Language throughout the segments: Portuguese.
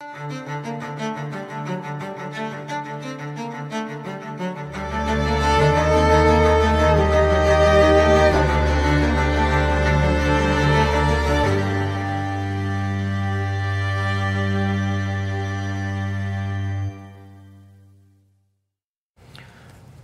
Thank you.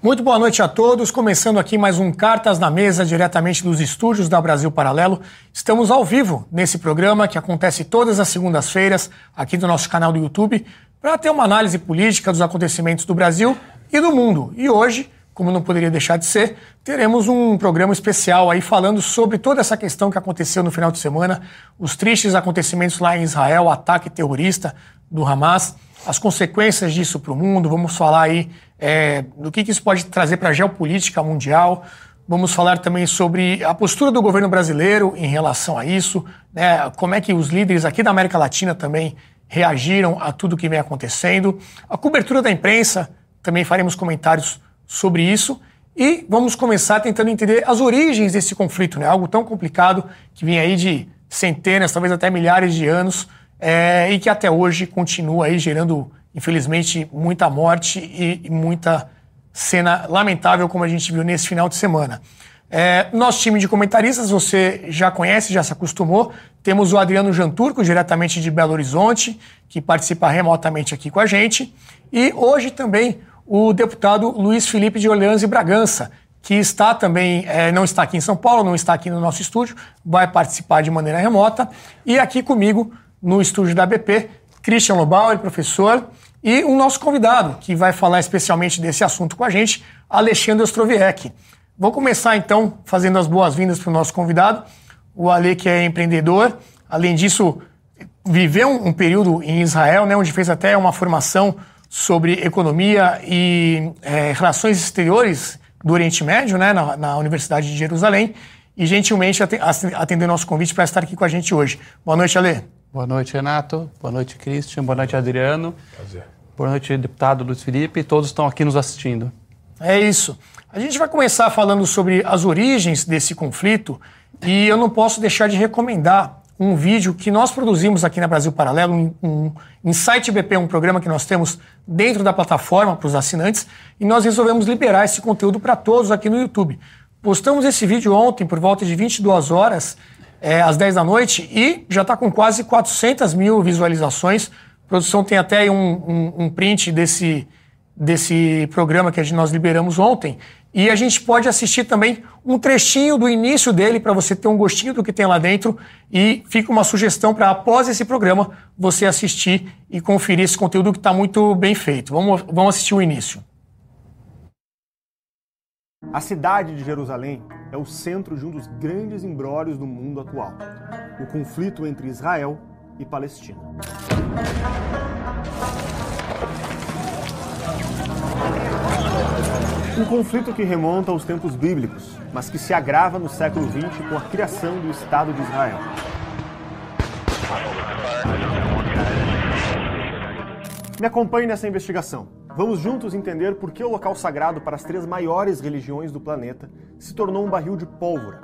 Muito boa noite a todos. Começando aqui mais um Cartas na Mesa, diretamente dos estúdios da Brasil Paralelo. Estamos ao vivo nesse programa que acontece todas as segundas-feiras aqui do nosso canal do YouTube para ter uma análise política dos acontecimentos do Brasil e do mundo. E hoje, como não poderia deixar de ser, teremos um programa especial aí falando sobre toda essa questão que aconteceu no final de semana, os tristes acontecimentos lá em Israel, o ataque terrorista do Hamas, as consequências disso para o mundo. Vamos falar aí é, do que, que isso pode trazer para a geopolítica mundial. Vamos falar também sobre a postura do governo brasileiro em relação a isso, né, como é que os líderes aqui da América Latina também reagiram a tudo que vem acontecendo. A cobertura da imprensa, também faremos comentários sobre isso. E vamos começar tentando entender as origens desse conflito, né? algo tão complicado que vem aí de centenas, talvez até milhares de anos, é, e que até hoje continua aí gerando infelizmente, muita morte e, e muita cena lamentável, como a gente viu nesse final de semana. É, nosso time de comentaristas você já conhece, já se acostumou. Temos o Adriano Janturco, diretamente de Belo Horizonte, que participa remotamente aqui com a gente. E hoje também o deputado Luiz Felipe de Orleans e Bragança, que está também, é, não está aqui em São Paulo, não está aqui no nosso estúdio, vai participar de maneira remota. E aqui comigo, no estúdio da BP, Christian Lobauer, professor, e o nosso convidado, que vai falar especialmente desse assunto com a gente, Alexandre Ostroviec. Vou começar então fazendo as boas-vindas para o nosso convidado, o Ale, que é empreendedor. Além disso, viveu um, período em Israel, né, onde fez até uma formação sobre economia e é, relações exteriores do Oriente Médio, né, na, na Universidade de Jerusalém, e gentilmente atendeu nosso convite para estar aqui com a gente hoje. Boa noite, Ale. Boa noite, Renato. Boa noite, Christian. Boa noite, Adriano. Prazer. Boa noite, deputado Luiz Felipe. Todos estão aqui nos assistindo. É isso. A gente vai começar falando sobre as origens desse conflito e eu não posso deixar de recomendar um vídeo que nós produzimos aqui na Brasil Paralelo, um, um Insight BP, um programa que nós temos dentro da plataforma para os assinantes, e nós resolvemos liberar esse conteúdo para todos aqui no YouTube. Postamos esse vídeo ontem por volta de 22 horas, é, às 10 da noite, e já está com quase 400 mil visualizações a produção tem até um, um, um print desse, desse programa que nós liberamos ontem. E a gente pode assistir também um trechinho do início dele para você ter um gostinho do que tem lá dentro. E fica uma sugestão para, após esse programa, você assistir e conferir esse conteúdo que está muito bem feito. Vamos, vamos assistir o início. A cidade de Jerusalém é o centro de um dos grandes embrólios do mundo atual: o conflito entre Israel e Palestina. Um conflito que remonta aos tempos bíblicos, mas que se agrava no século XX com a criação do Estado de Israel. Me acompanhe nessa investigação. Vamos juntos entender por que o local sagrado para as três maiores religiões do planeta se tornou um barril de pólvora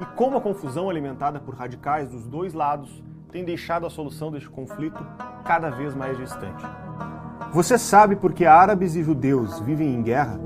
e como a confusão alimentada por radicais dos dois lados tem deixado a solução deste conflito cada vez mais distante. Você sabe por que árabes e judeus vivem em guerra?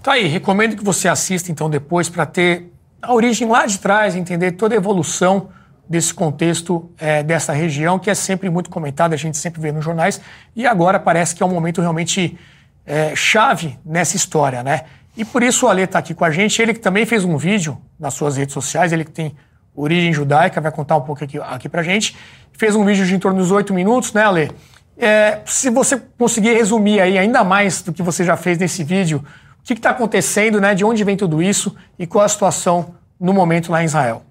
Tá aí, recomendo que você assista então depois para ter a origem lá de trás, entender toda a evolução desse contexto é, dessa região, que é sempre muito comentada, a gente sempre vê nos jornais, e agora parece que é um momento realmente é, chave nessa história, né? E por isso o Ale está aqui com a gente. Ele que também fez um vídeo nas suas redes sociais, ele que tem origem judaica, vai contar um pouco aqui, aqui para a gente. Fez um vídeo de em torno dos oito minutos, né, Ale? É, se você conseguir resumir aí ainda mais do que você já fez nesse vídeo, o que está acontecendo, né? De onde vem tudo isso e qual a situação no momento lá em Israel?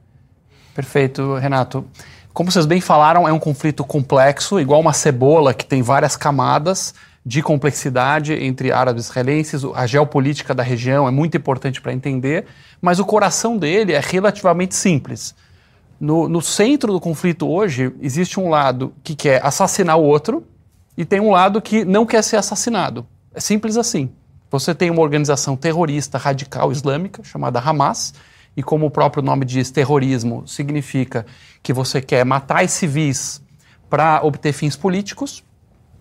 Perfeito, Renato. Como vocês bem falaram, é um conflito complexo, igual uma cebola que tem várias camadas de complexidade entre árabes e israelenses. A geopolítica da região é muito importante para entender, mas o coração dele é relativamente simples. No, no, centro do conflito hoje, existe um lado que quer assassinar o outro e tem um lado que não quer ser assassinado. É simples assim. Você tem uma organização terrorista radical islâmica chamada Hamas, e como o próprio nome diz, terrorismo, significa que você quer matar civis para obter fins políticos,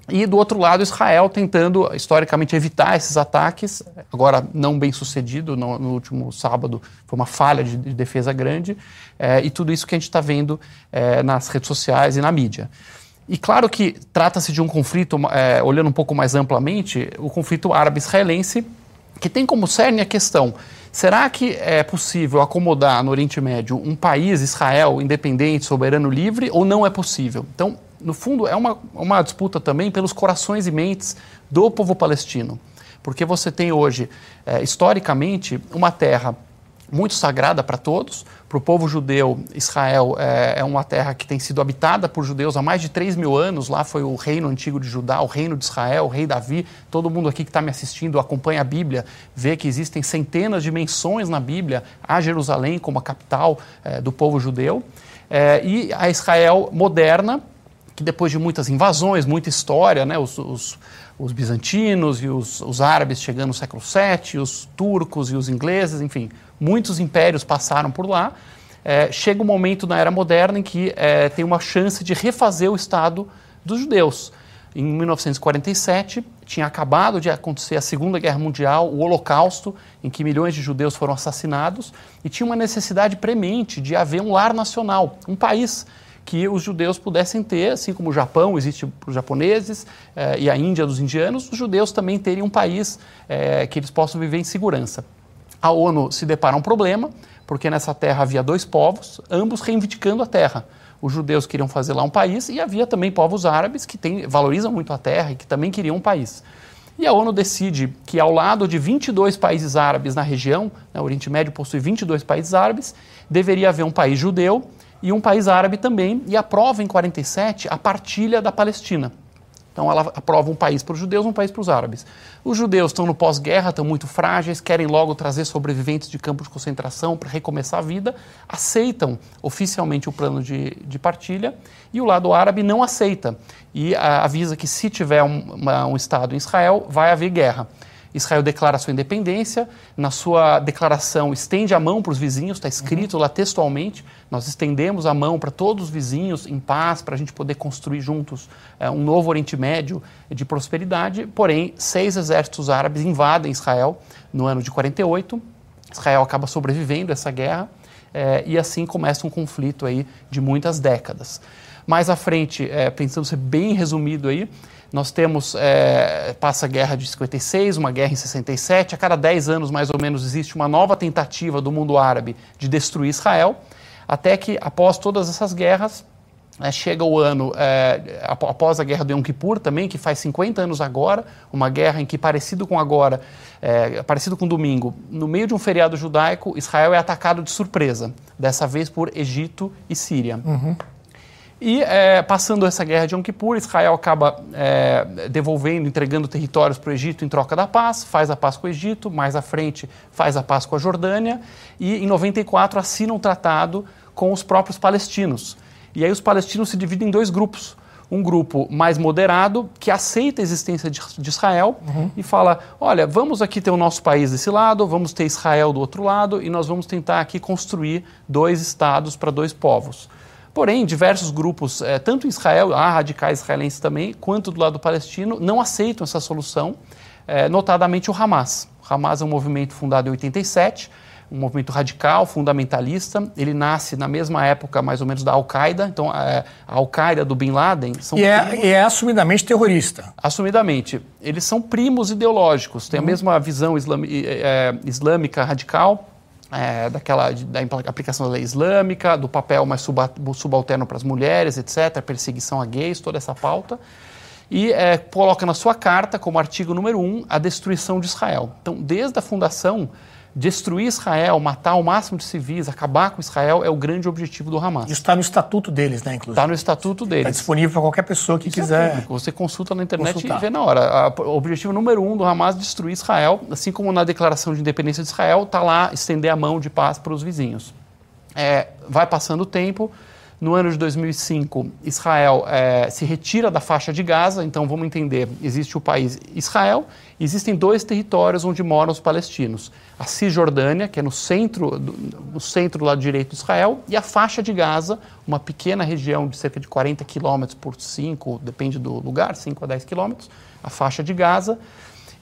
e do outro lado, Israel tentando historicamente evitar esses ataques, agora não bem sucedido, no, no último sábado foi uma falha de, de defesa grande, é, e tudo isso que a gente está vendo é, nas redes sociais e na mídia. E claro que trata-se de um conflito, é, olhando um pouco mais amplamente, o conflito árabe-israelense, que tem como cerne a questão: será que é possível acomodar no Oriente Médio um país, Israel, independente, soberano, livre, ou não é possível? Então, no fundo, é uma, uma disputa também pelos corações e mentes do povo palestino. Porque você tem hoje, é, historicamente, uma terra muito sagrada para todos. Para o povo judeu, Israel é, é, uma terra que tem sido habitada por judeus há mais de 3 mil anos. Lá foi o reino antigo de Judá, o reino de Israel, o rei Davi. Todo mundo aqui que está me assistindo acompanha a Bíblia, vê que existem centenas de menções na Bíblia a Jerusalém como a capital é, do povo judeu. É, e a Israel moderna, que depois de muitas invasões, muita história, né, os, os, os bizantinos e os, os, árabes chegando no século VII, os turcos e os ingleses, enfim, muitos impérios passaram por lá. É, chega um momento na era moderna em que é, tem uma chance de refazer o Estado dos judeus. Em 1947, tinha acabado de acontecer a Segunda Guerra Mundial, o Holocausto, em que milhões de judeus foram assassinados, e tinha uma necessidade premente de haver um lar nacional, um país que os judeus pudessem ter, assim como o Japão existe para os japoneses eh, e a Índia dos indianos, os judeus também terem um país eh, que eles possam viver em segurança. A ONU se depara um problema, porque nessa terra havia dois povos, ambos reivindicando a terra. Os judeus queriam fazer lá um país e havia também povos árabes que tem, valorizam muito a terra e que também queriam um país. E a ONU decide que, ao lado de 22 países árabes na região, né, o Oriente Médio possui 22 países árabes, deveria haver um país judeu e um país árabe também, e aprova em 47 a partilha da Palestina. Então ela aprova um país para os judeus, um país para os árabes. Os judeus estão no pós-guerra, estão muito frágeis, querem logo trazer sobreviventes de campos de concentração para recomeçar a vida, aceitam oficialmente o plano de, de partilha, e o lado árabe não aceita e a, avisa que se tiver um, uma, um Estado em Israel, vai haver guerra. Israel declara sua independência, na sua declaração estende a mão para os vizinhos, está escrito uhum. lá textualmente, nós estendemos a mão para todos os vizinhos em paz, para a gente poder construir juntos é, um novo Oriente Médio de prosperidade, porém, seis exércitos árabes invadem Israel no ano de 48, Israel acaba sobrevivendo essa guerra, é, e assim começa um conflito aí de muitas décadas. Mais à frente, é, pensando ser bem resumido aí, nós temos, é, passa a guerra de 56, uma guerra em 67, a cada 10 anos mais ou menos existe uma nova tentativa do mundo árabe de destruir Israel, até que após todas essas guerras, é, chega o ano, é, após a guerra do Yom Kippur também, que faz 50 anos agora, uma guerra em que, parecido com agora, é, parecido com domingo, no meio de um feriado judaico, Israel é atacado de surpresa, dessa vez por Egito e Síria. Uhum. E é, passando essa guerra de Yom Kippur, Israel acaba é, devolvendo, entregando territórios para o Egito em troca da paz, faz a paz com o Egito, mais à frente faz a paz com a Jordânia, e em 94 assina um tratado com os próprios palestinos. E aí os palestinos se dividem em dois grupos. Um grupo mais moderado, que aceita a existência de, de Israel uhum. e fala: olha, vamos aqui ter o nosso país desse lado, vamos ter Israel do outro lado, e nós vamos tentar aqui construir dois estados para dois povos. Porém, diversos grupos, é, tanto em Israel, há radicais israelenses também, quanto do lado palestino, não aceitam essa solução, é, notadamente o Hamas. O Hamas é um movimento fundado em 87, um movimento radical, fundamentalista. Ele nasce na mesma época, mais ou menos, da Al-Qaeda. Então, é, a Al-Qaeda do Bin Laden são. E é, e é, assumidamente terrorista. Assumidamente. Eles são primos ideológicos, têm uhum. a mesma visão islâmica radical é, daquela da aplicação da lei islâmica, do papel mais subalterno para as mulheres, etc., perseguição a gays, toda essa pauta. E é, coloca na sua carta, como artigo número um, a destruição de Israel. Então, desde a fundação, destruir Israel, matar o máximo de civis, acabar com Israel é o grande objetivo do Hamas. Isso está no estatuto deles, né, inclusive? Está no estatuto deles. Está disponível para qualquer pessoa que Isso é quiser. É Você consulta na internet consultar. e vê na hora. O objetivo número um do Hamas é destruir Israel, assim como na declaração de independência de Israel, está lá estender a mão de paz para os vizinhos. É, vai passando o tempo, No ano de 2005, Israel é, se retira da faixa de Gaza, então vamos entender: existe o país Israel, existem dois territórios onde moram os palestinos: a Cisjordânia, que é no centro, no centro do lado direito de Israel, e a faixa de Gaza, uma pequena região de cerca de 40 quilômetros por 5, depende do lugar, 5 a 10 quilômetros, a faixa de Gaza.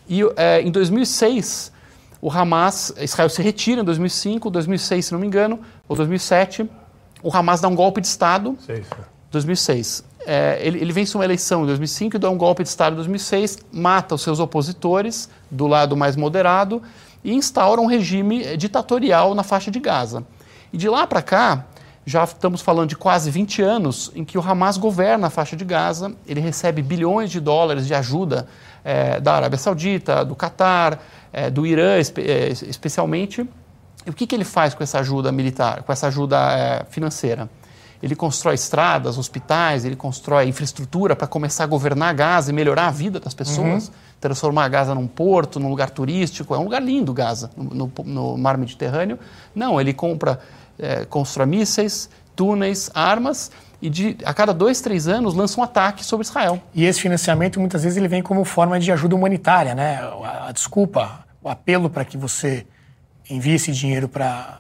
E é, em 2006, o Hamas, Israel se retira em 2005, 2006, se não me engano, ou 2007 o Hamas dá um golpe de Estado em 2006. É, ele, ele, vence uma eleição em 2005 e dá um golpe de Estado em 2006, mata os seus opositores do lado mais moderado e instaura um regime ditatorial na faixa de Gaza. E de lá para cá, já estamos falando de quase 20 anos em que o Hamas governa a faixa de Gaza, ele recebe bilhões de dólares de ajuda é, da Arábia Saudita, do Catar, é, do Irã espe especialmente, e o que, que ele faz com essa ajuda militar, com essa ajuda financeira? Ele constrói estradas, hospitais, ele constrói infraestrutura para começar a governar Gaza e melhorar a vida das pessoas, uhum. transformar Gaza num porto, num lugar turístico. É um lugar lindo, Gaza, no, no, no mar Mediterrâneo. Não, ele compra, é, constrói mísseis, túneis, armas e de, a cada dois, três anos lança um ataque sobre Israel. E esse financiamento muitas vezes ele vem como forma de ajuda humanitária, né? A, a desculpa, o apelo para que você envia esse dinheiro para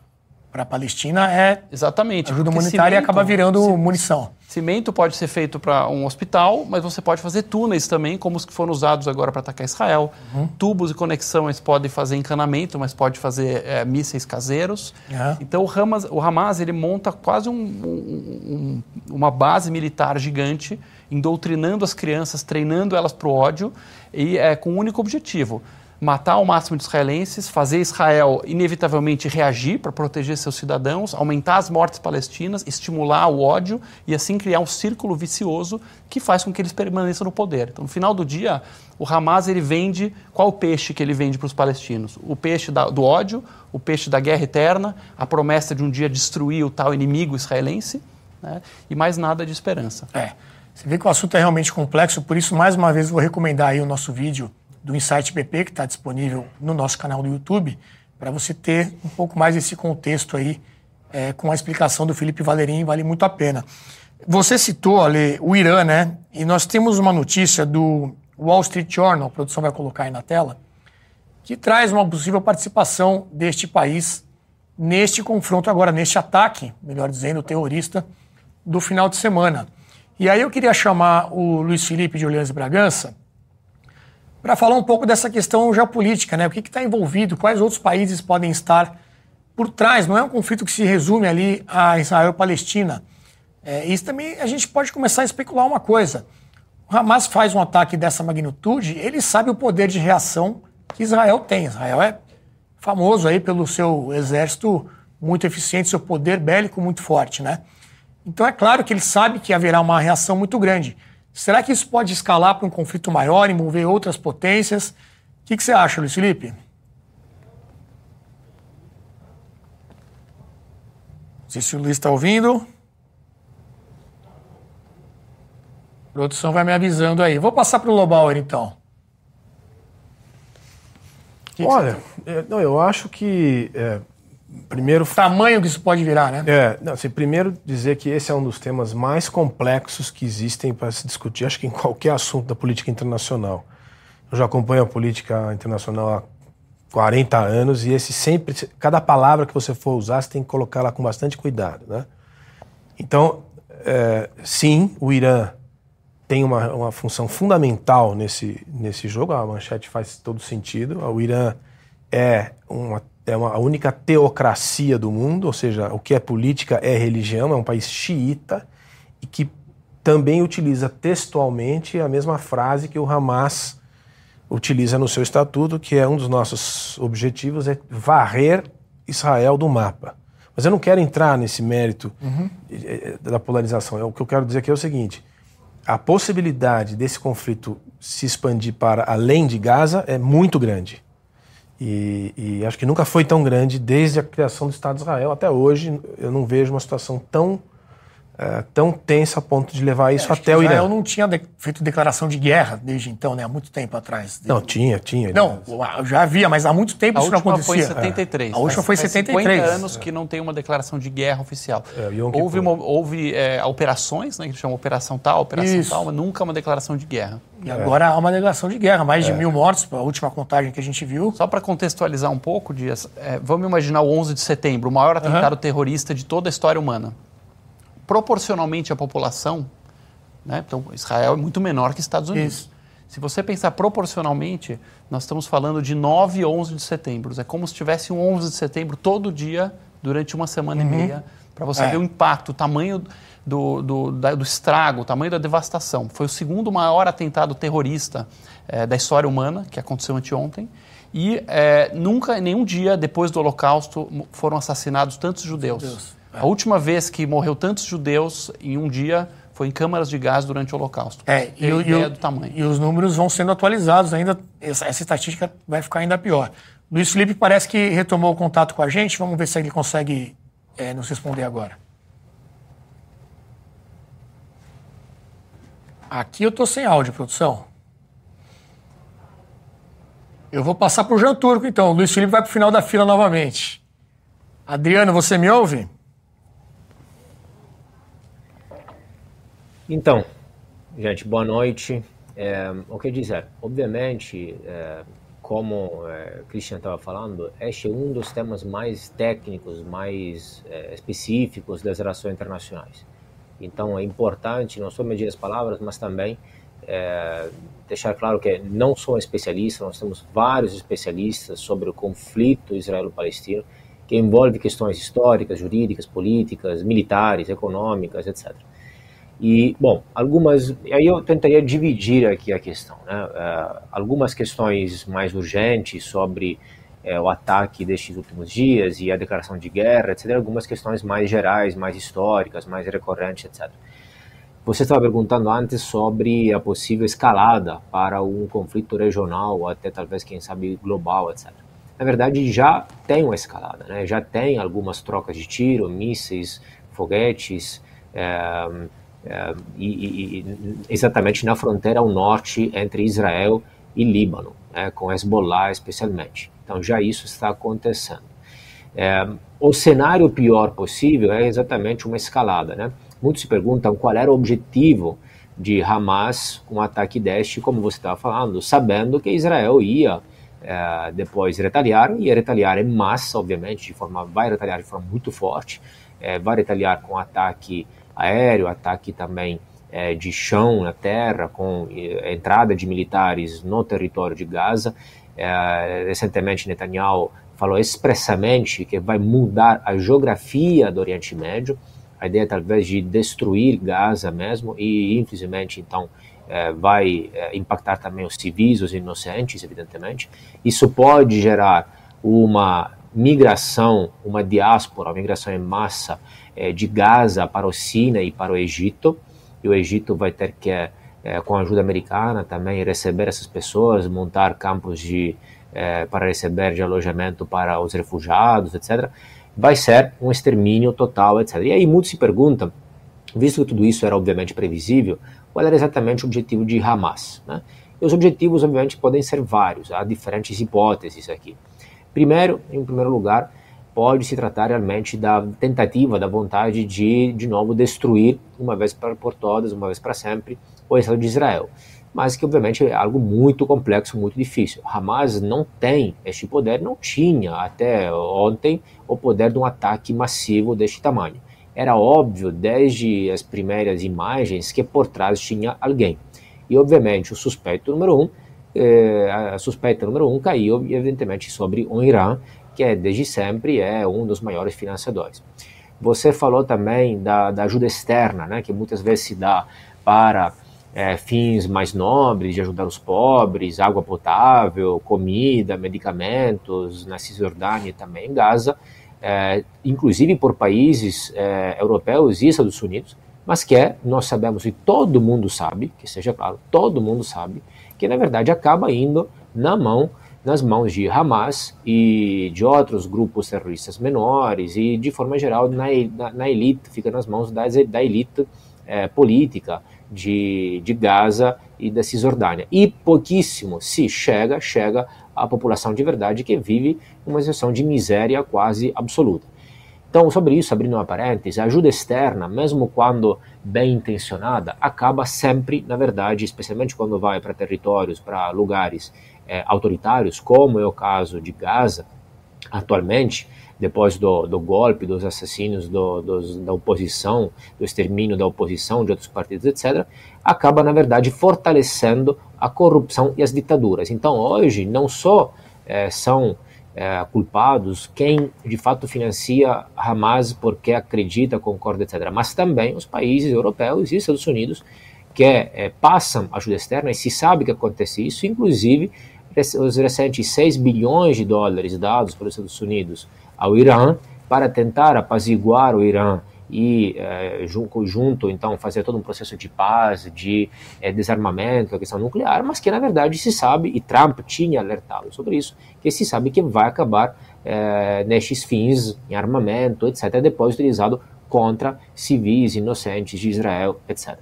para a Palestina é exatamente ajuda humanitária cimento, e acaba virando cimento, munição. Cimento pode ser feito para um hospital, mas você pode fazer túneis também, como os que foram usados agora para atacar Israel. Uhum. Tubos e conexões podem fazer encanamento, mas pode fazer é, mísseis caseiros. Uhum. Então o Hamas, o Hamas ele monta quase um, um, uma base militar gigante, doutrinando as crianças, treinando elas para o ódio e é, com um único objetivo matar o máximo de israelenses, fazer Israel inevitavelmente reagir para proteger seus cidadãos, aumentar as mortes palestinas, estimular o ódio e assim criar um círculo vicioso que faz com que eles permaneçam no poder. Então, no final do dia, o Hamas ele vende qual peixe que ele vende para os palestinos? O peixe da, do ódio, o peixe da guerra eterna, a promessa de um dia destruir o tal inimigo israelense né? e mais nada de esperança. É. Você vê que o assunto é realmente complexo, por isso, mais uma vez, vou recomendar aí o nosso vídeo do Insight BP, que está disponível no nosso canal do YouTube, para você ter um pouco mais esse contexto aí é, com a explicação do Felipe Valerim, vale muito a pena. Você citou, Ale, o Irã, né? E nós temos uma notícia do Wall Street Journal, a produção vai colocar aí na tela, que traz uma possível participação deste país neste confronto agora, neste ataque, melhor dizendo, terrorista, do final de semana. E aí eu queria chamar o Luiz Felipe de Orleans Bragança, para falar um pouco dessa questão geopolítica, né? O que está envolvido, quais outros países podem estar por trás. Não é um conflito que se resume ali a Israel-Palestina. É, isso também a gente pode começar a especular uma coisa. O Hamas faz um ataque dessa magnitude, ele sabe o poder de reação que Israel tem. Israel é famoso aí pelo seu exército muito eficiente, seu poder bélico muito forte, né? Então é claro que ele sabe que haverá uma reação muito grande. Será que isso pode escalar para um conflito maior, envolver outras potências? O que, que você acha, Luiz Felipe? Não sei se o Luiz está ouvindo. A produção vai me avisando aí. Vou passar para o Lobauer, então. Que Olha, que é, não, eu acho que é, Primeiro. Tamanho que isso pode virar, né? É, não, assim, primeiro dizer que esse é um dos temas mais complexos que existem para se discutir, acho que em qualquer assunto da política internacional. Eu já acompanho a política internacional há 40 anos e esse sempre, cada palavra que você for usar, você tem que colocá-la com bastante cuidado, né? Então, é, sim, o Irã tem uma, uma função fundamental nesse, nesse jogo, a manchete faz todo sentido. O Irã é uma é uma, a única teocracia do mundo, ou seja, o que é política é religião, é um país xiita e que também utiliza textualmente a mesma frase que o Hamas utiliza no seu estatuto, que é um dos nossos objetivos, é varrer Israel do mapa. Mas eu não quero entrar nesse mérito uhum. da polarização. O que eu quero dizer aqui é o seguinte: a possibilidade desse conflito se expandir para além de Gaza é muito grande. E, e, acho que nunca foi tão grande desde a criação do Estado de Israel até hoje. Eu não vejo uma situação tão é, tão tensa a ponto de levar isso É, até o Irã. Israel não tinha de- feito declaração de guerra desde então, né? Há muito tempo atrás. Não, tinha, tinha. Não, já havia, mas há muito tempo A isso não última foi em acontecia. 73. A última Faz- foi em faz 73. 50 anos que não tem uma declaração de guerra oficial. É, houve uma- houve é, operações, né, que chama operação tal, operação Isso. tal, mas nunca uma declaração de guerra. E agora há uma declaração de guerra, mais É. de mil mortos, a última contagem que a gente viu. Só para contextualizar um pouco, Dias, é, vamos imaginar o 11 de setembro, o maior atentado terrorista de toda a história humana. Proporcionalmente à população, né, então Israel é muito menor que Estados Unidos. Isso. Se você pensar proporcionalmente, nós estamos falando de 9 e 11 de setembro. É como se tivesse um 11 de setembro todo dia durante uma semana e meia, para você É. ver o impacto, o tamanho do, do, da- do estrago, o tamanho da devastação. Foi o segundo maior atentado terrorista eh, da história humana, que aconteceu anteontem. E eh, nunca, em nenhum dia depois do Holocausto, foram assassinados tantos judeus. A última vez que morreu tantos judeus em um dia foi em câmaras de gás durante o Holocausto. É, e, o- ideia o- do tamanho. e os números vão sendo atualizados ainda. Essa, essa estatística vai ficar ainda pior. Luiz Felipe parece que retomou o contato com a gente. Vamos ver se ele consegue é, nos responder agora. Aqui eu tô sem áudio, produção. Eu vou passar para o Jean Turco, então. O Luiz Felipe vai para o final da fila novamente. Adriano, você me ouve? Então, gente, boa noite. É, o que dizer? Obviamente, é, como é, Christian estava falando, este é um dos temas mais técnicos, mais é, específicos das relações internacionais. Então, é importante não só medir as palavras, mas também é, deixar claro que não sou um especialista, nós temos vários especialistas sobre o conflito israelo-palestino, que envolve questões históricas, jurídicas, políticas, militares, econômicas, etc. E, bom, algumas. Aí eu tentaria dividir aqui a questão. Né? Uh, algumas questões mais urgentes sobre uh, o ataque destes últimos dias e a declaração de guerra, etc. Algumas questões mais gerais, mais históricas, mais recorrentes, etc. Você estava perguntando antes sobre a possível escalada para um conflito regional, ou até talvez, quem sabe, global, etc. Na verdade, já tem uma escalada, né? já tem algumas trocas de tiro, mísseis, foguetes. Eh, é, e, e, exatamente na fronteira ao norte entre Israel e Líbano, né, com Hezbollah especialmente. Então já isso está acontecendo. É, o cenário pior possível é exatamente uma escalada. Né? Muitos se perguntam qual era o objetivo de Hamas com um ataque deste, como você estava falando, sabendo que Israel ia é, depois retaliar, ia retaliar em massa, obviamente, de forma, vai retaliar de forma muito forte, é, vai retaliar com ataque aéreo, ataque também é, de chão na terra, com é, entrada de militares no território de Gaza. É, recentemente, Netanyahu falou expressamente que vai mudar a geografia do Oriente Médio, a ideia talvez de destruir Gaza mesmo, e infelizmente, então, é, vai impactar também os civis, os inocentes, evidentemente. Isso pode gerar uma migração, uma diáspora, uma migração em massa de Gaza para o Sina e para o Egito, e o Egito vai ter que, é, com a ajuda americana também, receber essas pessoas, montar campos de, é, para receber de alojamento para os refugiados, etc. Vai ser um extermínio total, etc. E aí muitos se perguntam, visto que tudo isso era obviamente previsível, qual era exatamente o objetivo de Hamas? Né? E os objetivos, obviamente, podem ser vários, há diferentes hipóteses aqui. Primeiro, em primeiro lugar, pode se tratar realmente da tentativa, da vontade de, de novo, destruir, uma vez por todas, uma vez para sempre, o Estado de Israel. Mas que, obviamente, é algo muito complexo, muito difícil. Hamas não tem este poder, não tinha até ontem o poder de um ataque massivo deste tamanho. Era óbvio, desde as primeiras imagens, que por trás tinha alguém. E, obviamente, o suspeito número um, eh, a suspeita número um caiu, evidentemente, sobre o Irã, que é, desde sempre é um dos maiores financiadores. Você falou também da, da ajuda externa, né, que muitas vezes se dá para é, fins mais nobres, de ajudar os pobres, água potável, comida, medicamentos, na Cisjordânia e também em Gaza, é, inclusive por países é, europeus e Estados Unidos, mas que é, nós sabemos e todo mundo sabe, que seja claro, todo mundo sabe, que na verdade acaba indo na mão nas mãos de Hamas e de outros grupos terroristas menores e, de forma geral, na, na, na elite, fica nas mãos da, da elite é, política de, de Gaza e da Cisjordânia. E pouquíssimo se chega, chega à população de verdade que vive uma situação de miséria quase absoluta. Então, sobre isso, abrindo uma parêntese, a ajuda externa, mesmo quando bem intencionada, acaba sempre, na verdade, especialmente quando vai para territórios, para lugares é, autoritários, como é o caso de Gaza, atualmente, depois do, do golpe, dos assassinos do, dos, da oposição, do extermínio da oposição, de outros partidos, etc., acaba, na verdade, fortalecendo a corrupção e as ditaduras. Então, hoje, não só é, são é, culpados quem de fato financia Hamas porque acredita, concorda, etc., mas também os países europeus e Estados Unidos que é, passam ajuda externa e se sabe que acontece isso, inclusive os recentes 6 bilhões de dólares dados pelos Estados Unidos ao Irã para tentar apaziguar o Irã e é, junto, então fazer todo um processo de paz, de é, desarmamento, a questão nuclear, mas que na verdade se sabe, e Trump tinha alertado sobre isso, que se sabe que vai acabar é, nestes fins em armamento, etc., depois utilizado contra civis inocentes de Israel, etc.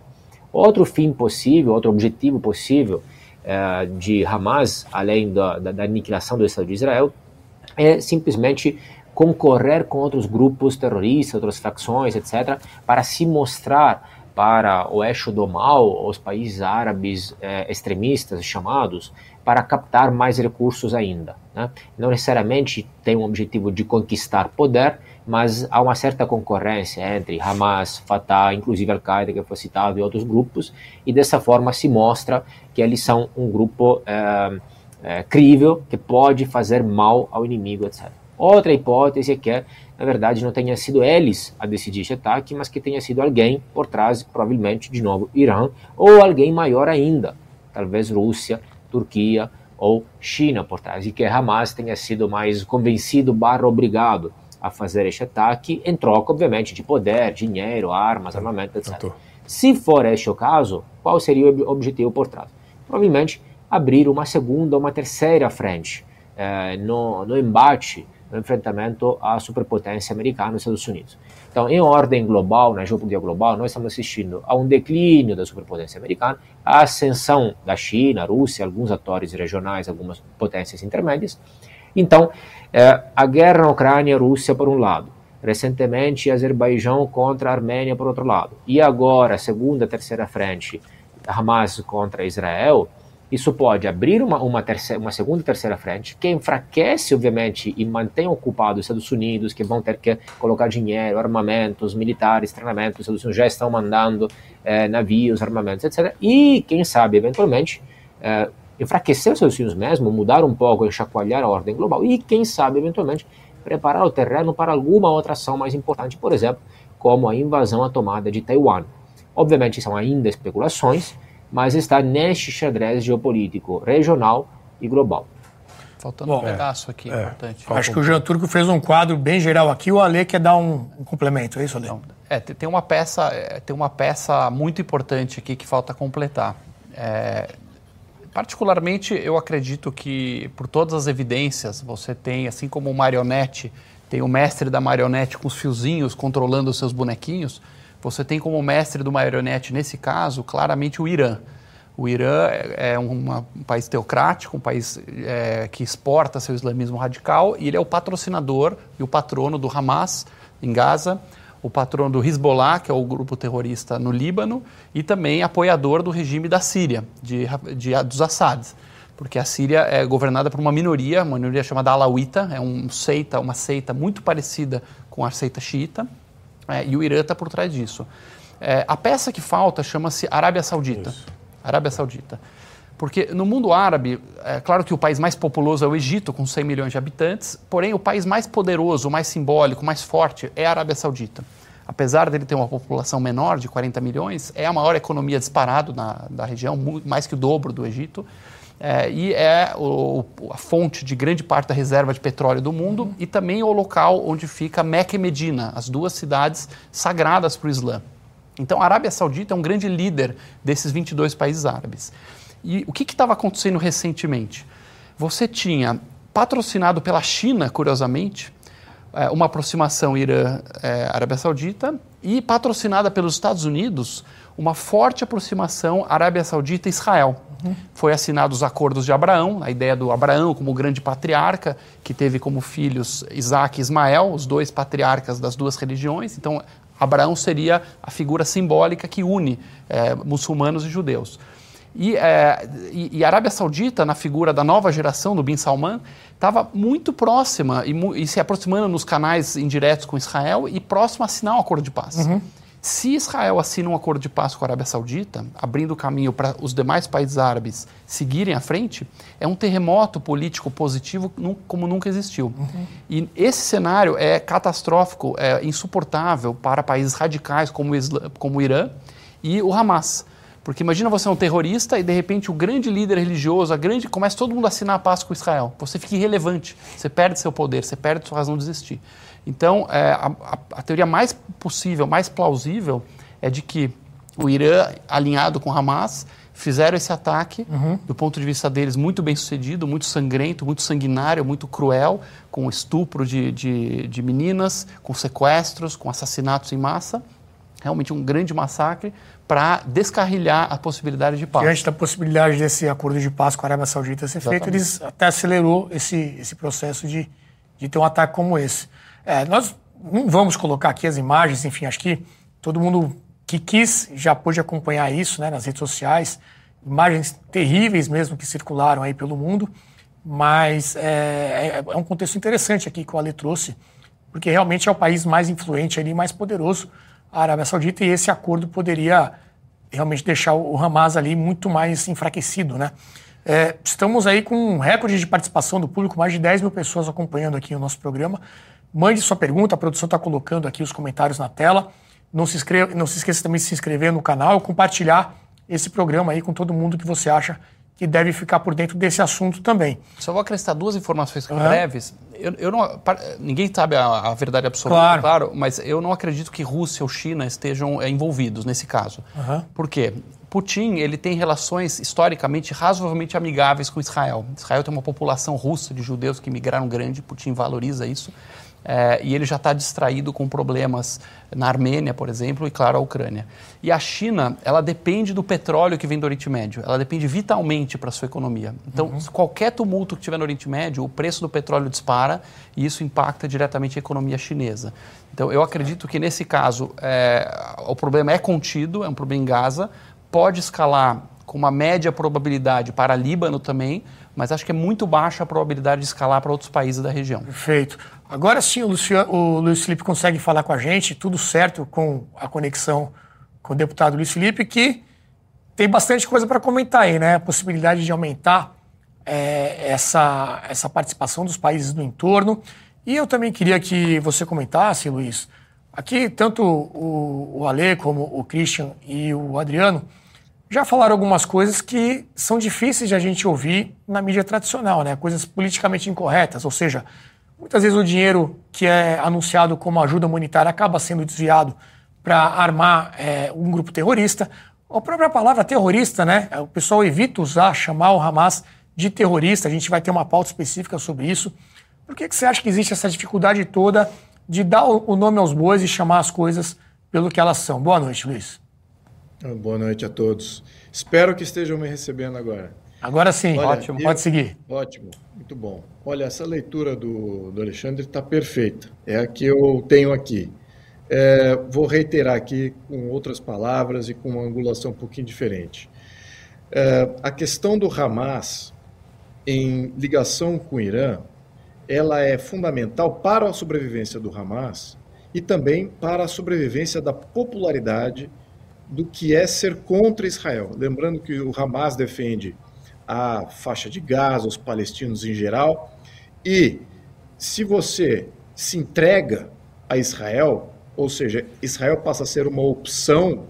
Outro fim possível, outro objetivo possível de Hamas, além da, da, da aniquilação do Estado de Israel, é simplesmente concorrer com outros grupos terroristas, outras facções, etc., para se mostrar para o eixo do mal, os países árabes eh, extremistas chamados, para captar mais recursos ainda. Né? Não necessariamente tem um objetivo de conquistar poder, mas há uma certa concorrência entre Hamas, Fatah, inclusive Al-Qaeda, que foi citado, e outros grupos, e dessa forma se mostra que eles são um grupo eh, eh, crível, que pode fazer mal ao inimigo, etc. Outra hipótese é que, na verdade, não tenha sido eles a decidir esse ataque, mas que tenha sido alguém por trás, provavelmente, de novo, Irã, ou alguém maior ainda, talvez Rússia, Turquia ou China por trás, e que Hamas tenha sido mais convencido barra obrigado a fazer este ataque, em troca, obviamente, de poder, dinheiro, armas, armamento, etc. Se for este o caso, qual seria o objetivo por trás? Provavelmente abrir uma segunda ou uma terceira frente eh, no, no embate no enfrentamento à superpotência americana e Estados Unidos. Então, em ordem global, na geopolítica global, nós estamos assistindo a um declínio da superpotência americana, a ascensão da China, Rússia, alguns atores regionais, algumas potências intermédias. Então, é, a guerra na Ucrânia, Rússia por um lado, recentemente Azerbaijão contra a Armênia por outro lado, e agora, segunda, terceira frente, Hamas contra Israel, isso pode abrir uma, uma, terceira, uma segunda e terceira frente, que enfraquece, obviamente, e mantém ocupado os Estados Unidos, que vão ter que colocar dinheiro, armamentos, militares, treinamentos, os Estados Unidos já estão mandando eh, navios, armamentos, etc. E, quem sabe, eventualmente, eh, enfraquecer os Estados Unidos mesmo, mudar um pouco, enxacoalhar a ordem global, e, quem sabe, eventualmente, preparar o terreno para alguma outra ação mais importante, por exemplo, como a invasão à tomada de Taiwan. Obviamente, são ainda especulações, mas está neste xadrez geopolítico regional e global. Faltando Bom, um pedaço aqui, é, importante. Acho que o Jean Turco fez um quadro bem geral aqui, o Ale quer dar um, um complemento, é isso, Ale? é, tem uma peça, é, tem uma peça muito importante aqui que falta completar. É, particularmente, eu acredito que, por todas as evidências, você tem, assim como o marionete, tem o mestre da marionete com os fiozinhos controlando os seus bonequinhos, você tem como mestre do marionete, nesse caso, claramente o Irã. O Irã é, é uma, um país teocrático, um país é, que exporta seu islamismo radical, e ele é o patrocinador e o patrono do Hamas em Gaza, o patrono do Hezbollah, que é o grupo terrorista no Líbano, e também apoiador do regime da Síria, de, de, dos Assad. Porque a Síria é governada por uma minoria, uma minoria chamada Alawita, é um seita, uma seita muito parecida com a seita xiita, é, e o Irã está por trás disso. É, a peça que falta chama-se Arábia Saudita. Isso. Arábia Saudita. Porque no mundo árabe, é claro que o país mais populoso é o Egito, com 100 milhões de habitantes, porém o país mais poderoso, mais simbólico, mais forte é a Arábia Saudita. Apesar dele ter uma população menor, de 40 milhões, é a maior economia disparado na, da região, mais que o dobro do Egito é, e é o, a fonte de grande parte da reserva de petróleo do mundo uhum. e também o local onde fica Meca e Medina, as duas cidades sagradas para o Islã. Então, a Arábia Saudita é um grande líder desses 22 países árabes. E o que estava acontecendo recentemente? você tinha patrocinado pela China, curiosamente, é, uma aproximação Irã-Arábia é, Saudita e patrocinada pelos Estados Unidos uma forte aproximação Arábia Saudita e Israel. Uhum. Foi assinados os acordos de Abraão, a ideia do Abraão como grande patriarca, que teve como filhos Isaac e Ismael, os dois patriarcas das duas religiões. Então, Abraão seria a figura simbólica que une é, muçulmanos e judeus. E, é, e, e, a Arábia Saudita, na figura da nova geração do Bin Salman, estava muito próxima e, e, se aproximando nos canais indiretos com Israel e próximo a assinar um acordo de paz. Uhum. Se Israel assina um acordo de paz com a Arábia Saudita, abrindo caminho para os demais países árabes seguirem à frente, é um terremoto político positivo como nunca existiu. Uhum. E esse cenário é catastrófico, é insuportável para países radicais como o, Isla, como o Irã e o Hamas. Porque imagina você é um terrorista e de repente o grande líder religioso, a grande, começa todo mundo a assinar a paz com Israel. Você fica irrelevante, você perde seu poder, você perde sua razão de existir. Então, é, a, a, teoria mais possível, mais plausível, é de que o Irã, alinhado com Hamas, fizeram esse ataque, uhum. do ponto de vista deles, muito bem sucedido, muito sangrento, muito sanguinário, muito cruel, com estupro de, de, de meninas, com sequestros, com assassinatos em massa. Realmente um grande massacre para descarrilhar a possibilidade de paz. Diante da possibilidade desse acordo de paz com a Arábia Saudita ser Exatamente. feito, eles até acelerou esse, esse processo de, de ter um ataque como esse. É, nós não vamos colocar aqui as imagens, enfim, acho que todo mundo que quis já pôde acompanhar isso né, nas redes sociais, imagens terríveis mesmo que circularam aí pelo mundo, mas é, é, é um contexto interessante aqui que o Ale trouxe, porque realmente é o país mais influente ali, mais poderoso, a Arábia Saudita, e esse acordo poderia realmente deixar o Hamas ali muito mais enfraquecido, né? É, estamos aí com um recorde de participação do público, mais de 10 mil pessoas acompanhando aqui o nosso programa. Mande sua pergunta, a produção está colocando aqui os comentários na tela. Não se, inscreva, não se esqueça também de se inscrever no canal e compartilhar esse programa aí com todo mundo que você acha que deve ficar por dentro desse assunto também. Só vou acrescentar duas informações uhum. breves. Eu, eu não, ninguém sabe a, a, verdade absoluta, claro. claro, mas eu não acredito que Rússia ou China estejam é, envolvidos nesse caso. Uhum. Por quê? Putin ele tem relações historicamente razoavelmente amigáveis com Israel. Israel tem uma população russa de judeus que migraram grande, Putin valoriza isso. É, e ele já está distraído com problemas na Armênia, por exemplo, e claro, a Ucrânia. E a China, ela depende do petróleo que vem do Oriente Médio, ela depende vitalmente para a sua economia. Então, uhum. qualquer tumulto que tiver no Oriente Médio, o preço do petróleo dispara e isso impacta diretamente a economia chinesa. Então, eu acredito que nesse caso é, o problema é contido, é um problema em Gaza, pode escalar com uma média probabilidade para Líbano também, mas acho que é muito baixa a probabilidade de escalar para outros países da região. Perfeito. Agora sim, o, Luciano, o Luiz Felipe consegue falar com a gente, tudo certo com a conexão com o deputado Luiz Felipe, que tem bastante coisa para comentar aí, né? A possibilidade de aumentar é, essa, essa participação dos países do entorno. E eu também queria que você comentasse, Luiz, aqui tanto o, o Ale como o Christian e o Adriano já falaram algumas coisas que são difíceis de a gente ouvir na mídia tradicional, né? Coisas politicamente incorretas, ou seja, muitas vezes o dinheiro que é anunciado como ajuda humanitária acaba sendo desviado para armar é, um grupo terrorista. A própria palavra terrorista, né? O pessoal evita usar, chamar o Hamas de terrorista. A gente vai ter uma pauta específica sobre isso. Por que, que você acha que existe essa dificuldade toda de dar o nome aos bois e chamar as coisas pelo que elas são? Boa noite, Luiz. Boa noite a todos. Espero que estejam me recebendo agora. Agora sim, Olha, ótimo, pode seguir. Ótimo, muito bom. Olha, essa leitura do, do Alexandre está perfeita. É a que eu tenho aqui. É, vou reiterar aqui com outras palavras e com uma angulação um pouquinho diferente. É, a questão do Hamas em ligação com o Irã, ela é fundamental para a sobrevivência do Hamas e também para a sobrevivência da popularidade do que é ser contra Israel. Lembrando que o Hamas defende a faixa de Gaza, os palestinos em geral, e se você se entrega a Israel, ou seja, Israel passa a ser uma opção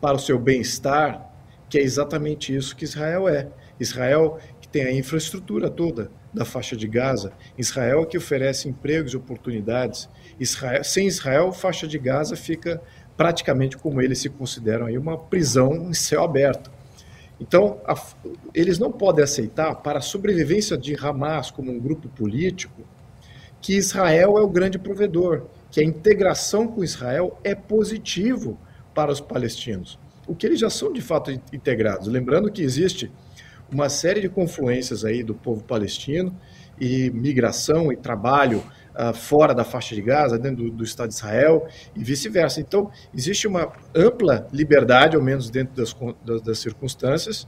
para o seu bem-estar, que é exatamente isso que Israel é. Israel que tem a infraestrutura toda da faixa de Gaza, Israel que oferece empregos e oportunidades. Israel, sem Israel, faixa de Gaza fica praticamente como eles se consideram aí uma prisão em céu aberto. Então, a, eles não podem aceitar, para a sobrevivência de Hamas como um grupo político, que Israel é o grande provedor, que a integração com Israel é positivo para os palestinos, o que eles já são de fato integrados. Lembrando que existe uma série de confluências aí do povo palestino e migração e trabalho uh, fora da faixa de Gaza, dentro do, do Estado de Israel e vice-versa. Então, existe uma ampla liberdade, ao menos dentro das, das, das circunstâncias,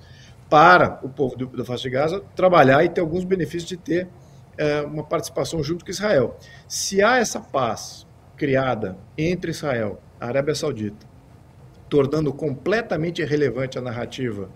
para o povo do, da faixa de Gaza trabalhar e ter alguns benefícios de ter uh, uma participação junto com Israel. Se há essa paz criada entre Israel a Arábia Saudita, tornando completamente irrelevante a narrativa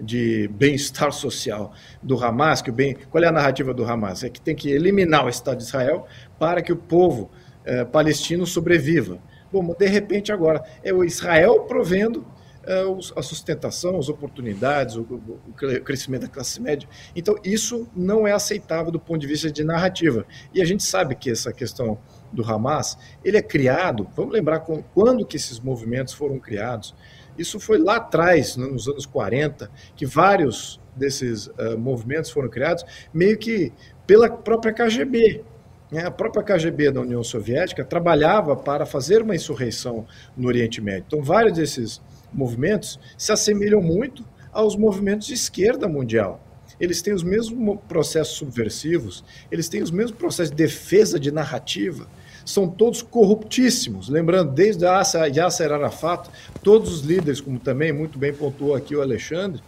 de bem-estar social do Hamas, que o bem, qual é a narrativa do Hamas? É que tem que eliminar o Estado de Israel para que o povo eh, palestino sobreviva. Bom, de repente agora é o Israel provendo eh, a sustentação, as oportunidades, o, o, crescimento da classe média. Então isso não é aceitável do ponto de vista de narrativa. E a gente sabe que essa questão do Hamas, ele é criado, vamos lembrar com, quando que esses movimentos foram criados, isso foi lá atrás, nos anos 40, que vários desses uh, movimentos foram criados, meio que pela própria KGB. Né? A própria KGB da União Soviética trabalhava para fazer uma insurreição no Oriente Médio. Então, vários desses movimentos se assemelham muito aos movimentos de esquerda mundial. Eles têm os mesmos processos subversivos, eles têm os mesmos processos de defesa de narrativa, são todos corruptíssimos. Lembrando, desde Yasser Arafat, todos os líderes, como também muito bem pontuou aqui o Alexandre,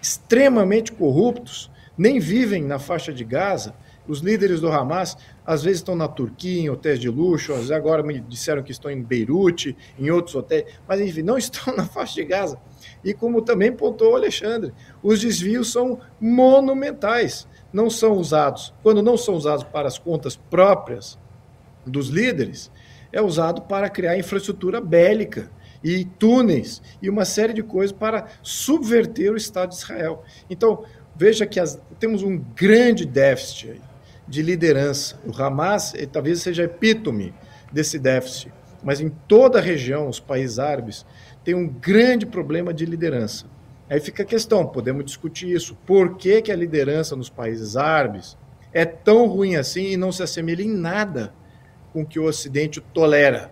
extremamente corruptos, nem vivem na faixa de Gaza. Os líderes do Hamas às vezes estão na Turquia, em hotéis de luxo, agora me disseram que estão em Beirute, em outros hotéis, mas enfim, não estão na faixa de Gaza. E como também pontuou o Alexandre, os desvios são monumentais. Não são usados, quando não são usados para as contas próprias dos líderes é usado para criar infraestrutura bélica e túneis e uma série de coisas para subverter o Estado de Israel. Então, veja que as, temos um grande déficit de liderança. O Hamas eh, talvez seja epítome desse déficit, mas em toda a região, os países árabes têm um grande problema de liderança. Aí fica a questão, podemos discutir isso. Por que, que a liderança nos países árabes é tão ruim assim e não se assemelha em nada com que o Ocidente tolera.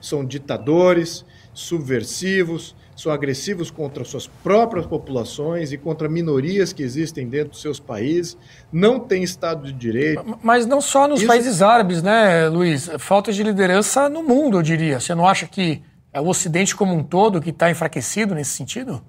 São ditadores, subversivos, são agressivos contra suas próprias populações e contra minorias que existem dentro dos seus países, não tem Estado de Direito. Mas não só nos Isso... países árabes, né, Luiz? Falta de liderança no mundo, eu diria. Você não acha que é o Ocidente como um todo que está enfraquecido nesse sentido?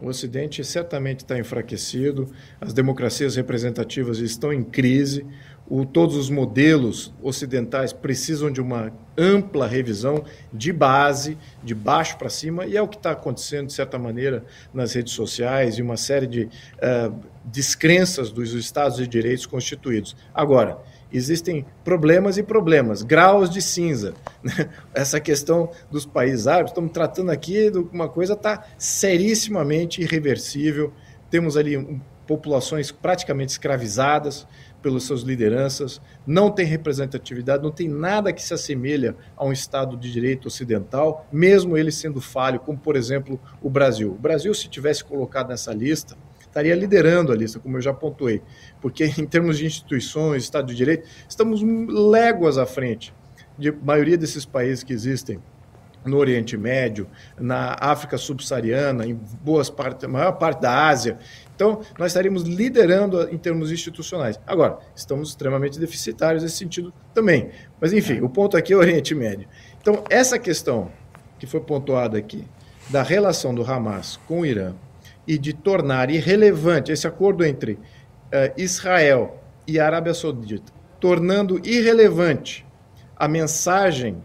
O Ocidente certamente está enfraquecido, as democracias representativas estão em crise, o, todos os modelos ocidentais precisam de uma ampla revisão de base, de baixo para cima, e é o que está acontecendo, de certa maneira, nas redes sociais e uma série de uh, descrenças dos Estados de Direitos constituídos. Agora, existem problemas e problemas, graus de cinza. Né? Essa questão dos países árabes, estamos tratando aqui de uma coisa está serissimamente irreversível. Temos ali um, populações praticamente escravizadas, pelas suas lideranças, não tem representatividade, não tem nada que se assemelha a um Estado de direito ocidental, mesmo ele sendo falho, como por exemplo o Brasil. O Brasil, se tivesse colocado nessa lista, estaria liderando a lista, como eu já pontuei, porque em termos de instituições, Estado de Direito, estamos léguas à frente de maioria desses países que existem no Oriente Médio, na África subsaariana, em boas partes, maior parte da Ásia. Então, nós estaríamos liderando em termos institucionais. Agora, estamos extremamente deficitários nesse sentido também. Mas, enfim, o ponto aqui é o Oriente Médio. Então, essa questão que foi pontuada aqui, da relação do Hamas com o Irã e de tornar irrelevante esse acordo entre uh, Israel e Arábia Saudita, tornando irrelevante a mensagem,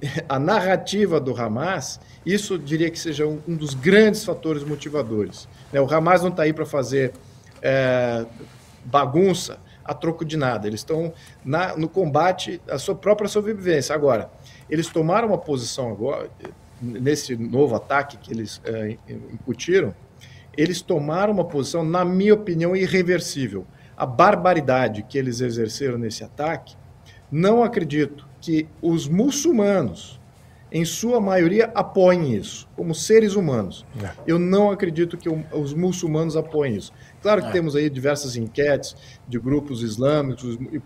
a narrativa do Hamas, isso diria que seja um, um dos grandes fatores motivadores. Né? O Hamas não está aí para fazer é, bagunça a troco de nada. Eles estão no combate à sua própria sobrevivência. Agora, eles tomaram uma posição agora, nesse novo ataque que eles é, incutiram, eles tomaram uma posição, na minha opinião, irreversível. A barbaridade que eles exerceram nesse ataque, não acredito que os muçulmanos em sua maioria, apoiem isso, como seres humanos. É. Eu não acredito que os muçulmanos apoiem isso. Claro que temos aí diversas enquetes de grupos islâmicos e,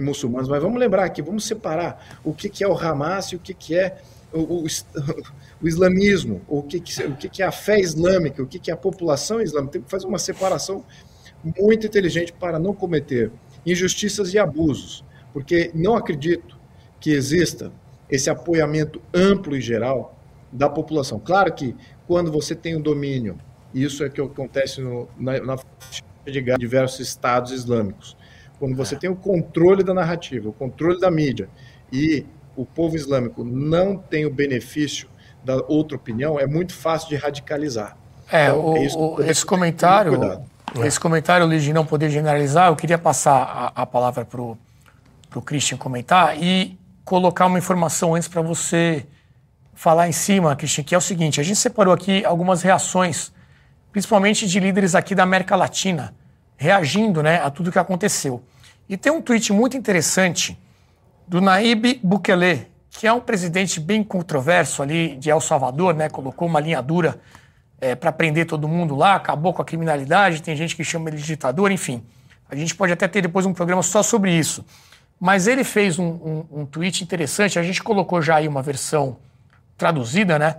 muçulmanos, mas vamos lembrar aqui, vamos separar o que, que é o Hamas e o que, que é o, o o islamismo, o que, que, o que, que é a fé islâmica, o que, que é a população islâmica. Tem que fazer uma separação muito inteligente para não cometer injustiças e abusos, porque não acredito que exista esse apoiamento amplo e geral da população. Claro que quando você tem o domínio, e isso é que acontece no, na, na de Gaza, diversos estados islâmicos, quando você tem o controle da narrativa, o controle da mídia, e o povo islâmico não tem o benefício da outra opinião, é muito fácil de radicalizar. É, Então, o- é isso esse comentário, esse comentário, Luiz, de não poder generalizar, eu queria passar a, a palavra para o Christian comentar e colocar uma informação antes para você falar em cima, Christian, que é o seguinte: a gente separou aqui algumas reações, principalmente de líderes aqui da América Latina, reagindo né, a tudo que aconteceu. E tem um tweet muito interessante do Naib Bukele, que é um presidente bem controverso ali de El Salvador, né? Colocou uma linha dura para prender todo mundo lá, acabou com a criminalidade, tem gente que chama ele de ditador, enfim. A gente pode até ter depois um programa só sobre isso. Mas ele fez um, um, um tweet interessante, a gente colocou já aí uma versão traduzida, né?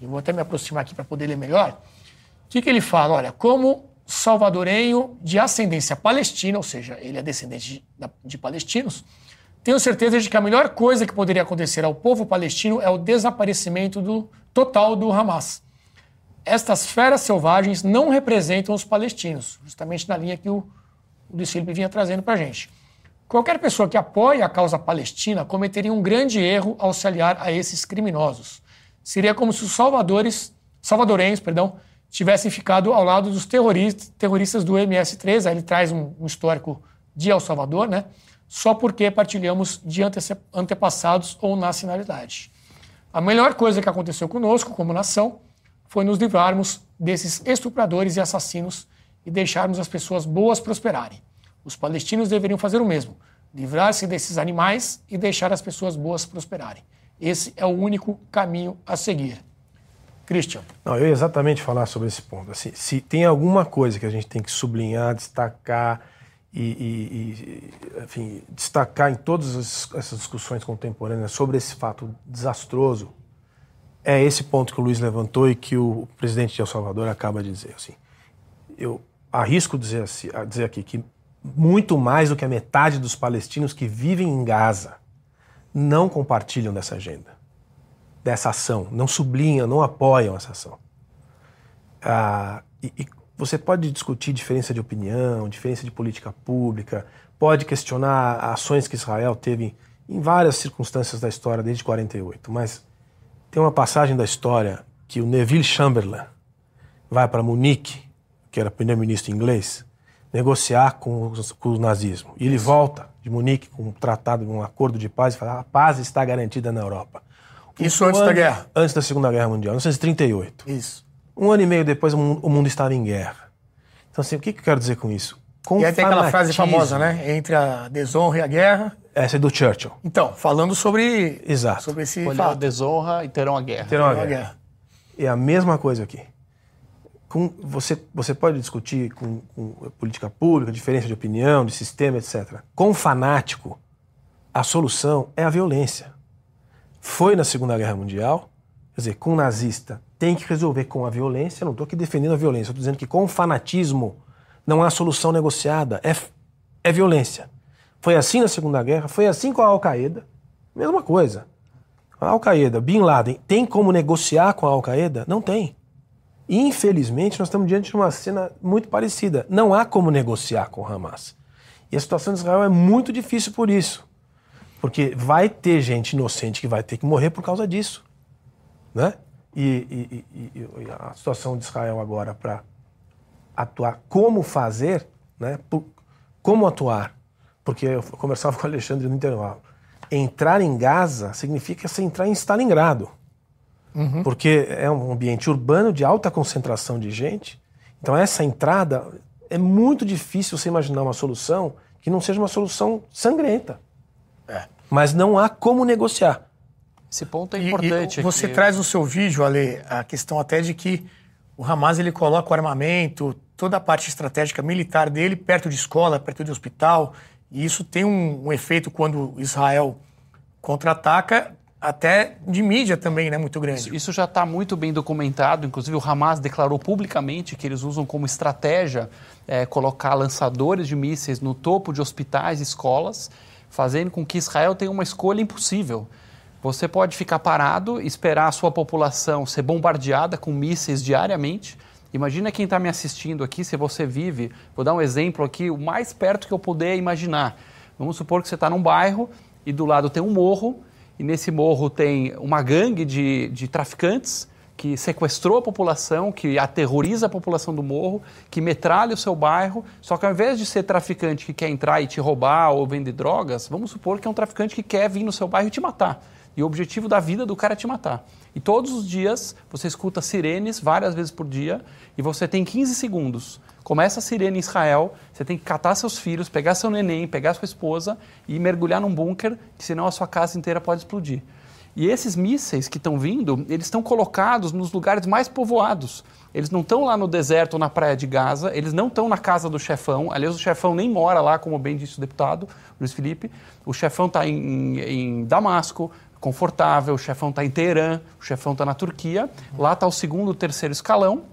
Eu vou até me aproximar aqui para poder ler melhor. O que, que ele fala? Olha, como salvadorenho de ascendência palestina, ou seja, ele é descendente de, de palestinos, tenho certeza de que a melhor coisa que poderia acontecer ao povo palestino é o desaparecimento do, total do Hamas. Estas feras selvagens não representam os palestinos, justamente na linha que o, o Luiz Felipe vinha trazendo para a gente. Qualquer pessoa que apoie a causa palestina cometeria um grande erro ao se aliar a esses criminosos. Seria como se os salvadores, salvadorenhos perdão, tivessem ficado ao lado dos terroristas, terroristas do MS-3. Aí ele traz um, um histórico de El Salvador, né? só porque partilhamos de ante antepassados ou nacionalidade. A melhor coisa que aconteceu conosco, como nação, foi nos livrarmos desses estupradores e assassinos e deixarmos as pessoas boas prosperarem. Os palestinos deveriam fazer o mesmo, livrar-se desses animais e deixar as pessoas boas prosperarem. Esse é o único caminho a seguir. Christian. Não, eu ia exatamente falar sobre esse ponto. Assim, se tem alguma coisa que a gente tem que sublinhar, destacar e, e, e enfim, destacar em todas essas discussões contemporâneas sobre esse fato desastroso, é esse ponto que o Luiz levantou e que o presidente de El Salvador acaba de dizer. Assim, eu arrisco dizer, assim, dizer aqui que muito mais do que a metade dos palestinos que vivem em Gaza não compartilham dessa agenda, dessa ação, não sublinham, não apoiam essa ação. Ah, e, e você pode discutir diferença de opinião, diferença de política pública, pode questionar ações que Israel teve em várias circunstâncias da história desde 48, mas tem uma passagem da história que o Neville Chamberlain vai para Munique, que era primeiro-ministro inglês, negociar com, os, com o nazismo. E ele volta de Munique com um tratado, um acordo de paz e fala: a paz está garantida na Europa. Isso um antes ano, da guerra? Antes da Segunda Guerra Mundial, 1938. Isso. Um ano e meio depois, o mundo, o mundo estava em guerra. Então, assim, o que, que eu quero dizer com isso? Com e aí tem aquela frase famosa, né? Entre a desonra e a guerra. Essa é do Churchill. Então, falando sobre, Exato. sobre esse Olhar a fato. desonra e terão a guerra. Terão a guerra. guerra. É a mesma coisa aqui. Com, você, você pode discutir com, com política pública, diferença de opinião, de sistema, etc. Com o fanático, a solução é a violência. Foi na Segunda Guerra Mundial, quer dizer, com o nazista tem que resolver com a violência. Eu não estou aqui defendendo a violência, estou dizendo que com o fanatismo não há solução negociada, é, é violência. Foi assim na Segunda Guerra, foi assim com a Al-Qaeda, mesma coisa. A Al-Qaeda, Bin Laden, tem como negociar com a Al-Qaeda? Não tem. Infelizmente, nós estamos diante de uma cena muito parecida. Não há como negociar com o Hamas. E a situação de Israel é muito difícil por isso. Porque vai ter gente inocente que vai ter que morrer por causa disso. Né? E, e- e- e a situação de Israel agora para atuar, como fazer, né? Por- como atuar. Porque eu conversava com o Alexandre no intervalo. Entrar em Gaza significa você entrar em Stalingrado porque é um ambiente urbano de alta concentração de gente. Então, essa entrada é muito difícil você imaginar uma solução que não seja uma solução sangrenta. É. Mas não há como negociar. Esse ponto é importante. E, e você traz no seu vídeo, Ale, a questão até de que o Hamas ele coloca o armamento, toda a parte estratégica militar dele perto de escola, perto de hospital, e isso tem um, um efeito quando Israel contra-ataca, até de mídia também, né, muito grande. Isso já está muito bem documentado. Inclusive, o Hamas declarou publicamente que eles usam como estratégia é, colocar lançadores de mísseis no topo de hospitais e escolas, fazendo com que Israel tenha uma escolha impossível. Você pode ficar parado, esperar a sua população ser bombardeada com mísseis diariamente. Imagina quem está me assistindo aqui, se você vive, vou dar um exemplo aqui, o mais perto que eu puder imaginar. Vamos supor que você está num bairro e do lado tem um morro, e nesse morro tem uma gangue de, de traficantes que sequestrou a população, que aterroriza a população do morro, que metralha o seu bairro, só que ao invés de ser traficante que quer entrar e te roubar ou vender drogas, vamos supor que é um traficante que quer vir no seu bairro e te matar. E o objetivo da vida do cara é te matar. E todos os dias você escuta sirenes várias vezes por dia e você tem 15 segundos Começa a sirene em Israel, você tem que catar seus filhos, pegar seu neném, pegar sua esposa e mergulhar num bunker, que senão a sua casa inteira pode explodir. E esses mísseis que estão vindo, eles estão colocados nos lugares mais povoados. Eles não estão lá no deserto ou na praia de Gaza, eles não estão na casa do chefão. Aliás, o chefão nem mora lá, como bem disse o deputado Luiz Felipe. O chefão está em, em, Damasco, confortável, o chefão está em Teherã, o chefão está na Turquia. Lá está o segundo, terceiro escalão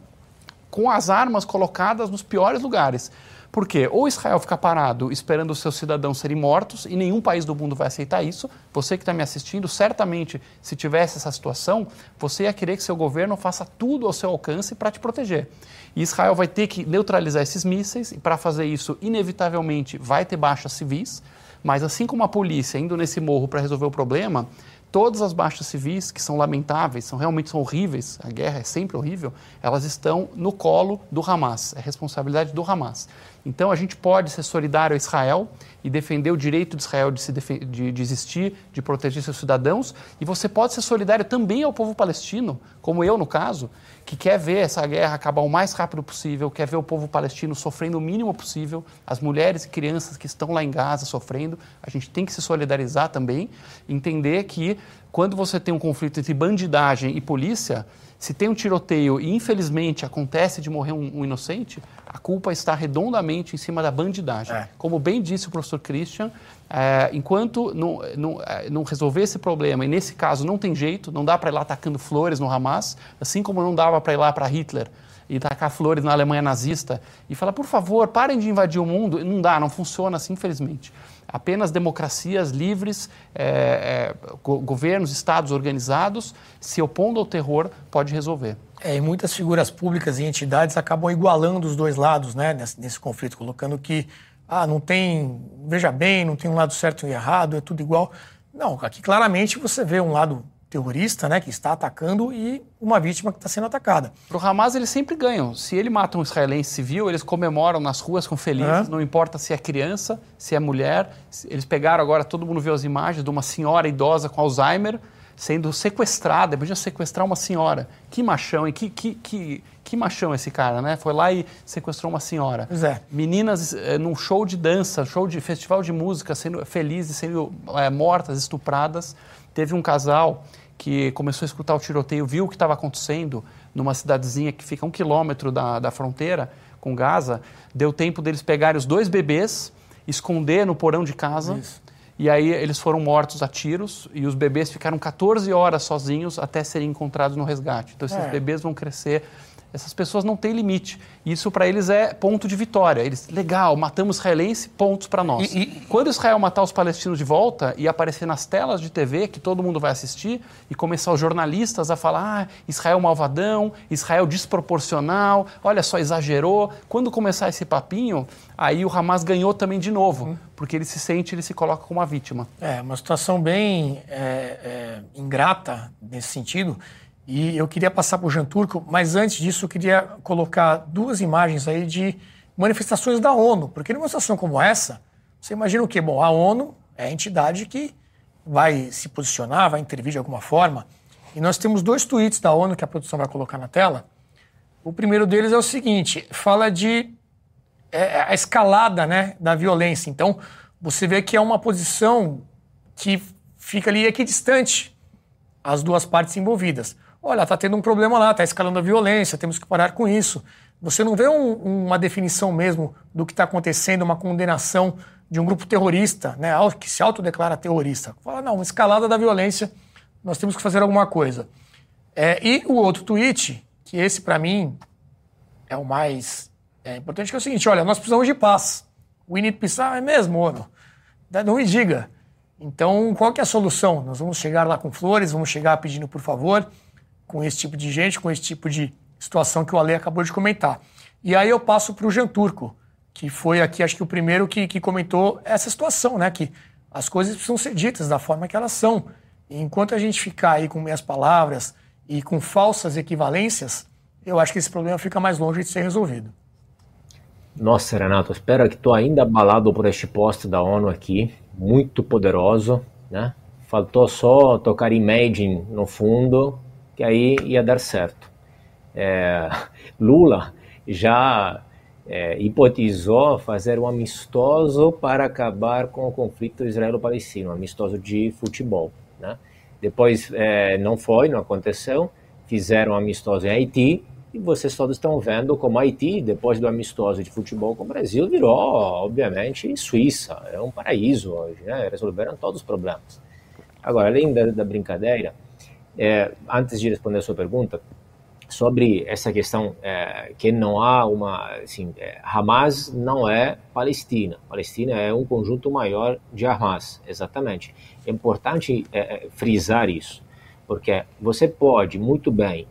com as armas colocadas nos piores lugares. Por quê? Ou Israel fica parado esperando os seus cidadãos serem mortos, e nenhum país do mundo vai aceitar isso. Você que está me assistindo, certamente, se tivesse essa situação, você ia querer que seu governo faça tudo ao seu alcance para te proteger. E Israel vai ter que neutralizar esses mísseis, e para fazer isso, inevitavelmente, vai ter baixas civis. Mas assim como a polícia indo nesse morro para resolver o problema, todas as baixas civis, que são lamentáveis, são realmente são horríveis, a guerra é sempre horrível, elas estão no colo do Hamas, é responsabilidade do Hamas. Então a gente pode ser solidário a Israel e defender o direito de Israel de, se de, de existir, de proteger seus cidadãos, e você pode ser solidário também ao povo palestino, como eu no caso, que quer ver essa guerra acabar o mais rápido possível, quer ver o povo palestino sofrendo o mínimo possível, as mulheres e crianças que estão lá em Gaza sofrendo, a gente tem que se solidarizar também, entender que quando você tem um conflito entre bandidagem e polícia, se tem um tiroteio e infelizmente acontece de morrer um, um inocente, a culpa está redondamente em cima da bandidagem. É. Como bem disse o professor Christian, é, enquanto não, não, é, não, resolver esse problema, e nesse caso não tem jeito, não dá para ir lá atacando flores no Hamas, assim como não dava para ir lá para Hitler e tacar flores na Alemanha nazista e falar, por favor, parem de invadir o mundo. Não dá, não funciona assim, infelizmente. Apenas democracias livres, é, é, governos, estados organizados, se opondo ao terror, pode resolver. É, e muitas figuras públicas e entidades acabam igualando os dois lados né, nesse, nesse conflito, colocando que ah, não tem, veja bem, não tem um lado certo e errado, é tudo igual. Não, aqui claramente você vê um lado terrorista, né, que está atacando e uma vítima que está sendo atacada. Para o Hamas eles sempre ganham. Se ele mata um israelense civil, eles comemoram nas ruas com felizes, é. não importa se é criança, se é mulher. Eles pegaram agora, todo mundo viu as imagens de uma senhora idosa com Alzheimer sendo sequestrada. Imagina sequestrar uma senhora. Que machão, e que, que, que, que machão esse cara, né? Foi lá e sequestrou uma senhora. Pois é. Meninas eh, num show de dança, show de festival de música, sendo felizes, sendo eh, mortas, estupradas. Teve um casal que começou a escutar o tiroteio, viu o que estava acontecendo numa cidadezinha que fica a um quilômetro da, da fronteira com Gaza. Deu tempo deles pegarem os dois bebês, esconder no porão de casa. Isso. E aí eles foram mortos a tiros e os bebês ficaram 14 horas sozinhos até serem encontrados no resgate. Então esses é. bebês vão crescer essas pessoas não têm limite. Isso para eles é ponto de vitória. Eles, legal, matamos israelense, pontos para nós. E, e, Quando Israel matar os palestinos de volta e aparecer nas telas de TV, que todo mundo vai assistir, e começar os jornalistas a falar: ah, Israel malvadão, Israel desproporcional, olha só, exagerou. Quando começar esse papinho, aí o Hamas ganhou também de novo, hum. porque ele se sente, ele se coloca como uma vítima. É, uma situação bem é, é, ingrata nesse sentido. E eu queria passar para o Jean Turco, mas antes disso eu queria colocar duas imagens aí de manifestações da ONU, porque numa situação como essa, você imagina o quê? Bom, a ONU é a entidade que vai se posicionar, vai intervir de alguma forma. E nós temos dois tweets da ONU que a produção vai colocar na tela. O primeiro deles é o seguinte: fala de é, a escalada né, da violência. Então, você vê que é uma posição que fica ali equidistante as duas partes envolvidas. Olha, está tendo um problema lá, está escalando a violência, temos que parar com isso. Você não vê um, uma definição mesmo do que está acontecendo, uma condenação de um grupo terrorista, né, que se autodeclara terrorista. Fala, não, uma escalada da violência, nós temos que fazer alguma coisa. É, e o outro tweet, que esse para mim é o mais é, importante, que é o seguinte: olha, nós precisamos de paz. We need peace. Ah, é mesmo, Ono? Não me diga. Então, qual que é a solução? Nós vamos chegar lá com flores, vamos chegar pedindo por favor, com esse tipo de gente, com esse tipo de situação que o Ale acabou de comentar. E aí eu passo para o Jean Turco, que foi aqui, acho que o primeiro que, que comentou essa situação, né? Que as coisas precisam ser ditas da forma que elas são. E enquanto a gente ficar aí com meias palavras e com falsas equivalências, eu acho que esse problema fica mais longe de ser resolvido. Nossa, Renato, espero que estou ainda abalado por este post da ONU aqui, muito poderoso, né? Faltou só tocar Imagine no fundo, que aí ia dar certo. É, Lula já é, hipotizou fazer um amistoso para acabar com o conflito israelo-palestino, um amistoso de futebol, né? Depois é, não foi, não aconteceu, fizeram um amistoso em Haiti, e vocês todos estão vendo como Haiti, depois do amistoso de futebol com o Brasil, virou, obviamente, Suíça. É um paraíso hoje, né? Resolveram todos os problemas. Agora, além da, da brincadeira, é, antes de responder a sua pergunta, sobre essa questão é, que não há uma assim, é, Hamas não é Palestina Palestina é um conjunto maior de Hamas exatamente é importante é, é frisar isso porque você pode muito bem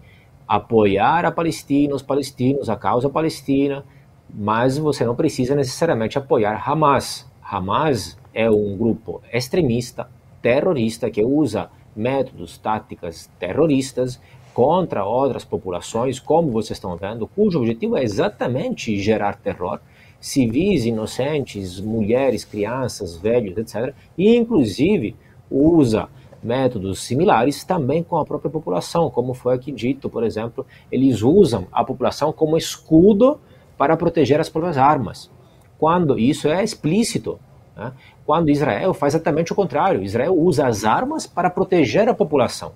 apoiar a Palestina, os palestinos, a causa palestina, mas você não precisa necessariamente apoiar Hamas. Hamas é um grupo extremista, terrorista, que usa métodos, táticas terroristas contra outras populações, como vocês estão vendo, cujo objetivo é exatamente gerar terror, civis inocentes, mulheres, crianças, velhos, etc. E, inclusive, usa métodos similares também com a própria população, como foi aqui dito, por exemplo, eles usam a população como escudo para proteger as próprias armas. Quando isso é explícito, né? Quando Israel faz exatamente o contrário, Israel usa as armas para proteger a população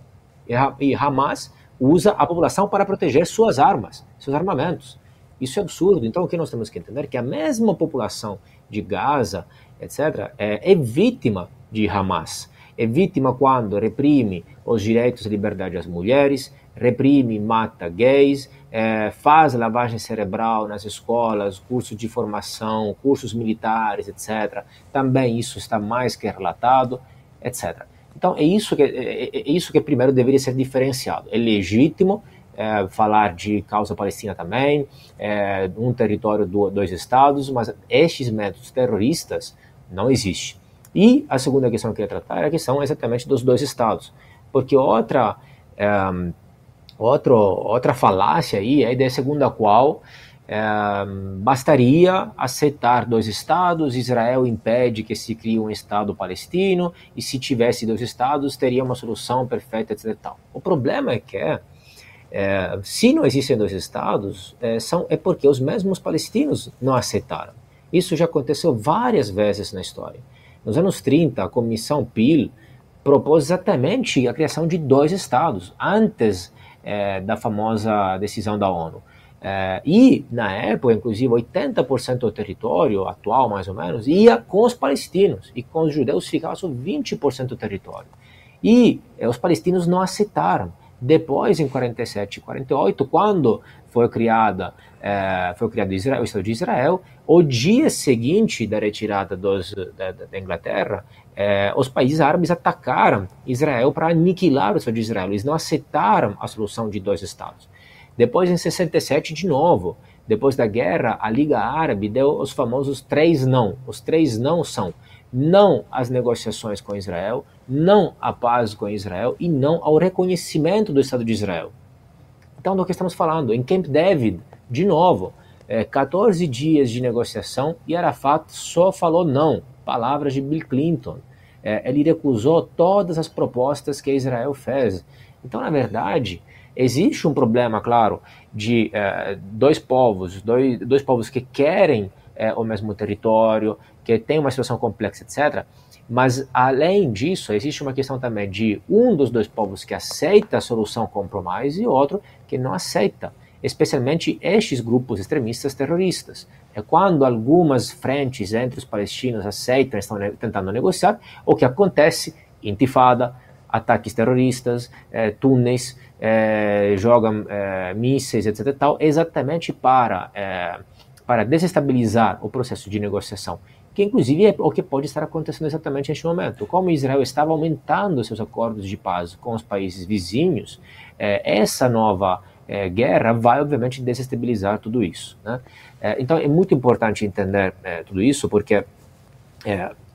e Hamas usa a população para proteger suas armas, seus armamentos. Isso é absurdo. Então, o que nós temos que entender é que a mesma população de Gaza, etc., é, é vítima de Hamas é vítima quando reprime os direitos e liberdade das mulheres, reprime mata gays, é, faz lavagem cerebral nas escolas, cursos de formação, cursos militares, etc. Também isso está mais que relatado, etc. Então é isso que é, é, é isso que primeiro deveria ser diferenciado. É legítimo é, falar de causa palestina também, é, um território do, dois estados, mas estes métodos terroristas não existem. E a segunda questão que eu queria tratar é a questão exatamente dos dois estados, porque outra ehm, outro, outra falácia aí é de segundo a qual ehm, bastaria aceitar dois estados, Israel impede que se crie um estado palestino e se tivesse dois estados teria uma solução perfeita, etc. O problema é que é, se não existem dois estados, é, são, é porque os mesmos palestinos não aceitaram. Isso já aconteceu várias vezes na história. Nos anos 30, a Comissão Peel propôs exatamente a criação de dois estados, antes é, da famosa decisão da ONU. É, e, na época, inclusive, 80% do território atual, mais ou menos, ia com os palestinos, e com os judeus ficava só 20% do território. E é, os palestinos não aceitaram. Depois, em 47 e 48, quando foi criada é, foi criado Israel, o Estado de Israel. O dia seguinte da retirada dos, da, da Inglaterra, é, os países árabes atacaram Israel para aniquilar o Estado de Israel. Eles não aceitaram a solução de dois estados. Depois, em 67, de novo, depois da guerra, a Liga Árabe deu os famosos três não. Os três não são não às negociações com Israel, não à paz com Israel e não ao reconhecimento do Estado de Israel. Então, do que estamos falando? Em Camp David, de novo, é, 14 dias de negociação e Arafat só falou não. Palavras de Bill Clinton. É, ele recusou todas as propostas que Israel fez. Então, na verdade, existe um problema, claro, de é, dois povos, dois, dois povos que querem é, o mesmo território, que tem uma situação complexa, etc. Mas, além disso, existe uma questão também de um dos dois povos que aceita a solução compromise e outro que não aceita, especialmente estes grupos extremistas terroristas. É quando algumas frentes entre os palestinos aceitam, estão tentando negociar, o que acontece, intifada, ataques terroristas, eh, túneis, eh, jogam eh, mísseis, etc. Tal, exatamente para, para desestabilizar o processo de negociação que inclusive é o que pode estar acontecendo exatamente neste momento. Como Israel estava aumentando seus acordos de paz com os países vizinhos, eh, essa nova eh, guerra vai obviamente desestabilizar tudo isso. Né? Eh, então é muito importante entender tudo isso, porque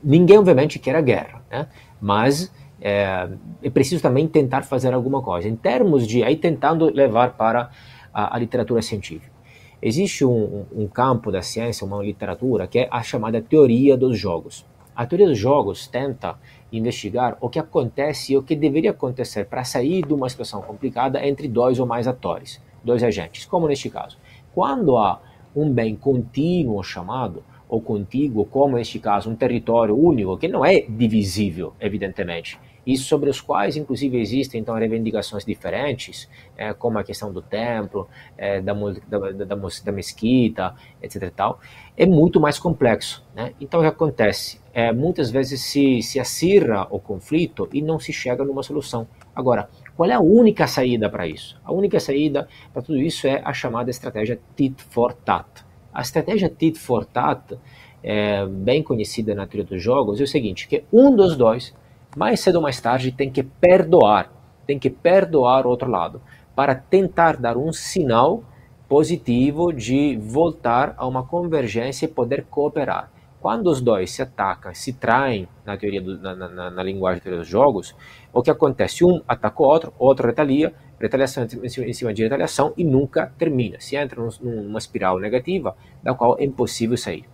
ninguém obviamente quer a guerra, né? mas é, é, preciso também tentar fazer alguma coisa, em termos de, aí tentando levar para a, a literatura científica. Existe um, um, campo da ciência, uma literatura, que é a chamada teoria dos jogos. A teoria dos jogos tenta investigar o que acontece e o que deveria acontecer para sair de uma situação complicada entre dois ou mais atores, dois agentes, como neste caso. Quando há um bem contínuo chamado, ou contíguo, como neste caso, um território único, que não é divisível, evidentemente, e sobre os quais, inclusive, existem então reivindicações diferentes, é, como a questão do templo, é, da, da, da, da, mesquita, etc. Tal, é muito mais complexo. Né? Então, o que acontece? É, muitas vezes se, se acirra o conflito e não se chega numa solução. Agora, qual é a única saída para isso? A única saída para tudo isso é a chamada estratégia tit for tat. A estratégia tit for tat, é, bem conhecida na teoria dos jogos, é o seguinte, que um dos dois mais cedo ou mais tarde tem que perdoar, tem que perdoar o outro lado, para tentar dar um sinal positivo de voltar a uma convergência e poder cooperar. Quando os dois se atacam, se traem na teoria do, na, na, na, linguagem dos jogos, o que acontece? Um ataca o outro, outro retalia, retaliação em cima, de retaliação e nunca termina. Se entra num, numa espiral negativa da qual é impossível sair.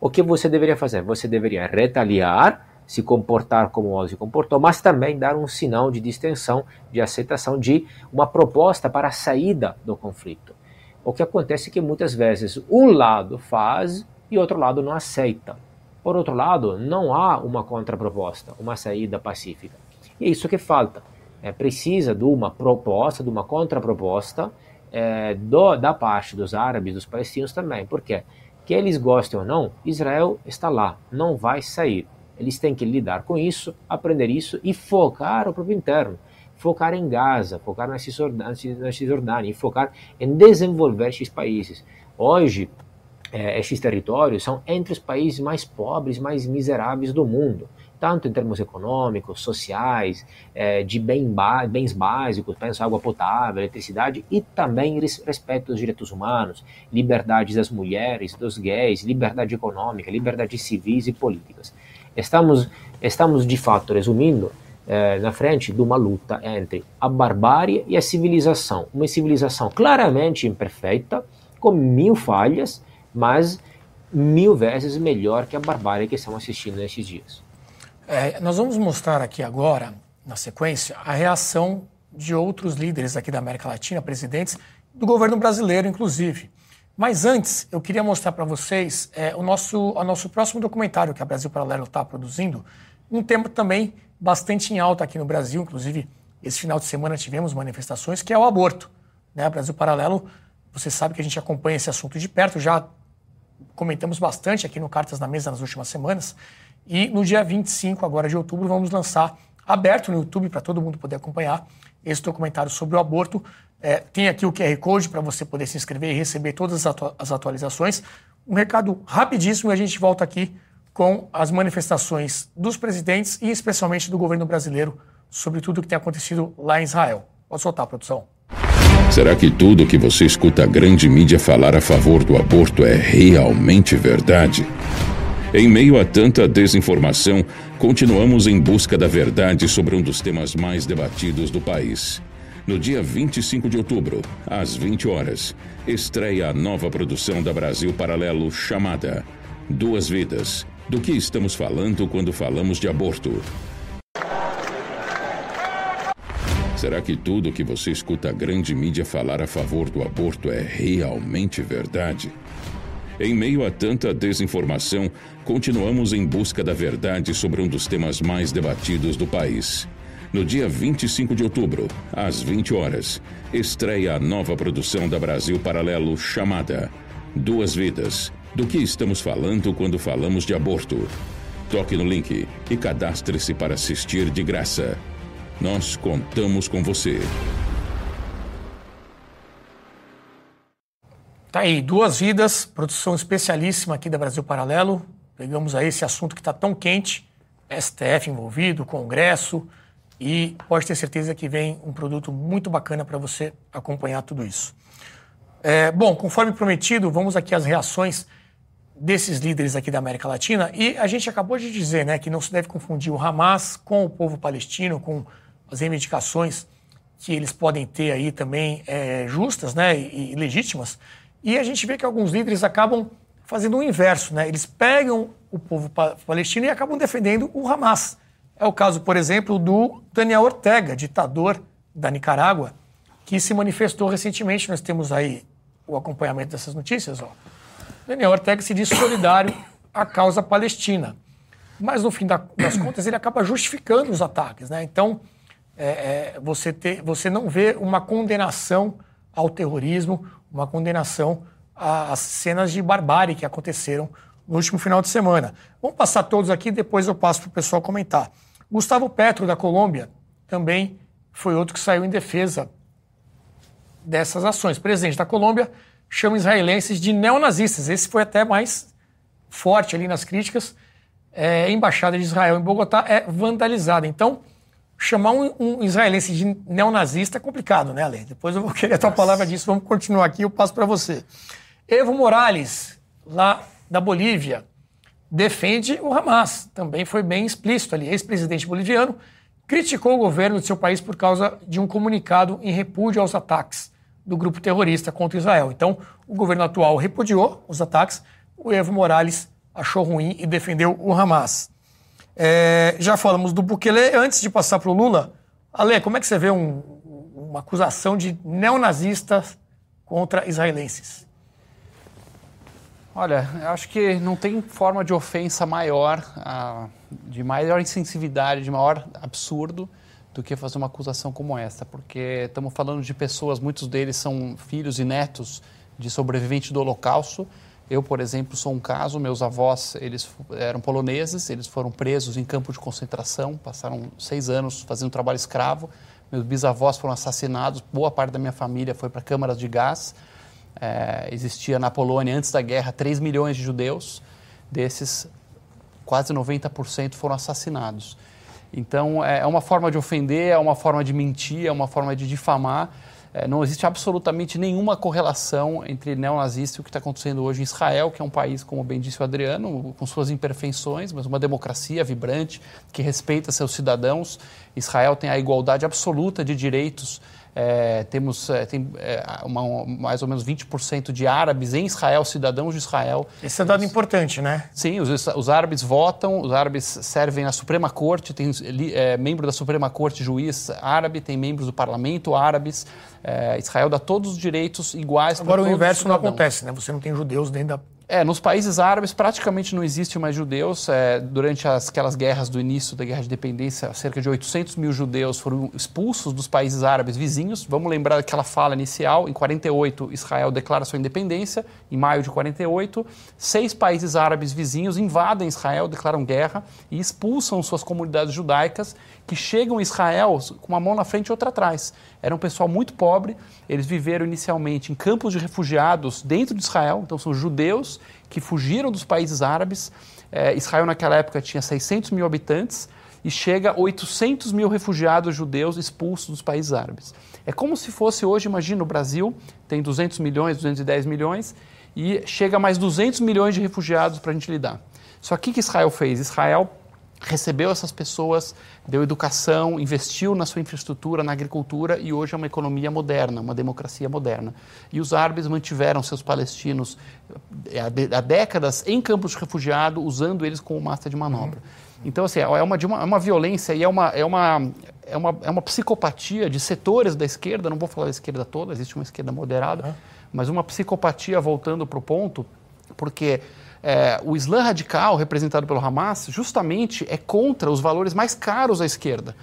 O que você deveria fazer? Você deveria retaliar se comportar como o se comportou, mas também dar um sinal de distensão, de aceitação de uma proposta para a saída do conflito. O que acontece é que muitas vezes um lado faz e outro lado não aceita. Por outro lado, não há uma contraproposta, uma saída pacífica. E é isso que falta. É, precisa de uma proposta, de uma contraproposta é, do, da parte dos árabes, dos palestinos também. Porque, que eles gostem ou não, Israel está lá, não vai sair. Eles têm que lidar com isso, aprender isso e focar o próprio interno. Focar em Gaza, focar na Cisjordânia e focar em desenvolver esses países. Hoje, eh, esses territórios são entre os países mais pobres, mais miseráveis do mundo tanto em termos econômicos, sociais, eh, de bens básicos, penso água potável, eletricidade, e também respeito aos direitos humanos, liberdades das mulheres, dos gays, liberdade econômica, liberdades civis e políticas. Estamos, estamos de fato, resumindo, eh, na frente de uma luta entre a barbárie e a civilização. Uma civilização claramente imperfeita, com mil falhas, mas mil vezes melhor que a barbárie que estamos assistindo nesses dias. É, nós vamos mostrar aqui agora, na sequência, a reação de outros líderes aqui da América Latina, presidentes do governo brasileiro, inclusive. Mas antes, eu queria mostrar para vocês é, o, nosso, o nosso próximo documentário que a Brasil Paralelo está produzindo, um tema também bastante em alta aqui no Brasil, inclusive esse final de semana tivemos manifestações, que é o aborto. Né? Brasil Paralelo, você sabe que a gente acompanha esse assunto de perto, já comentamos bastante aqui no Cartas na Mesa nas últimas semanas, e no dia 25 agora de outubro vamos lançar, aberto no YouTube para todo mundo poder acompanhar, esse documentário sobre o aborto, é, tem aqui o QR Code para você poder se inscrever e receber todas as, atu as atualizações. Um recado rapidíssimo e a gente volta aqui com as manifestações dos presidentes e especialmente do governo brasileiro sobre tudo o que tem acontecido lá em Israel. Pode soltar, produção. Será que tudo que você escuta a grande mídia falar a favor do aborto é realmente verdade? Em meio a tanta desinformação, continuamos em busca da verdade sobre um dos temas mais debatidos do país. No dia 25 de outubro, às 20 horas, estreia a nova produção da Brasil Paralelo chamada Duas Vidas. Do que estamos falando quando falamos de aborto? Será que tudo que você escuta a grande mídia falar a favor do aborto é realmente verdade? Em meio a tanta desinformação, continuamos em busca da verdade sobre um dos temas mais debatidos do país. No dia 25 de outubro, às 20 horas, estreia a nova produção da Brasil Paralelo chamada Duas Vidas. Do que estamos falando quando falamos de aborto? Toque no link e cadastre-se para assistir de graça. Nós contamos com você. Tá aí, Duas Vidas, produção especialíssima aqui da Brasil Paralelo. Pegamos aí esse assunto que está tão quente, STF envolvido, Congresso, e pode ter certeza que vem um produto muito bacana para você acompanhar tudo isso. É, bom, conforme prometido, vamos aqui às reações desses líderes aqui da América Latina. E a gente acabou de dizer né, que não se deve confundir o Hamas com o povo palestino, com as reivindicações que eles podem ter aí também é, justas né, e, legítimas. E a gente vê que alguns líderes acabam fazendo o inverso, né? Eles pegam o povo palestino e acabam defendendo o Hamas. É o caso, por exemplo, do Daniel Ortega, ditador da Nicarágua, que se manifestou recentemente. Nós temos aí o acompanhamento dessas notícias. Ó. Daniel Ortega se diz solidário à causa palestina. Mas, no fim das contas, ele acaba justificando os ataques. Né? Então, é, é, você, ter, você não vê uma condenação ao terrorismo, uma condenação às cenas de barbárie que aconteceram no último final de semana. Vamos passar todos aqui, depois eu passo para o pessoal comentar. Gustavo Petro, da Colômbia, também foi outro que saiu em defesa dessas ações. O presidente da Colômbia chama israelenses de neonazistas. Esse foi até mais forte ali nas críticas. É, a embaixada de Israel em Bogotá é vandalizada. Então, chamar um, um, israelense de neonazista é complicado, né, Ale? Depois eu vou querer a tua palavra disso, vamos continuar aqui, eu passo para você. Evo Morales, lá da Bolívia, defende o Hamas, também foi bem explícito ali. Ex-presidente boliviano criticou o governo de seu país por causa de um comunicado em repúdio aos ataques do grupo terrorista contra Israel. Então, o governo atual repudiou os ataques, o Evo Morales achou ruim e defendeu o Hamas. É, já falamos do Bukele. Antes de passar para o Lula, Ale, como é que você vê um, uma acusação de neonazistas contra israelenses? Olha, acho que não tem forma de ofensa maior, de maior insensibilidade, de maior absurdo do que fazer uma acusação como essa, porque estamos falando de pessoas, muitos deles são filhos e netos de sobreviventes do Holocausto, eu, por exemplo, sou um caso. Meus avós, eles eram poloneses, eles foram presos em campo de concentração, passaram seis anos fazendo trabalho escravo. Meus bisavós foram assassinados. Boa parte da minha família foi para câmaras de gás. É, existia na Polônia, antes da guerra, 3 milhões de judeus. Desses, quase 90% foram assassinados. Então, é, é uma forma de ofender, é uma forma de mentir, é uma forma de difamar. É, não existe absolutamente nenhuma correlação entre neonazista e o que está acontecendo hoje em Israel, que é um país, como bem disse o Adriano, com suas imperfeições, mas uma democracia vibrante, que respeita seus cidadãos. Israel tem a igualdade absoluta de direitos é, temos é, tem, é, uma, mais ou menos 20% de árabes em Israel, cidadãos de Israel. Esse é um dado importante, né? Sim, os, os árabes votam, os árabes servem na Suprema Corte, tem é, membro da Suprema Corte juiz árabe, tem membros do parlamento árabes. É, Israel dá todos os direitos iguais para todos Agora o inverso não acontece, né? Você não tem judeus dentro da é, nos países árabes praticamente não existe mais judeus. É, durante as, aquelas guerras do início da Guerra de Independência, cerca de 800 mil judeus foram expulsos dos países árabes vizinhos. Vamos lembrar daquela fala inicial. Em 48, Israel declara sua independência. Em maio de 48, seis países árabes vizinhos invadem Israel, declaram guerra e expulsam suas comunidades judaicas que chegam a Israel com uma mão na frente e outra atrás. Era um pessoal muito pobre, eles viveram inicialmente em campos de refugiados dentro de Israel, então são judeus que fugiram dos países árabes. É, Israel, naquela época, tinha 600 mil habitantes e chega a 800 mil refugiados judeus expulsos dos países árabes. É como se fosse hoje, imagina, o Brasil tem 200 milhões, 210 milhões e chega mais 200 milhões de refugiados para a gente lidar. Só que o que Israel fez? Israel recebeu essas pessoas, deu educação, investiu na sua infraestrutura, na agricultura e hoje é uma economia moderna, uma democracia moderna. E os árabes mantiveram seus palestinos eh, há décadas em campos de refugiado, usando eles como massa de manobra. Então, assim, é uma, é uma violência e é uma, é, uma, é, uma, é uma psicopatia de setores da esquerda, não vou falar da esquerda toda, existe uma esquerda moderada, mas uma psicopatia, voltando para o ponto, porque é, o Islã radical, representado pelo Hamas, justamente é contra os valores mais caros à esquerda.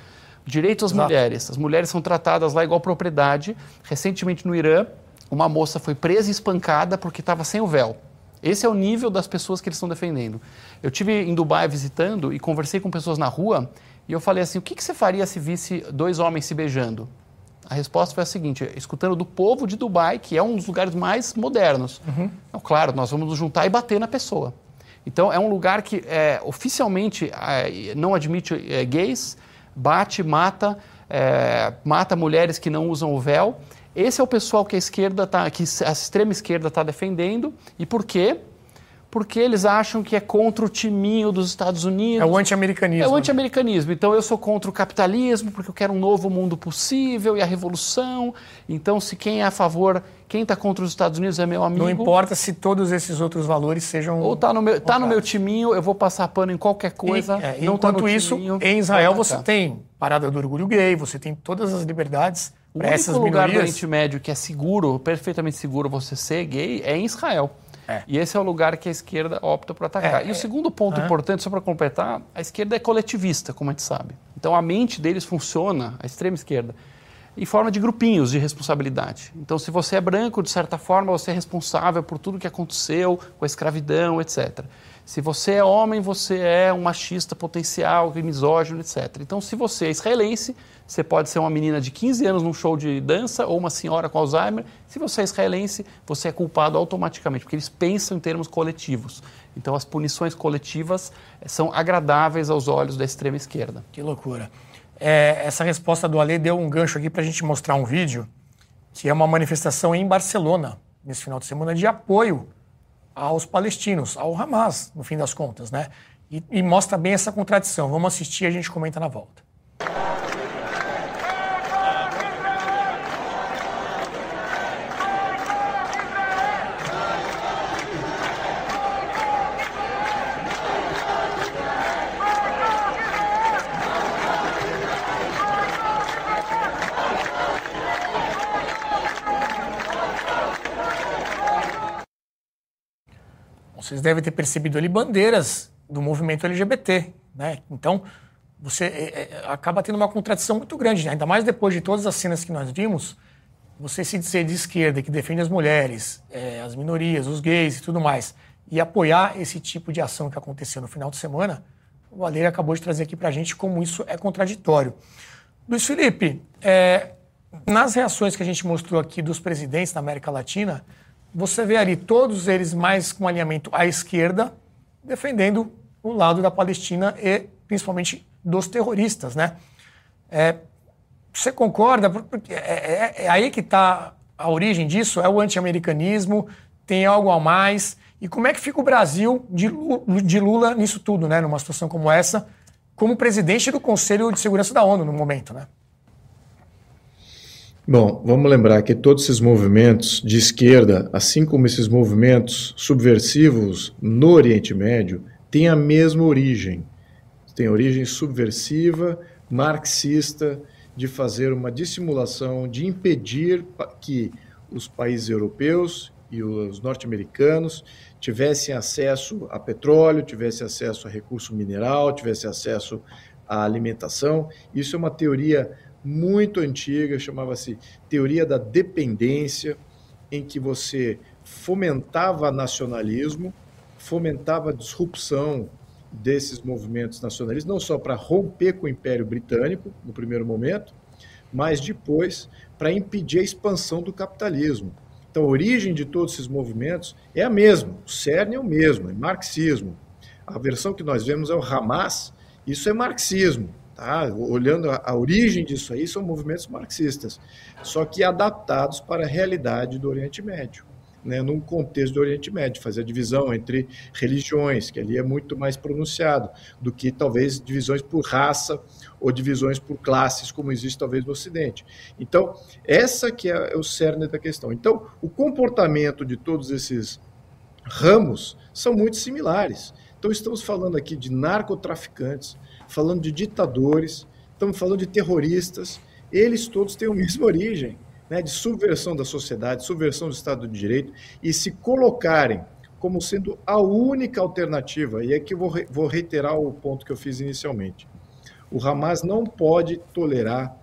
Direito às Exato. mulheres. As mulheres são tratadas lá igual propriedade. Recentemente no Irã, uma moça foi presa e espancada porque estava sem o véu. Esse é o nível das pessoas que eles estão defendendo. Eu tive em Dubai visitando e conversei com pessoas na rua e eu falei assim: o que, que você faria se visse dois homens se beijando? A resposta foi a seguinte: escutando do povo de Dubai, que é um dos lugares mais modernos. Uhum. Então, claro, nós vamos nos juntar e bater na pessoa. Então, é um lugar que é, oficialmente é, não admite é, gays, bate, mata, é, mata mulheres que não usam o véu. Esse é o pessoal que a esquerda tá, que a extrema esquerda está defendendo. E por quê? Porque eles acham que é contra o timinho dos Estados Unidos. É o anti-americanismo. É o anti-americanismo. Então eu sou contra o capitalismo porque eu quero um novo mundo possível e a revolução. Então se quem é a favor, quem está contra os Estados Unidos é meu amigo. Não importa se todos esses outros valores sejam. Ou está no meu, tá no meu timinho, eu vou passar pano em qualquer coisa. E, é, não tá enquanto tá isso, timinho, em Israel você tem parada do orgulho gay, você tem todas as liberdades para essas minorias. O lugar do Oriente Médio que é seguro, perfeitamente seguro você ser gay, é em Israel. É. E esse é o lugar que a esquerda opta por atacar. É, e o segundo ponto é. importante, só para completar, a esquerda é coletivista, como a gente sabe. Então a mente deles funciona, a extrema esquerda, em forma de grupinhos de responsabilidade. Então, se você é branco, de certa forma, você é responsável por tudo que aconteceu com a escravidão, etc. Se você é homem, você é um machista potencial, misógino, etc. Então, se você é israelense, você pode ser uma menina de 15 anos num show de dança ou uma senhora com Alzheimer. Se você é israelense, você é culpado automaticamente, porque eles pensam em termos coletivos. Então, as punições coletivas eh, são agradáveis aos olhos da extrema esquerda. Que loucura. É, essa resposta do Ale deu um gancho aqui para a gente mostrar um vídeo que é uma manifestação em Barcelona, nesse final de semana, de apoio aos palestinos, ao Hamas, no fim das contas, né? E, e mostra bem essa contradição. Vamos assistir e a gente comenta na volta. Vocês devem ter percebido ali bandeiras do movimento LGBT, né? Então, você é, é, acaba tendo uma contradição muito grande, né? ainda mais depois de todas as cenas que nós vimos, você se dizer de esquerda que defende as mulheres, é, as minorias, os gays e tudo mais, e apoiar esse tipo de ação que aconteceu no final de semana, o Valeria acabou de trazer aqui para a gente como isso é contraditório. Luiz Felipe, é, nas reações que a gente mostrou aqui dos presidentes da América Latina, você vê ali todos eles mais com alinhamento à esquerda, defendendo o lado da Palestina e principalmente dos terroristas, né? É, você concorda? Porque é, é, é aí que está a origem disso, é o anti-americanismo, tem algo a mais. E como é que fica o Brasil de de Lula nisso tudo, né? Numa situação como essa, como presidente do Conselho de Segurança da ONU no momento, né? Bom, vamos lembrar que todos esses movimentos de esquerda, assim como esses movimentos subversivos no Oriente Médio, têm a mesma origem. Tem origem subversiva, marxista, de fazer uma dissimulação, de impedir que os países europeus e os norte-americanos tivessem acesso a petróleo, tivessem acesso a recurso mineral, tivessem acesso à alimentação. Isso é uma teoria muito antiga, chamava-se teoria da dependência, em que você fomentava nacionalismo, fomentava a disrupção desses movimentos nacionalistas, não só para romper com o Império Britânico, no primeiro momento, mas depois para impedir a expansão do capitalismo. Então, a origem de todos esses movimentos é a mesma, o cerne é o mesmo, é marxismo. A versão que nós vemos é o Hamas, isso é marxismo. Tá? Olhando a, a, origem disso aí, são movimentos marxistas, só que adaptados para a realidade do Oriente Médio, né? num contexto do Oriente Médio, fazer a divisão entre religiões, que ali é muito mais pronunciado, do que talvez divisões por raça ou divisões por classes, como existe talvez no Ocidente. Então, essa que é o cerne da questão. Então, o comportamento de todos esses ramos são muito similares. Então, estamos falando aqui de narcotraficantes, falando de ditadores, estamos falando de terroristas, eles todos têm a mesma origem, né, de subversão da sociedade, subversão do Estado de Direito, e se colocarem como sendo a única alternativa. E aqui vou, vou reiterar o ponto que eu fiz inicialmente. O Hamas não pode tolerar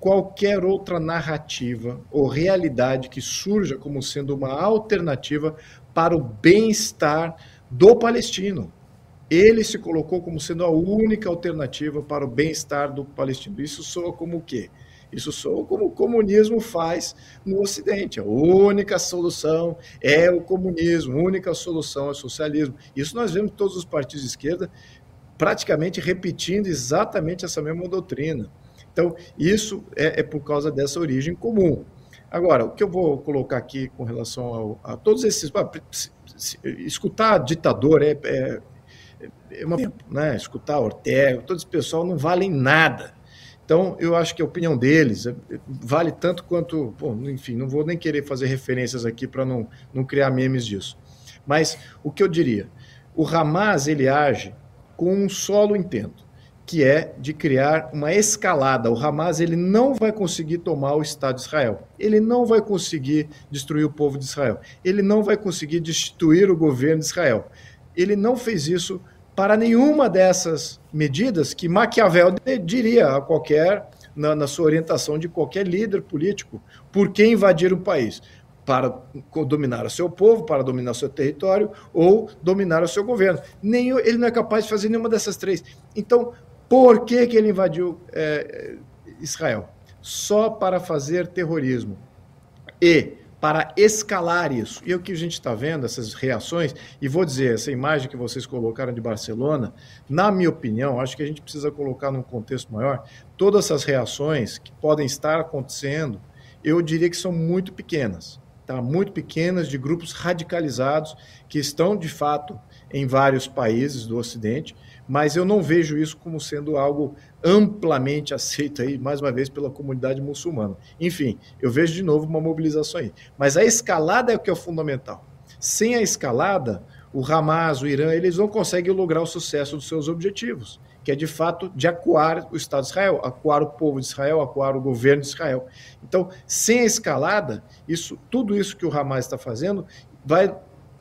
qualquer outra narrativa ou realidade que surja como sendo uma alternativa para o bem-estar do palestino. Ele se colocou como sendo a única alternativa para o bem-estar do palestino. Isso soa como o quê? Isso soa como o comunismo faz no Ocidente. A única solução é o comunismo, a única solução é o socialismo. Isso nós vemos todos os partidos de esquerda praticamente repetindo exatamente essa mesma doutrina. Então, isso é, é por causa dessa origem comum. Agora, o que eu vou colocar aqui com relação ao, a todos esses. Escutar ditador é, é uma. Né? Escutar Ortega, todo esse pessoal não valem nada. Então, eu acho que a opinião deles é, vale tanto quanto. Bom, enfim, não vou nem querer fazer referências aqui para não, não criar memes disso. Mas o que eu diria? O Hamas ele age com um solo intento que é de criar uma escalada. O Hamas ele não vai conseguir tomar o Estado de Israel. Ele não vai conseguir destruir o povo de Israel. Ele não vai conseguir destituir o governo de Israel. Ele não fez isso para nenhuma dessas medidas que Maquiavel diria a qualquer na, na sua orientação de qualquer líder político por que invadir um país para dominar o seu povo, para dominar o seu território ou dominar o seu governo. Nem ele não é capaz de fazer nenhuma dessas três. Então, por que, que ele invadiu é, Israel? Só para fazer terrorismo. E para escalar isso. E o que a gente está vendo, essas reações, e vou dizer, essa imagem que vocês colocaram de Barcelona, na minha opinião, acho que a gente precisa colocar num contexto maior, todas essas reações que podem estar acontecendo, eu diria que são muito pequenas, tá? muito pequenas, de grupos radicalizados que estão, de fato, em vários países do Ocidente, mas eu não vejo isso como sendo algo amplamente aceito aí, mais uma vez, pela comunidade muçulmana. Enfim, eu vejo de novo uma mobilização aí. Mas a escalada é o que é fundamental. Sem a escalada, o Hamas, o Irã, eles não conseguem lograr o sucesso dos seus objetivos, que é de fato de acuar o Estado de Israel, acuar o povo de Israel, acuar o governo de Israel. Então, sem a escalada, isso, tudo isso que o Hamas está fazendo vai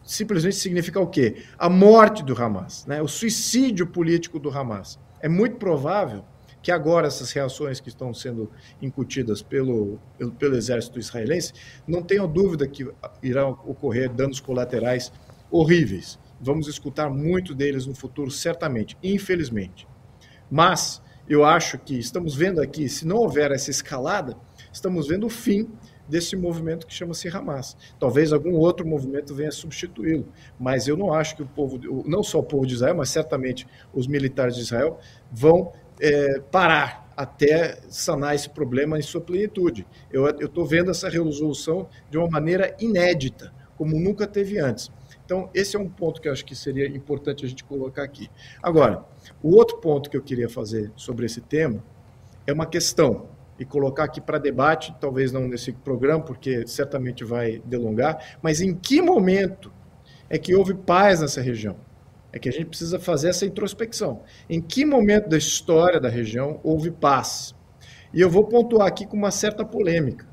simplesmente significa o quê? A morte do Hamas, né? o suicídio político do Hamas. É muito provável que agora essas reações que estão sendo incutidas pelo, pelo, pelo exército israelense, não tenham dúvida que irão ocorrer danos colaterais horríveis. Vamos escutar muito deles no futuro, certamente, infelizmente. Mas eu acho que estamos vendo aqui, se não houver essa escalada, estamos vendo o fim desse movimento que chama-se Hamas. Talvez algum outro movimento venha substituí-lo, mas eu não acho que o povo, não só o povo de Israel, mas certamente os militares de Israel vão é, parar até sanar esse problema em sua plenitude. Eu estou vendo essa resolução de uma maneira inédita, como nunca teve antes. Então, esse é um ponto que eu acho que seria importante a gente colocar aqui. Agora, o outro ponto que eu queria fazer sobre esse tema é uma questão e colocar aqui para debate, talvez não nesse programa, porque certamente vai delongar, mas em que momento é que houve paz nessa região? É que a gente precisa fazer essa introspecção. Em que momento da história da região houve paz? E eu vou pontuar aqui com uma certa polêmica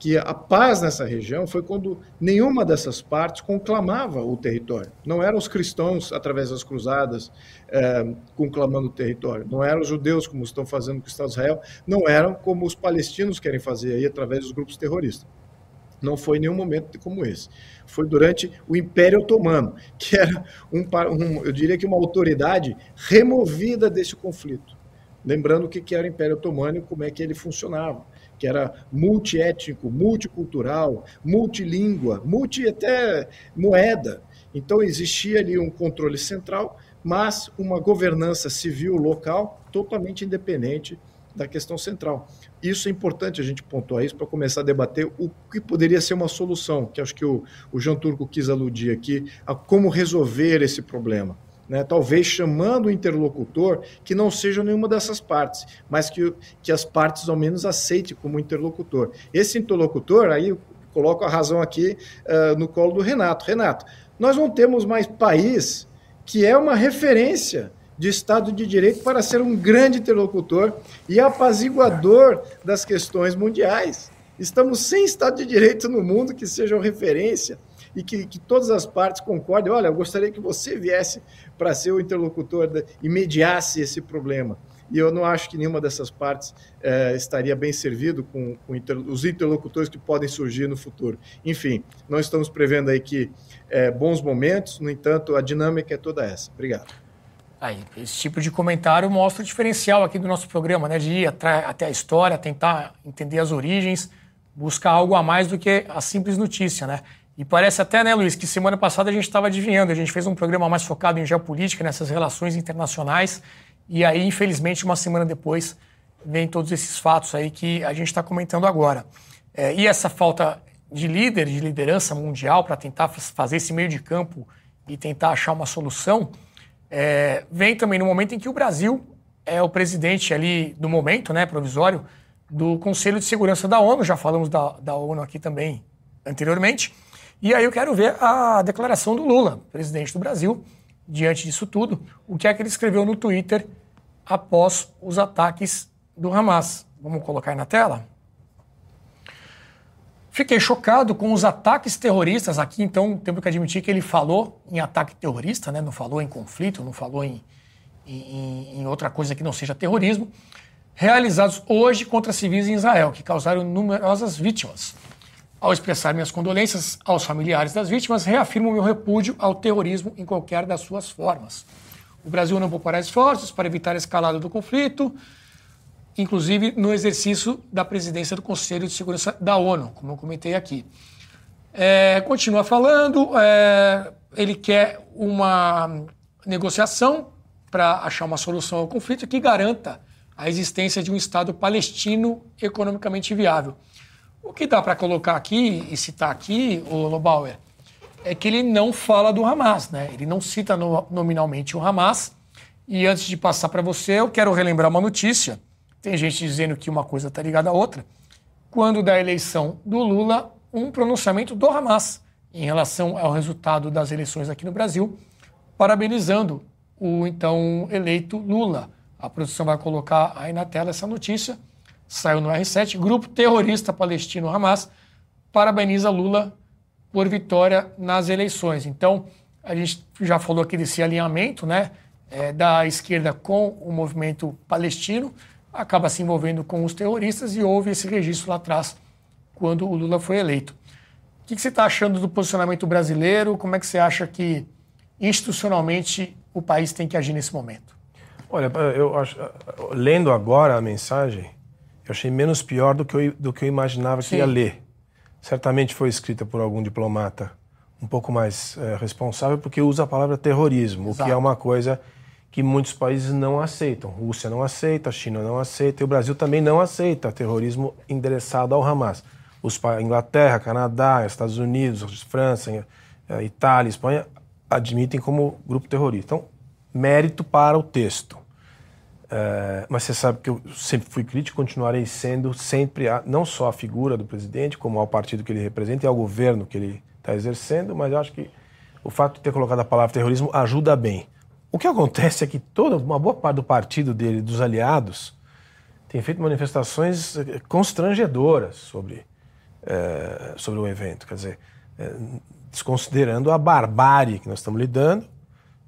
que a paz nessa região foi quando nenhuma dessas partes conclamava o território. Não eram os cristãos, através das cruzadas, é, conclamando o território. Não eram os judeus, como estão fazendo com o Estado de Israel. Não eram como os palestinos querem fazer aí, através dos grupos terroristas. Não foi em nenhum momento como esse. Foi durante o Império Otomano, que era, um, um eu diria que uma autoridade removida desse conflito. Lembrando o que era o Império Otomano e como é que ele funcionava que era multiétnico, multicultural, multilíngua, multi até moeda. Então existia ali um controle central, mas uma governança civil local totalmente independente da questão central. Isso é importante a gente pontuar isso para começar a debater o que poderia ser uma solução, que acho que o, o João Turco quis aludir aqui, a como resolver esse problema né, talvez chamando o interlocutor que não seja nenhuma dessas partes, mas que, que as partes ao menos aceitem como interlocutor. Esse interlocutor, aí coloco a razão aqui uh, no colo do Renato. Renato, nós não temos mais país que é uma referência de Estado de Direito para ser um grande interlocutor e apaziguador das questões mundiais. Estamos sem Estado de Direito no mundo que seja referência e que, que todas as partes concordem. Olha, eu gostaria que você viesse para ser o interlocutor e mediasse esse problema. E eu não acho que nenhuma dessas partes é, estaria bem servido com, com inter, os interlocutores que podem surgir no futuro. Enfim, nós estamos prevendo aí que é, bons momentos, no entanto, a dinâmica é toda essa. Obrigado. Aí, esse tipo de comentário mostra o diferencial aqui do nosso programa, né? De ir até a história, tentar entender as origens, buscar algo a mais do que a simples notícia, né? E parece até, né, Luiz, que semana passada a gente estava adivinhando, a gente fez um programa mais focado em geopolítica, nessas relações internacionais, e aí, infelizmente, uma semana depois, vem todos esses fatos aí que a gente está comentando agora. É, e essa falta de líder, de liderança mundial para tentar fazer esse meio de campo e tentar achar uma solução, é, vem também no momento em que o Brasil é o presidente ali do momento, né, provisório, do Conselho de Segurança da ONU, já falamos da, da ONU aqui também anteriormente, e aí eu quero ver a declaração do Lula, presidente do Brasil, diante disso tudo, o que é que ele escreveu no Twitter após os ataques do Hamas. Vamos colocar na tela? Fiquei chocado com os ataques terroristas aqui, então temos que admitir que ele falou em ataque terrorista, né? não falou em conflito, não falou em, em, em outra coisa que não seja terrorismo, realizados hoje contra civis em Israel, que causaram numerosas vítimas. Ao expressar minhas condolências aos familiares das vítimas, reafirmo meu repúdio ao terrorismo em qualquer das suas formas. O Brasil não poupará esforços para evitar a escalada do conflito, inclusive no exercício da presidência do Conselho de Segurança da ONU, como eu comentei aqui. É, continua falando, é, ele quer uma negociação para achar uma solução ao conflito que garanta a existência de um Estado palestino economicamente viável. O que dá para colocar aqui e citar aqui, o Lobauer, é que ele não fala do Hamas, né? Ele não cita no, nominalmente o Hamas. E antes de passar para você, eu quero relembrar uma notícia. Tem gente dizendo que uma coisa está ligada à outra. Quando da eleição do Lula, um pronunciamento do Hamas em relação ao resultado das eleições aqui no Brasil, parabenizando o então eleito Lula. A produção vai colocar aí na tela essa notícia saiu no R7, grupo terrorista palestino Hamas parabeniza Lula por vitória nas eleições. Então, a gente já falou aqui desse alinhamento né, é, da esquerda com o movimento palestino, acaba se envolvendo com os terroristas e houve esse registro lá atrás, quando o Lula foi eleito. O que, que você está achando do posicionamento brasileiro? Como é que você acha que institucionalmente o país tem que agir nesse momento? Olha, eu acho, lendo agora a mensagem, eu achei menos pior do que eu, do que eu imaginava Sim. que ia ler. Certamente foi escrita por algum diplomata um pouco mais é, responsável, porque usa a palavra terrorismo, Exato. o que é uma coisa que muitos países não aceitam. Rússia não aceita, China não aceita e o Brasil também não aceita terrorismo endereçado ao Hamas. Os Inglaterra, Canadá, Estados Unidos, França, eh, Itália, Espanha admitem como grupo terrorista. Então, mérito para o texto. É, mas você sabe que eu sempre fui crítico, continuarei sendo sempre, a, não só a figura do presidente, como ao partido que ele representa e ao governo que ele está exercendo, mas eu acho que o fato de ter colocado a palavra terrorismo ajuda bem. O que acontece é que toda uma boa parte do partido dele, dos aliados, tem feito manifestações eh, constrangedoras sobre, é, sobre o evento. Quer dizer, é, desconsiderando a barbárie que nós estamos lidando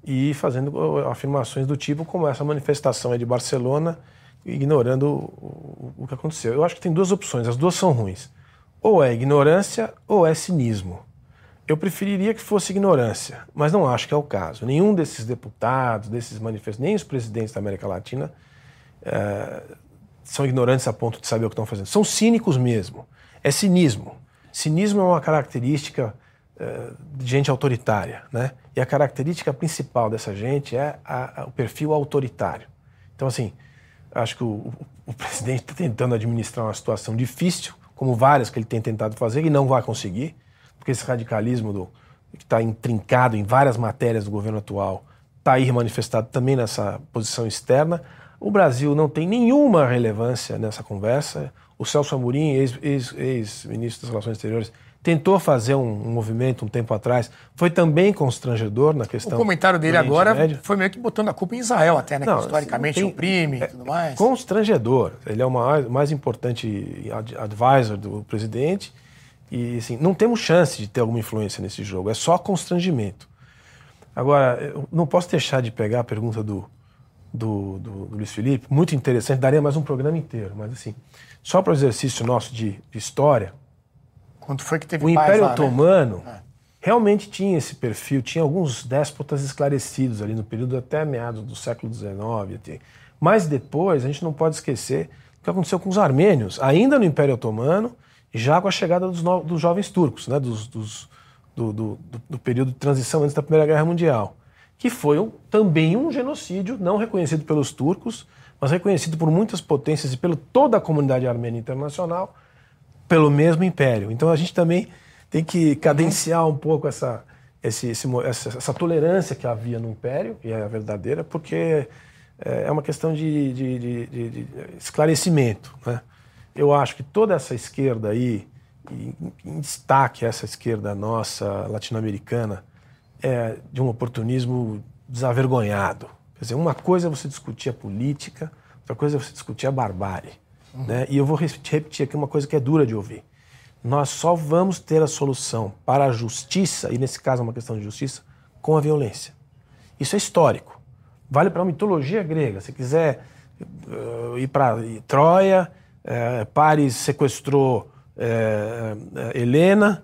e fazendo afirmações do tipo como essa manifestação é de Barcelona, ignorando o, o, que aconteceu. Eu acho que tem duas opções, as duas são ruins. Ou é ignorância ou é cinismo. Eu preferiria que fosse ignorância, mas não acho que é o caso. Nenhum desses deputados, desses manifestantes, nem os presidentes da América Latina é, são ignorantes a ponto de saber o que estão fazendo. São cínicos mesmo. É cinismo. Cinismo é uma característica é, de gente autoritária, né? E a característica principal dessa gente é a, a, o perfil autoritário. Então, assim, acho que o, o presidente está tentando administrar uma situação difícil, como várias que ele tem tentado fazer, e não vai conseguir, porque esse radicalismo do, que está intrincado em várias matérias do governo atual está aí manifestado também nessa posição externa. O Brasil não tem nenhuma relevância nessa conversa. O Celso Amorim, ex-ministro ex, ex das Relações Exteriores, tentou fazer um, um, movimento um tempo atrás, foi também constrangedor na questão. O comentário dele agora Médio. foi meio que botando a culpa em Israel, até, né? Não, que historicamente tem, oprime e é, tudo mais. Constrangedor. Ele é o mais, mais importante advisor do presidente E assim, não temos chance de ter alguma influência nesse jogo, é só constrangimento. Agora, eu não posso deixar de pegar a pergunta do, do, do, do Luiz Felipe, muito interessante, daria mais um programa inteiro, mas assim, só para o exercício nosso de, de história, Quanto foi que teve o Império lá, né? Otomano É. realmente tinha esse perfil, tinha alguns déspotas esclarecidos ali no período até meados do século XIX. Mas depois, a gente não pode esquecer o que aconteceu com os armênios, ainda no Império Otomano, já com a chegada dos, no- dos jovens turcos, né, dos, dos- do, do- do- do período de transição antes da Primeira Guerra Mundial, que foi um- também um genocídio não reconhecido pelos turcos, mas reconhecido por muitas potências e pela toda a comunidade armênia internacional, pelo mesmo império. Então a gente também tem que cadenciar um pouco essa, esse- esse essa, essa tolerância que havia no império, e é verdadeira, porque é é uma questão de- de- de- de esclarecimento. Né? Eu acho que toda essa esquerda aí, em destaque essa esquerda nossa latino-americana, é de um oportunismo desavergonhado. Quer dizer, uma coisa é você discutir a política, outra coisa é você discutir a barbárie. Né? E eu vou re- repetir aqui uma coisa que é dura de ouvir. Nós só vamos ter a solução para a justiça, e nesse caso é uma questão de justiça, com a violência. Isso é histórico. Vale para a mitologia grega. Se quiser eh, ir para Troia, eh, Paris sequestrou eh, eh, Helena,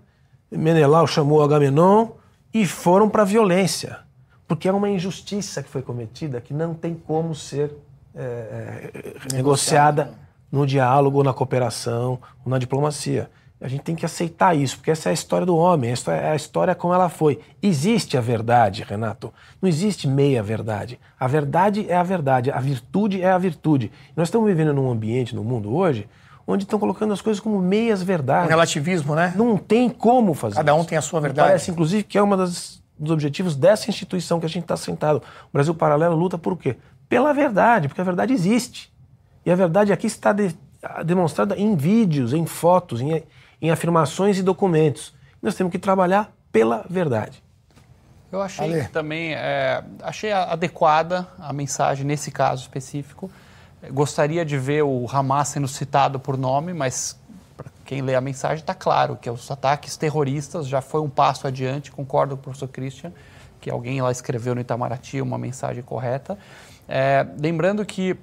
Menelau chamou Agamenon e foram para a violência. Porque é uma injustiça que foi cometida que não tem como ser eh, eh, negociada no diálogo, na cooperação, na diplomacia. A gente tem que aceitar isso, porque essa é a história do homem, essa é a história como ela foi. Existe a verdade, Renato. Não existe meia verdade. A verdade é a verdade, a virtude é a virtude. Nós estamos vivendo num ambiente no mundo hoje onde estão colocando as coisas como meias Um verdades. relativismo, né? Não tem como fazer. Cada um isso. tem a sua Me verdade. Parece, inclusive, que é um dos objetivos dessa instituição que a gente está sentado. O Brasil Paralelo luta por quê? Pela verdade, porque a verdade existe. E a verdade aqui está de- demonstrada em vídeos, em fotos, em, em afirmações e documentos. Nós temos que trabalhar pela verdade. Eu achei Ale. que também é, achei adequada a mensagem nesse caso específico. Gostaria de ver o Hamas sendo citado por nome, mas para quem lê a mensagem está claro que os ataques terroristas já foi um passo adiante. Concordo com o professor Christian que alguém lá escreveu no Itamaraty uma mensagem correta. É, lembrando que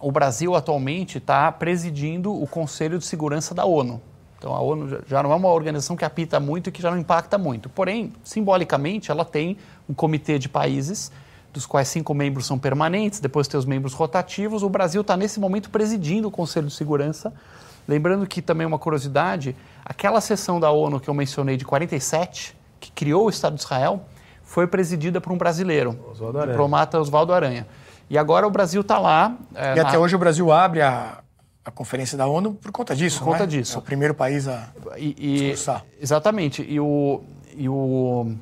o Brasil atualmente está presidindo o Conselho de Segurança da ONU. Então a ONU já- não é uma organização que apita muito e que já não impacta muito. Porém, simbolicamente, ela tem um comitê de países, dos quais cinco membros são permanentes, depois tem os membros rotativos. O Brasil está nesse momento presidindo o Conselho de Segurança. Lembrando que também uma curiosidade, aquela sessão da ONU que eu mencionei de 47, que criou o Estado de Israel, foi presidida por um brasileiro, Oswaldo o diplomata Oswaldo Aranha. E agora o Brasil está lá. é, E na- até hoje o Brasil abre a, a conferência da ONU por conta disso, Por conta né? disso. É o primeiro país a... E, e- exatamente. E o, e o,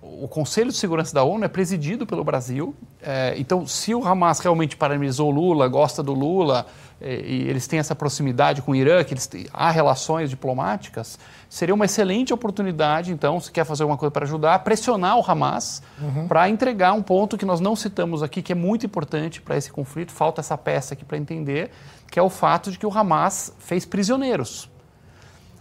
o Conselho de Segurança da ONU é presidido pelo Brasil. É, então, se o Hamas realmente parabenizou o Lula, gosta do Lula, é, e eles têm essa proximidade com o Irã, que eles têm, há relações diplomáticas, seria uma excelente oportunidade, então, se quer fazer alguma coisa para ajudar, pressionar o Hamas para entregar um ponto que nós não citamos aqui, que é muito importante para esse conflito, falta essa peça aqui para entender, que é o fato de que o Hamas fez prisioneiros.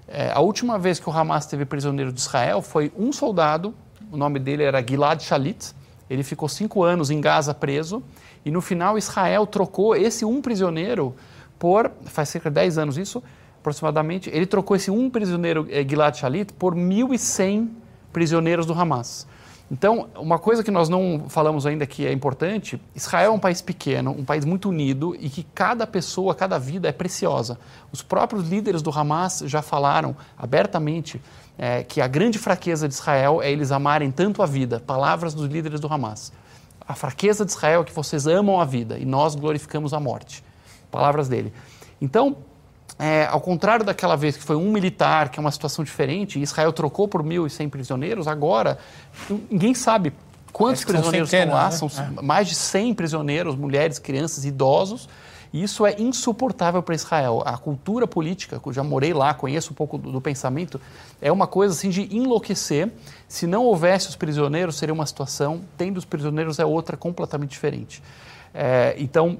É, a última vez que o Hamas teve prisioneiro de Israel foi um soldado, o nome dele era Gilad Shalit. Ele ficou cinco anos em Gaza preso e no final Israel trocou esse um prisioneiro por, faz cerca de 10 anos isso, aproximadamente, ele trocou esse um prisioneiro, eh, Gilad Shalit, por 1.100 prisioneiros do Hamas. Então, uma coisa que nós não falamos ainda que é importante, Israel é um país pequeno, um país muito unido e que cada pessoa, cada vida é preciosa. Os próprios líderes do Hamas já falaram abertamente eh, que a grande fraqueza de Israel é eles amarem tanto a vida. Palavras dos líderes do Hamas. A fraqueza de Israel é que vocês amam a vida e nós glorificamos a morte. Palavras dele. Então, é, ao contrário daquela vez que foi um militar, que é uma situação diferente, Israel trocou por 1.100 prisioneiros, agora ninguém sabe quantos são prisioneiros estão lá, centenas, são né? mais de 100 prisioneiros, mulheres, crianças, idosos, e isso é insuportável para Israel. A cultura política, que eu já morei lá, conheço um pouco do, do pensamento, é uma coisa assim de enlouquecer. Se não houvesse os prisioneiros, seria uma situação, tendo os prisioneiros é outra completamente diferente. É, então,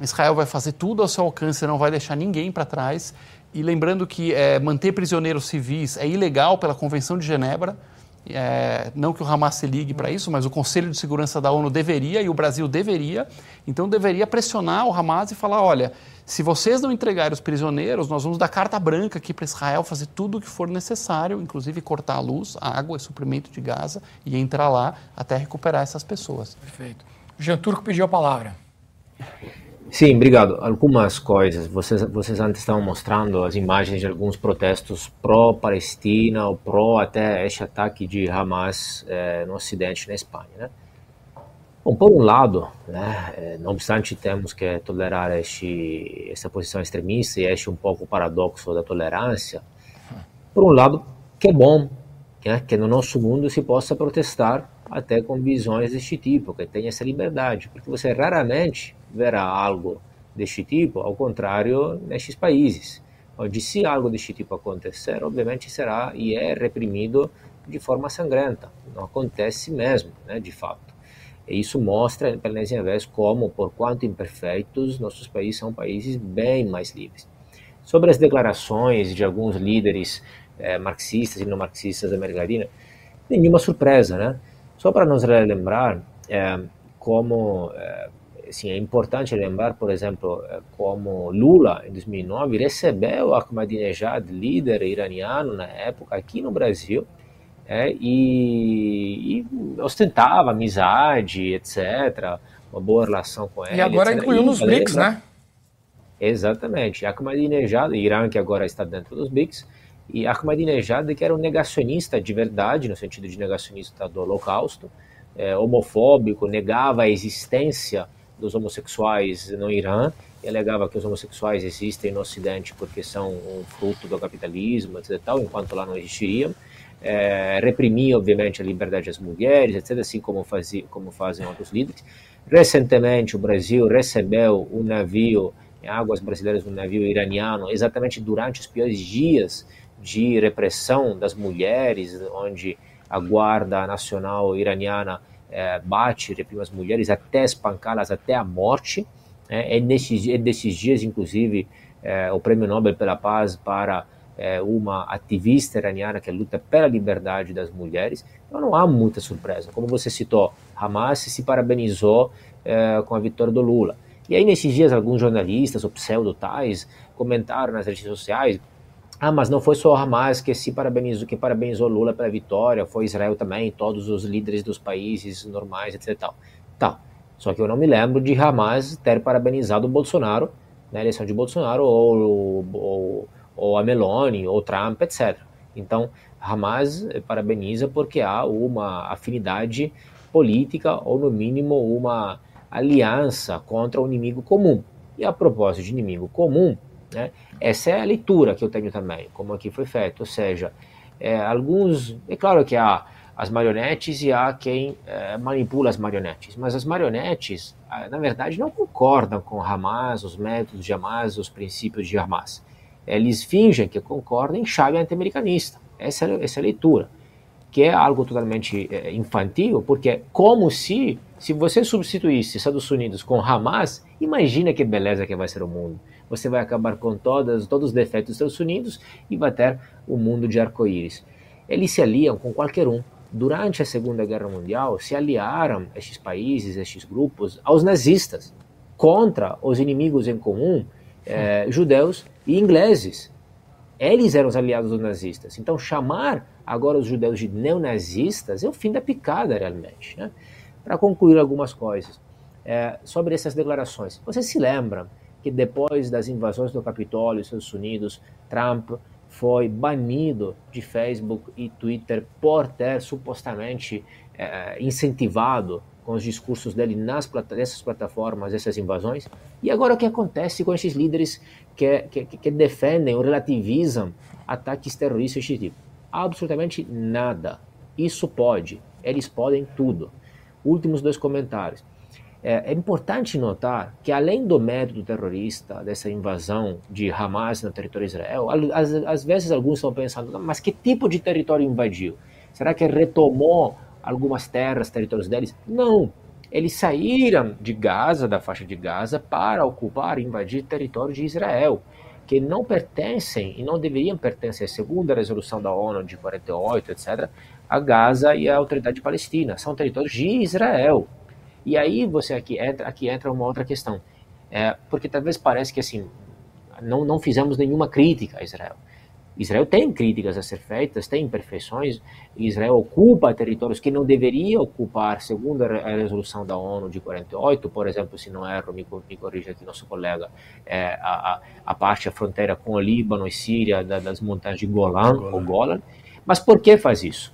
Israel vai fazer tudo ao seu alcance, não vai deixar ninguém para trás. E lembrando que é, manter prisioneiros civis é ilegal pela Convenção de Genebra. É, não que o Hamas se ligue para isso, mas o Conselho de Segurança da ONU deveria e o Brasil deveria. Então deveria pressionar o Hamas e falar: olha, se vocês não entregarem os prisioneiros, nós vamos dar carta branca aqui para Israel fazer tudo o que for necessário, inclusive cortar a luz, a água e suprimento de Gaza e entrar lá até recuperar essas pessoas. Perfeito. Jean Turco pediu a palavra. Sim, obrigado. Algumas coisas. Vocês, vocês antes estavam mostrando as imagens de alguns protestos pró-Palestina ou pró até este ataque de Hamas eh, no Ocidente, na Espanha. Né? Bom, por um lado, né, eh, não obstante temos que tolerar este, essa posição extremista e este um pouco paradoxo da tolerância, por um lado, que é bom né, que no nosso mundo se possa protestar até com visões deste tipo, que tenha essa liberdade, porque você raramente verá algo deste tipo, ao contrário, nestes países, onde se algo deste tipo acontecer, obviamente será e é reprimido de forma sangrenta, não acontece mesmo, né, de fato. E isso mostra, pela enésima vez, como, por quanto imperfeitos, nossos países são países bem mais livres. Sobre as declarações de alguns líderes eh, marxistas e não marxistas da América Latina, nenhuma surpresa, né? Só para nos relembrar é, como é, assim, é importante lembrar, por exemplo, como Lula, em 2009, recebeu Ahmadinejad, líder iraniano na época, aqui no Brasil, é, e, e, ostentava amizade, etc., uma boa relação com ele. E agora etc. incluiu nos BRICS, né? Exatamente. Ahmadinejad, Irã, que agora está dentro dos BRICS, e Ahmadinejad, que era um negacionista de verdade, no sentido de negacionista do Holocausto, é, homofóbico, negava a existência dos homossexuais no Irã, e alegava que os homossexuais existem no Ocidente porque são um fruto do capitalismo, etc. Tal, enquanto lá não existiriam. É, reprimia, obviamente, a liberdade das mulheres, etc., assim como, fazia, como fazem outros líderes. Recentemente, o Brasil recebeu um navio, em águas brasileiras, um navio iraniano, exatamente durante os piores dias de repressão das mulheres, onde a Guarda Nacional Iraniana é, bate, reprime as mulheres até espancá-las até a morte. É, é, nesses, é desses dias, inclusive, é, o Prêmio Nobel pela Paz para é, uma ativista iraniana que luta pela liberdade das mulheres. Então não há muita surpresa. Como você citou, Hamas se parabenizou é, com a vitória do Lula. E aí, nesses dias, alguns jornalistas ou pseudo-tais comentaram nas redes sociais ah, mas não foi só Hamas que se parabenizou, que parabenizou Lula pela vitória, foi Israel também, todos os líderes dos países normais, etc. Tal. Tá. Só que eu não me lembro de Hamas ter parabenizado o Bolsonaro na eleição de Bolsonaro, ou, ou, ou a Meloni, ou Trump, etc. Então, Hamas parabeniza porque há uma afinidade política, ou no mínimo uma aliança contra o inimigo comum. E a propósito de inimigo comum, né? Essa é a leitura que eu tenho também, como aqui foi feito. Ou seja, é, alguns. É claro que há as marionetes e há quem é, manipula as marionetes, mas as marionetes, na verdade, não concordam com Hamas, os métodos de Hamas, os princípios de Hamas. Eles fingem que concordam em chave anti-americanista. Essa, essa é a leitura, que é algo totalmente é, infantil, porque é como se, se você substituísse Estados Unidos com Hamas, imagina que beleza que vai ser o mundo você vai acabar com todas, todos os defeitos dos Estados Unidos e vai ter um mundo de arco-íris. Eles se aliam com qualquer um. Durante a Segunda Guerra Mundial, se aliaram estes países, estes grupos, aos nazistas, contra os inimigos em comum, eh, judeus e ingleses. Eles eram os aliados dos nazistas. Então, chamar agora os judeus de neonazistas é o fim da picada, realmente. Né? Para concluir algumas coisas é, sobre essas declarações. Você se lembra que depois das invasões do Capitólio, Estados Unidos, Trump foi banido de Facebook e Twitter por ter supostamente é, incentivado com os discursos dele nas nessas plataformas essas invasões. E agora o que acontece com esses líderes que, que, que defendem ou relativizam ataques terroristas desse tipo? Absolutamente nada. Isso pode. Eles podem tudo. Últimos dois comentários. É, é, importante notar que, além do método terrorista, dessa invasão de Hamas no território de Israel, às, vezes alguns estão pensando, mas que tipo de território invadiu? Será que retomou algumas terras, territórios deles? Não. Eles saíram de Gaza, da faixa de Gaza, para ocupar invadir território de Israel. Que não pertencem e não deveriam pertencer, segundo a resolução da ONU de 48, etc., a Gaza e a autoridade palestina. São territórios de Israel. E aí você aqui entra, aqui entra uma outra questão. É, porque talvez pareça que assim não, não fizemos nenhuma crítica a Israel. Israel tem críticas a ser feitas, tem imperfeições. Israel ocupa territórios que não deveria ocupar, segundo a resolução da ONU de 48, por exemplo, se não erro, me, me corrija aqui nosso colega, é, a, a, parte, a fronteira com o Líbano e Síria, da, das montanhas de Golan, Golan. ou Golan. Mas por que faz isso?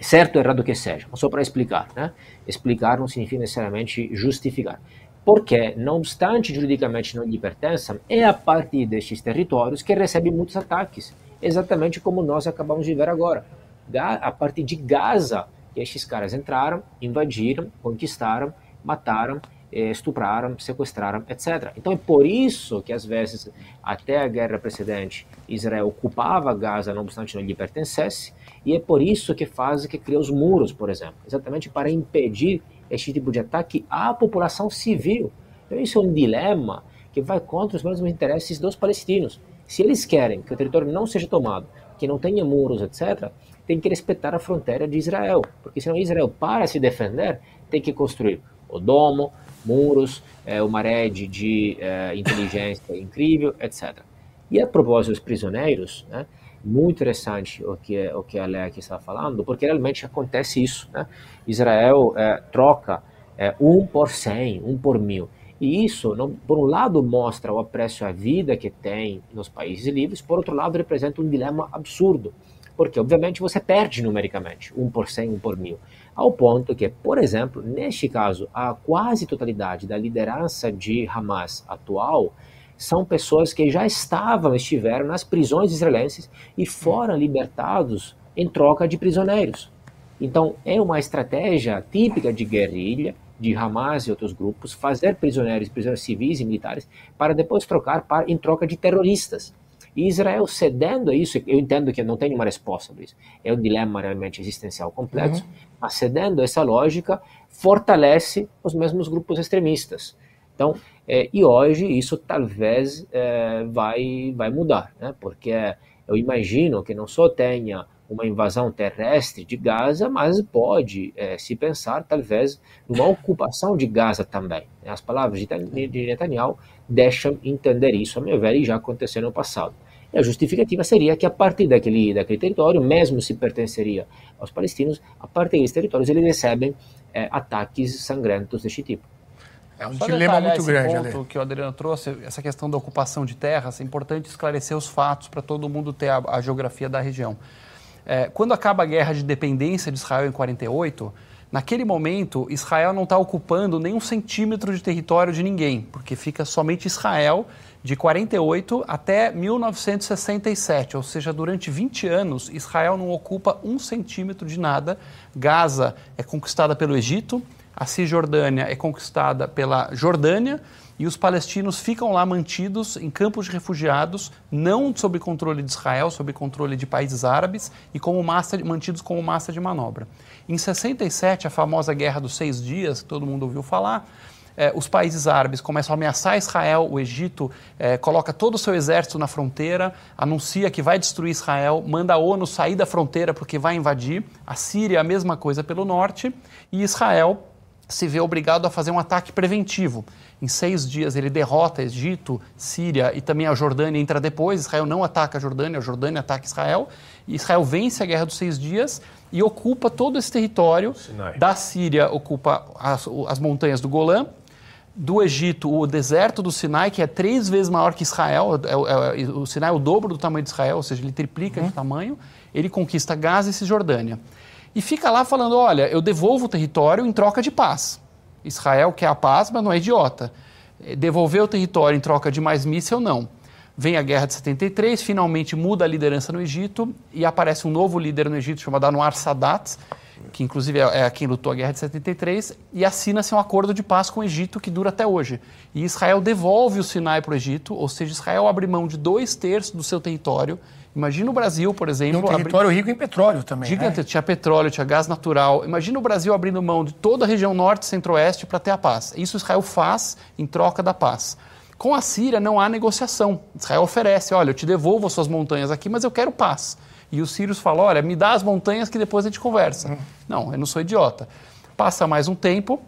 Certo ou errado que seja, só para explicar. Né? Explicar não significa necessariamente justificar porque, não obstante juridicamente não lhe pertençam, é a partir destes territórios que recebe muitos ataques, exatamente como nós acabamos de ver agora. A partir de Gaza, estes caras entraram, invadiram, conquistaram, mataram, eh, estupraram, sequestraram, etc. Então é por isso que às vezes, até a guerra precedente, Israel ocupava Gaza, não obstante não lhe pertencesse, e é por isso que faz que cria os muros, por exemplo, exatamente para impedir este tipo de ataque à população civil. Então, isso é um dilema que vai contra os mesmos interesses dos palestinos. Se eles querem que o território não seja tomado, que não tenha muros, etc., tem que respeitar a fronteira de Israel, porque senão Israel, para se defender, tem que construir o domo, muros, é, uma rede de é, inteligência incrível, etc. E a propósito dos prisioneiros, né, muito interessante o que o que a Léa aqui está falando, porque realmente acontece isso. Né? Israel é, troca é, um por cem, um por mil. E isso, não, por um lado, mostra o apreço à vida que tem nos países livres, por outro lado, representa um dilema absurdo. Porque, obviamente, você perde numericamente, um por cem, um por mil. Ao ponto que, por exemplo, neste caso, a quase totalidade da liderança de Hamas atual são pessoas que já estavam, estiveram nas prisões israelenses e foram libertados em troca de prisioneiros. Então, é uma estratégia típica de guerrilha, de Hamas e outros grupos, fazer prisioneiros, prisioneiros civis e militares, para depois trocar para, em troca de terroristas. E Israel cedendo a isso, eu entendo que não tem uma resposta para isso, é um dilema realmente existencial complexo, uhum. mas cedendo a essa lógica, fortalece os mesmos grupos extremistas. Então, é, e hoje isso talvez é, vai, vai mudar, né? porque eu imagino que não só tenha uma invasão terrestre de Gaza, mas pode é, se pensar talvez numa ocupação de Gaza também. As palavras de Netanyahu deixam entender isso, a meu ver, e já aconteceu no passado. E a justificativa seria que a partir daquele, daquele território, mesmo se pertenceria aos palestinos, a partir desses territórios eles recebem é, ataques sangrentos deste tipo. É um Só dilema muito grande. Ponto Ale. que o Adriano trouxe, essa questão da ocupação de terras, é importante esclarecer os fatos para todo mundo ter a, a geografia da região. É, quando acaba a guerra de dependência de Israel em 48, naquele momento Israel não está ocupando nem um centímetro de território de ninguém, porque fica somente Israel de 48 até 1967, ou seja, durante 20 anos Israel não ocupa um centímetro de nada. Gaza é conquistada pelo Egito, a Cisjordânia é conquistada pela Jordânia e os palestinos ficam lá mantidos em campos de refugiados, não sob controle de Israel, sob controle de países árabes e como massa, mantidos como massa de manobra. Em 67, a famosa Guerra dos Seis Dias, que todo mundo ouviu falar, eh, os países árabes começam a ameaçar Israel, o Egito eh, coloca todo o seu exército na fronteira, anuncia que vai destruir Israel, manda a ONU sair da fronteira porque vai invadir, a Síria a mesma coisa pelo norte, e Israel se vê obrigado a fazer um ataque preventivo. Em seis dias ele derrota Egito, Síria e também a Jordânia entra depois. Israel não ataca a Jordânia, a Jordânia ataca Israel. E Israel vence a Guerra dos Seis Dias e ocupa todo esse território. Sinai. Da Síria ocupa as, as montanhas do Golã, do Egito, o deserto do Sinai, que é três vezes maior que Israel, é, é, é, o Sinai é o dobro do tamanho de Israel, ou seja, ele triplica uhum. de tamanho. Ele conquista Gaza e Cisjordânia e fica lá falando: olha, eu devolvo o território em troca de paz. Israel quer a paz, mas não é idiota. Devolver o território em troca de mais míssil, não. Vem a guerra de 73, finalmente muda a liderança no Egito e aparece um novo líder no Egito chamado Anwar Sadat, que inclusive é, é quem lutou a guerra de 73, e assina-se um acordo de paz com o Egito que dura até hoje. E Israel devolve o Sinai para o Egito, ou seja, Israel abre mão de dois terços do seu território Imagina o Brasil, por exemplo. E um território abri... rico em petróleo também. Gigante, né? tinha petróleo, tinha gás natural. Imagina o Brasil abrindo mão de toda a região norte e centro-oeste para ter a paz. Isso Israel faz em troca da paz. Com a Síria não há negociação. Israel oferece, olha, eu te devolvo as suas montanhas aqui, mas eu quero paz. E os sírios falam, olha, me dá as montanhas que depois a gente conversa. Uhum. Não, eu não sou idiota. Passa mais um tempo,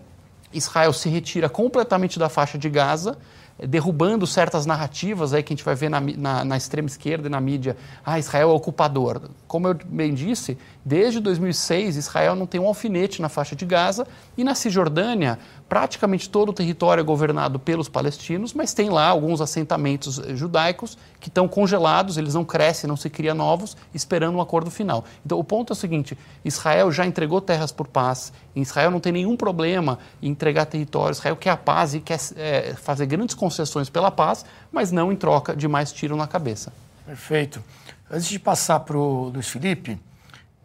Israel se retira completamente da faixa de Gaza, derrubando certas narrativas aí que a gente vai ver na, na, na, extrema esquerda e na mídia. Ah, Israel é ocupador. Como eu bem disse, desde 2006 Israel não tem um alfinete na faixa de Gaza e na Cisjordânia praticamente todo o território é governado pelos palestinos, mas tem lá alguns assentamentos eh, judaicos que estão congelados, eles não crescem, não se criam novos, esperando um acordo final. Então o ponto é o seguinte, Israel já entregou terras por paz, Israel não tem nenhum problema em entregar territórios, Israel quer a paz e quer é, fazer grandes concessões pela paz, mas não em troca de mais tiro na cabeça. Perfeito. Antes de passar para o Luiz Felipe,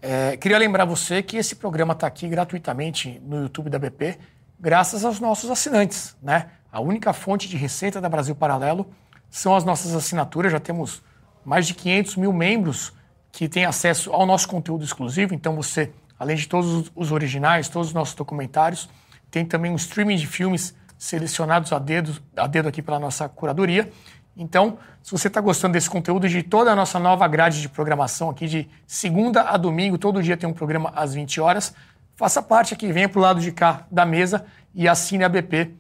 é, queria lembrar você que esse programa está aqui gratuitamente no YouTube da BP, graças aos nossos assinantes. Né? A única fonte de receita da Brasil Paralelo são as nossas assinaturas. Já temos mais de 500 mil membros que têm acesso ao nosso conteúdo exclusivo. Então você, além de todos os originais, todos os nossos documentários, tem também um streaming de filmes selecionados a dedo, a dedo aqui pela nossa curadoria. Então, se você está gostando desse conteúdo de toda a nossa nova grade de programação aqui, de segunda a domingo, todo dia tem um programa às 20 horas, faça parte aqui, venha para o lado de cá da mesa e assine a BP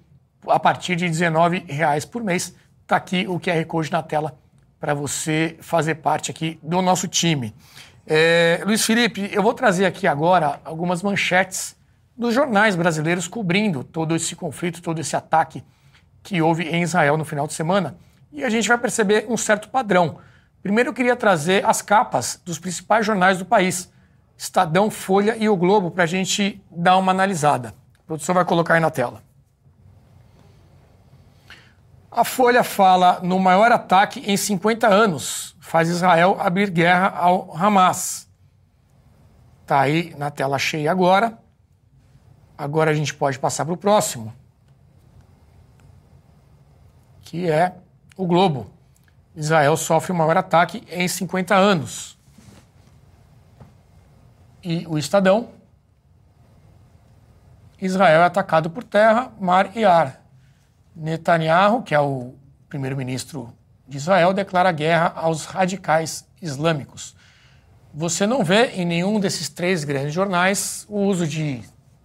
a partir de R$19,00 por mês. Está aqui o QR Code na tela para você fazer parte aqui do nosso time. É, Luiz Felipe, eu vou trazer aqui agora algumas manchetes dos jornais brasileiros cobrindo todo esse conflito, todo esse ataque que houve em Israel no final de semana. E a gente vai perceber um certo padrão. Primeiro, eu queria trazer as capas dos principais jornais do país: Estadão, Folha e O Globo, para a gente dar uma analisada. O produtor vai colocar aí na tela. A Folha fala no maior ataque em 50 anos. Faz Israel abrir guerra ao Hamas. Está aí na tela cheia agora. Agora a gente pode passar para o próximo, que é o Globo. Israel sofre o maior ataque em 50 anos. E o Estadão. Israel é atacado por terra, mar e ar. Netanyahu, que é o primeiro-ministro de Israel, declara guerra aos radicais islâmicos. Você não vê em nenhum desses três grandes jornais o uso de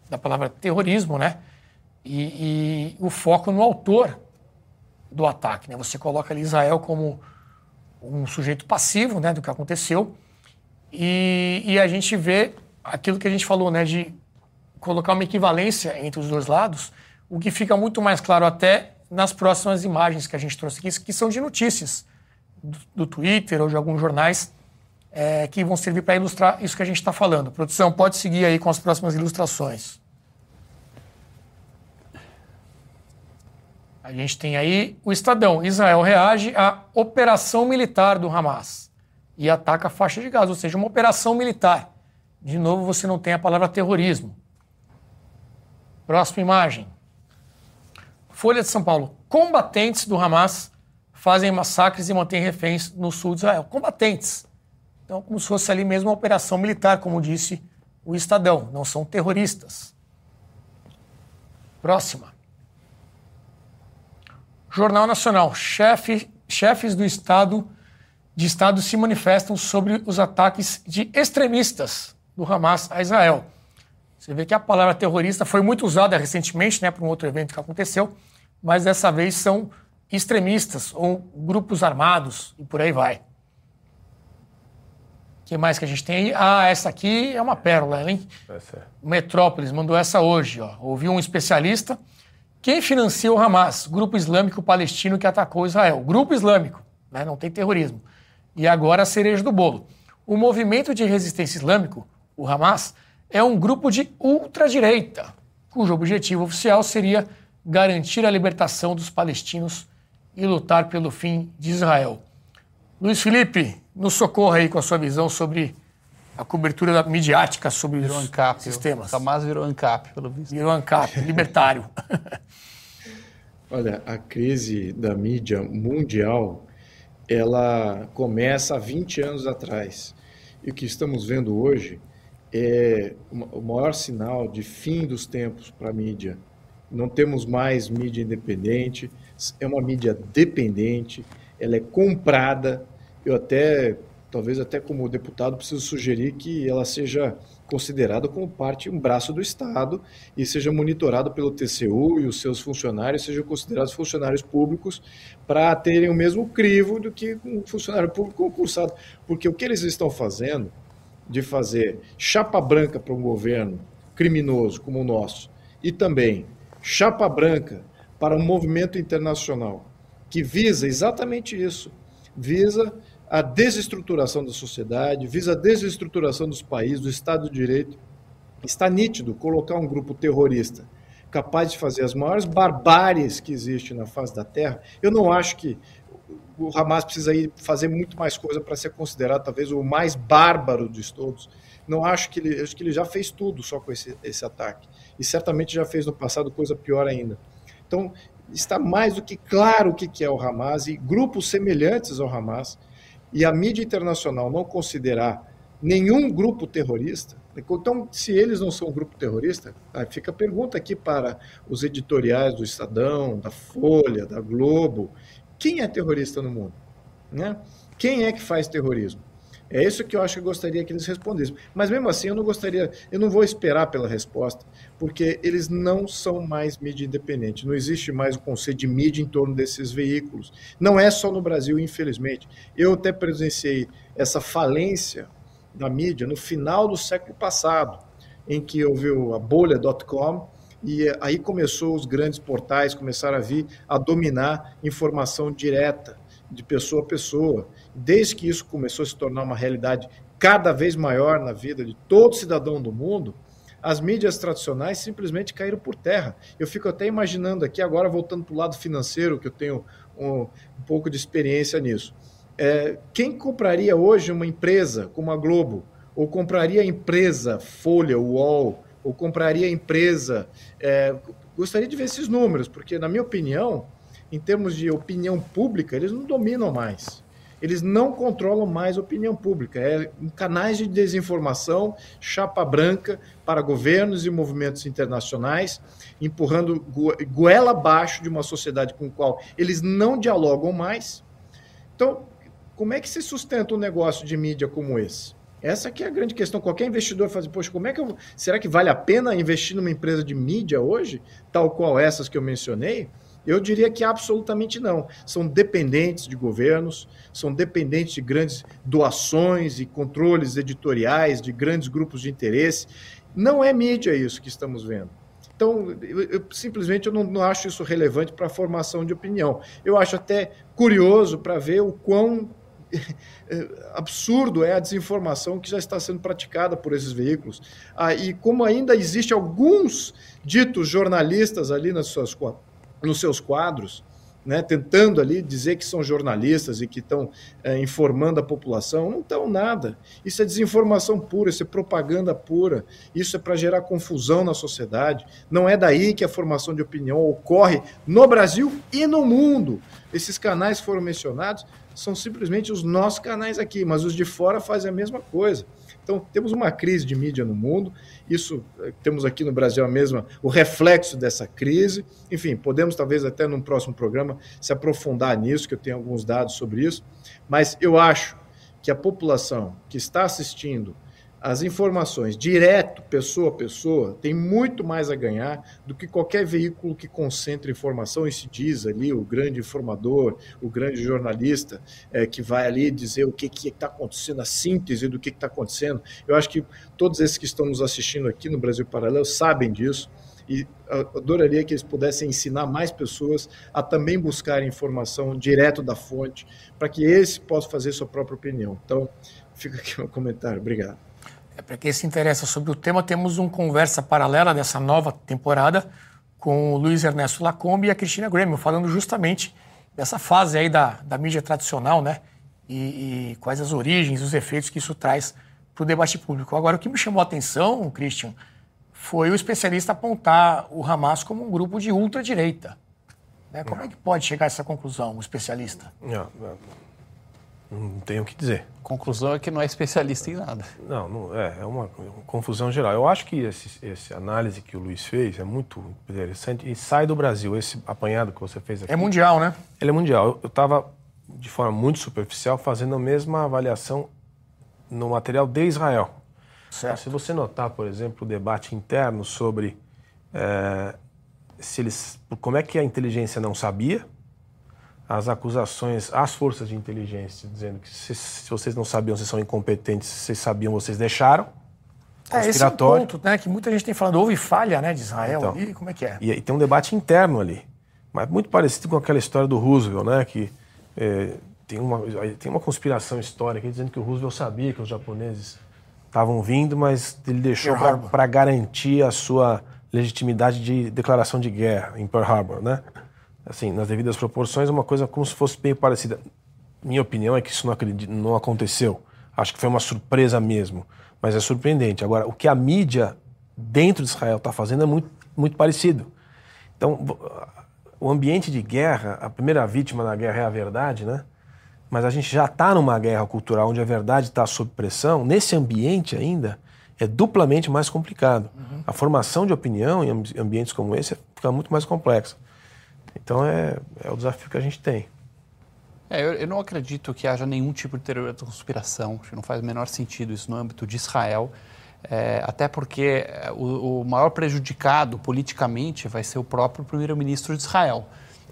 da palavra terrorismo, né? E, e, o foco no autor do ataque, né? Você coloca ali Israel como um sujeito passivo, né, do que aconteceu, e, e a gente vê aquilo que a gente falou, né, de colocar uma equivalência entre os dois lados, o que fica muito mais claro até nas próximas imagens que a gente trouxe aqui, que são de notícias do, do Twitter ou de alguns jornais é, que vão servir para ilustrar isso que a gente está falando. Produção, pode seguir aí com as próximas ilustrações. A gente tem aí o Estadão. Israel reage à operação militar do Hamas e ataca a faixa de Gaza, ou seja, uma operação militar. De novo, você não tem a palavra terrorismo. Próxima imagem. Folha de São Paulo. Combatentes do Hamas fazem massacres e mantêm reféns no sul de Israel. Combatentes. Então, como se fosse ali mesmo uma operação militar, como disse o Estadão. Não são terroristas. Próxima. Jornal Nacional. Chefe, chefes do Estado de Estado se manifestam sobre os ataques de extremistas do Hamas a Israel. Você vê que a palavra terrorista foi muito usada recentemente, né, para um outro evento que aconteceu, mas dessa vez são extremistas ou grupos armados e por aí vai. O que mais que a gente tem aí? Ah, essa aqui é uma pérola, hein? Essa é. Metrópolis mandou essa hoje. Ó. Ouviu um especialista quem financia o Hamas? Grupo Islâmico Palestino que atacou Israel. Grupo Islâmico, né? não tem terrorismo. E agora a cereja do bolo. O movimento de resistência islâmico, o Hamas, é um grupo de ultradireita, cujo objetivo oficial seria garantir a libertação dos palestinos e lutar pelo fim de Israel. Luiz Felipe, nos socorra aí com a sua visão sobre a cobertura midiática sobre virou os ANCAP, sistemas. O Hamas virou ANCAP, pelo visto. Virou ANCAP, libertário. Olha, a crise da mídia mundial, ela começa há 20 anos atrás. E o que estamos vendo hoje é o maior sinal de fim dos tempos para a mídia Não temos mais mídia independente, é uma mídia dependente, ela é comprada. Eu até, talvez até como deputado, preciso sugerir que ela seja considerada como parte, um braço do Estado e seja monitorado pelo TCU e os seus funcionários sejam considerados funcionários públicos para terem o mesmo crivo do que um funcionário público concursado. Porque o que eles estão fazendo de fazer chapa branca para um governo criminoso como o nosso e também chapa branca para um movimento internacional que visa exatamente isso, visa a desestruturação da sociedade, visa a desestruturação dos países, do Estado de Direito. Está nítido colocar um grupo terrorista capaz de fazer as maiores barbáries que existem na face da Terra. Eu não acho que o Hamas precisa ir fazer muito mais coisa para ser considerado talvez o mais bárbaro de todos. Não acho que ele, acho que ele já fez tudo só com esse, esse ataque e certamente já fez no passado coisa pior ainda. Então está mais do que claro o que é o Hamas e grupos semelhantes ao Hamas e a mídia internacional não considerar nenhum grupo terrorista, então, se eles não são um grupo terrorista, fica a pergunta aqui para os editoriais do Estadão, da Folha, da Globo: quem é terrorista no mundo? Né? Quem é que faz terrorismo? É isso que eu acho que eu gostaria que eles respondessem. Mas mesmo assim, eu não gostaria, eu não vou esperar pela resposta, porque eles não são mais mídia independente. Não existe mais o conceito de mídia em torno desses veículos. Não é só no Brasil, infelizmente. Eu até presenciei essa falência da mídia no final do século passado, em que houve a bolha.com e aí começou os grandes portais começaram a vir a dominar informação direta de pessoa a pessoa. Desde que isso começou a se tornar uma realidade cada vez maior na vida de todo cidadão do mundo, as mídias tradicionais simplesmente caíram por terra. Eu fico até imaginando aqui, agora voltando para o lado financeiro, que eu tenho um, um pouco de experiência nisso. É, quem compraria hoje uma empresa como a Globo? Ou compraria a empresa Folha, UOL? Ou compraria a empresa. É, gostaria de ver esses números, porque, na minha opinião, em termos de opinião pública, eles não dominam mais. Eles não controlam mais a opinião pública. É canais de desinformação, chapa branca para governos e movimentos internacionais, empurrando goela abaixo de uma sociedade com a qual eles não dialogam mais. Então, como é que se sustenta um negócio de mídia como esse? Essa aqui é a grande questão. Qualquer investidor faz, poxa, como é que eu, será que vale a pena investir numa empresa de mídia hoje, tal qual essas que eu mencionei? Eu diria que absolutamente não. São dependentes de governos, são dependentes de grandes doações e controles editoriais, de grandes grupos de interesse. Não é mídia isso que estamos vendo. Então, eu, eu simplesmente eu não, não, acho isso relevante para a formação de opinião. Eu acho até curioso para ver o quão absurdo é a desinformação que já está sendo praticada por esses veículos. Ah, e como ainda existe alguns ditos jornalistas ali nas suas nos seus quadros, né, tentando ali dizer que são jornalistas e que estão é, informando a população, não estão nada. Isso é desinformação pura, isso é propaganda pura, isso é para gerar confusão na sociedade. Não é daí que a formação de opinião ocorre no Brasil e no mundo. Esses canais foram mencionados, são simplesmente os nossos canais aqui, mas os de fora fazem a mesma coisa. Então, temos uma crise de mídia no mundo, isso eh, temos aqui no Brasil a mesma, o reflexo dessa crise. Enfim, podemos talvez até num próximo programa se aprofundar nisso, que eu tenho alguns dados sobre isso, mas eu acho que a população que está assistindo as informações direto, pessoa a pessoa, tem muito mais a ganhar do que qualquer veículo que concentre informação e se diz ali o grande informador, o grande jornalista é, que vai ali dizer o que está acontecendo, a síntese do que está acontecendo. Eu acho que todos esses que estão nos assistindo aqui no Brasil Paralelo sabem disso e adoraria que eles pudessem ensinar mais pessoas a também buscar informação direto da fonte, para que esse possa fazer sua própria opinião. Então, fica aqui meu comentário. Obrigado. É, para quem se interessa sobre o tema, temos uma conversa paralela dessa nova temporada com o Luiz Ernesto Lacombe e a Cristina Grêmio, falando justamente dessa fase aí da, da mídia tradicional, né? E, e quais as origens, os efeitos que isso traz para o debate público. Agora, o que me chamou a atenção, Christian, foi o especialista apontar o Hamas como um grupo de ultradireita. Né? Como é que pode chegar a essa conclusão, o especialista? Não, Não tenho o que dizer. Conclusão é que não é especialista em nada. Não, não é, é uma, uma confusão geral. Eu acho que esse, esse análise que o Luiz fez é muito interessante e sai do Brasil. Esse apanhado que você fez aqui. É mundial, né? Ele é mundial. Eu estava, de forma muito superficial, fazendo a mesma avaliação no material de Israel. Certo. Se você notar, por exemplo, o debate interno sobre é, se eles, como é que a inteligência não sabia, as acusações às forças de inteligência, dizendo que se, se vocês não sabiam, vocês são incompetentes, se vocês sabiam, vocês deixaram. É, esse é um ponto né, que muita gente tem falado, houve falha né, de Israel Então. ali, como é que é? E, e tem um debate interno ali. Mas muito parecido com aquela história do Roosevelt, né? Que é, tem, uma, tem uma conspiração histórica dizendo que o Roosevelt sabia que os japoneses estavam vindo, mas ele deixou para garantir a sua legitimidade de declaração de guerra em Pearl Harbor, né? Assim, nas devidas proporções, uma coisa como se fosse meio parecida. Minha opinião é que isso não, acredi- não aconteceu. Acho que foi uma surpresa mesmo, mas é surpreendente. Agora, o que a mídia dentro de Israel está fazendo é muito, muito parecido. Então, o ambiente de guerra, a primeira vítima da guerra é a verdade, né? Mas a gente já está numa guerra cultural onde a verdade está sob pressão. Nesse ambiente ainda, é duplamente mais complicado. A formação de opinião em ambi- ambientes como esse fica muito mais complexa. Então, é, é o desafio que a gente tem. É, eu, eu não acredito que haja nenhum tipo de teoria da conspiração. Acho que não faz o menor sentido isso no âmbito de Israel. É, até porque é, o, o maior prejudicado politicamente vai ser o próprio primeiro-ministro de Israel.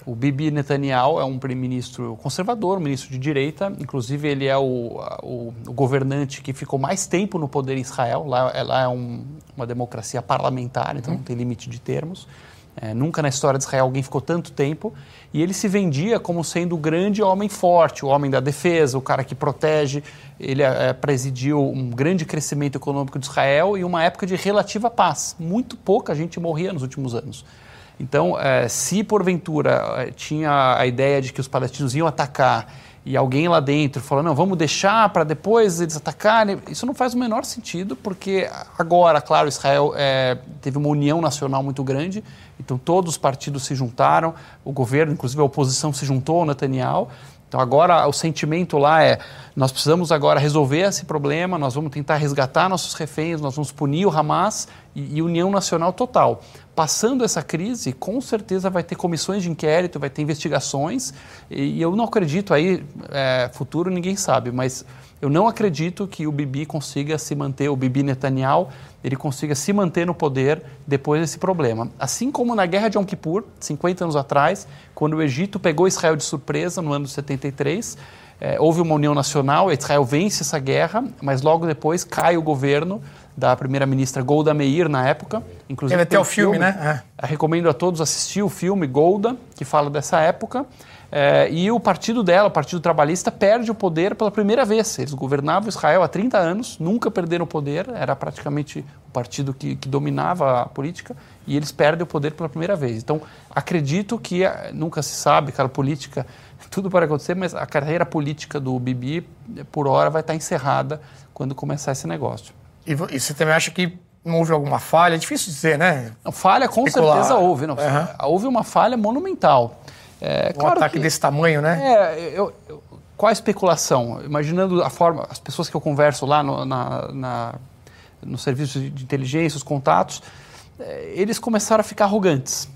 O Bibi Netanyahu é um primeiro-ministro conservador, um ministro de direita. Inclusive, ele é o, o- o governante que ficou mais tempo no poder em Israel. Lá, é- lá é um- uma democracia parlamentar, então não tem limite de termos. É, nunca na história de Israel alguém ficou tanto tempo. E ele se vendia como sendo o grande homem forte, o homem da defesa, o cara que protege. Ele é, presidiu um grande crescimento econômico de Israel e uma época de relativa paz. Muito pouca gente morria nos últimos anos. Então, eh, se porventura eh, tinha a ideia de que os palestinos iam atacar e alguém lá dentro falou, não, vamos deixar para depois eles atacarem, isso não faz o menor sentido, porque agora, claro, Israel eh, teve uma união nacional muito grande, então todos os partidos se juntaram, o governo, inclusive a oposição se juntou ao Netanyahu, então agora o sentimento lá é, nós precisamos agora resolver esse problema, nós vamos tentar resgatar nossos reféns, nós vamos punir o Hamas e, e união nacional total. Passando essa crise, com certeza vai ter comissões de inquérito, vai ter investigações e, eu não acredito aí, é, futuro ninguém sabe, mas eu não acredito que o Bibi consiga se manter, o Bibi Netanyahu, ele consiga se manter no poder depois desse problema. Assim como na Guerra de Yom Kippur, 50 anos atrás, quando o Egito pegou Israel de surpresa no ano de 73, eh, houve uma união nacional, Israel vence essa guerra, mas logo depois cai o governo da primeira-ministra Golda Meir na época. Inclusive Teve até o filme, né? eu Recomendo a todos assistir o filme Golda, que fala dessa época. É, e o partido dela, o Partido Trabalhista, perde o poder pela primeira vez. Eles governavam Israel há 30 anos, nunca perderam o poder, era praticamente o partido que, que dominava a política, e eles perdem o poder pela primeira vez. Então, acredito que, eh, nunca se sabe, cara, política, tudo pode acontecer, mas a carreira política do Bibi, por hora, vai estar encerrada quando começar esse negócio. E, vo- e você também acha que não houve alguma falha? É difícil dizer, né? Não, falha com Especular. certeza houve. Não, Aham. Houve uma falha monumental. É, Um claro ataque que- desse tamanho, né? É, eu- eu- qual a especulação? Imaginando a forma, as pessoas que eu converso lá no, na, na- no serviço de inteligência, os contatos, eh, eles começaram a ficar arrogantes.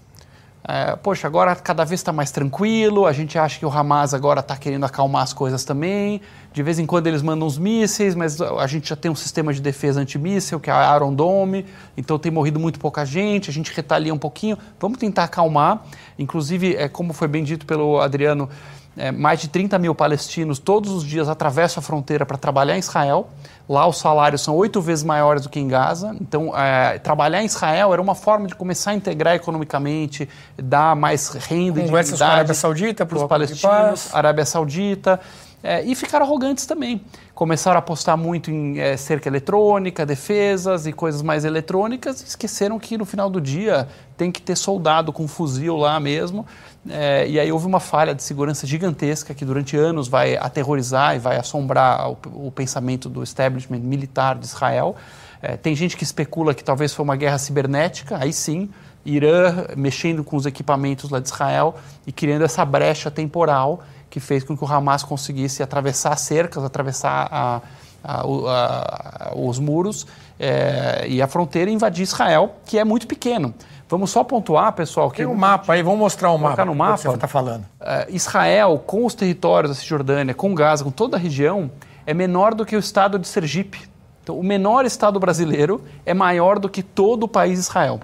É, poxa, agora cada vez está mais tranquilo, a gente acha que o Hamas agora está querendo acalmar as coisas também. De vez em quando eles mandam uns mísseis, mas a gente já tem um sistema de defesa antimíssil, que é a Iron Dome, então tem morrido muito pouca gente, a gente retalia um pouquinho. Vamos tentar acalmar. Inclusive, é, como foi bem dito pelo Adriano, é, mais de 30 mil palestinos todos os dias atravessam a fronteira para trabalhar em Israel. Lá os salários são oito vezes maiores do que em Gaza. Então, é, trabalhar em Israel era uma forma de começar a integrar economicamente, dar mais renda e com a Arábia Saudita, para os palestinos. Arábia Saudita. é, e ficaram arrogantes também. Começaram a apostar muito em é, cerca eletrônica, defesas e coisas mais eletrônicas. E esqueceram que no final do dia tem que ter soldado com fuzil lá mesmo. É, e aí houve uma falha de segurança gigantesca que durante anos vai aterrorizar e vai assombrar o, o pensamento do establishment militar de Israel. É, tem gente que especula que talvez foi uma guerra cibernética, aí sim, Irã mexendo com os equipamentos lá de Israel e criando essa brecha temporal que fez com que o Hamas conseguisse atravessar cercas, atravessar a, a, a, os muros é, e a fronteira e invadir Israel, que é muito pequeno. Vamos só pontuar, pessoal, que... Tem um mapa aí, vamos mostrar o mapa. no mapa. você está falando. Uh, Israel, com os territórios da Cisjordânia, com Gaza, com toda a região, é menor do que o estado de Sergipe. Então, o menor estado brasileiro é maior do que todo o país Israel.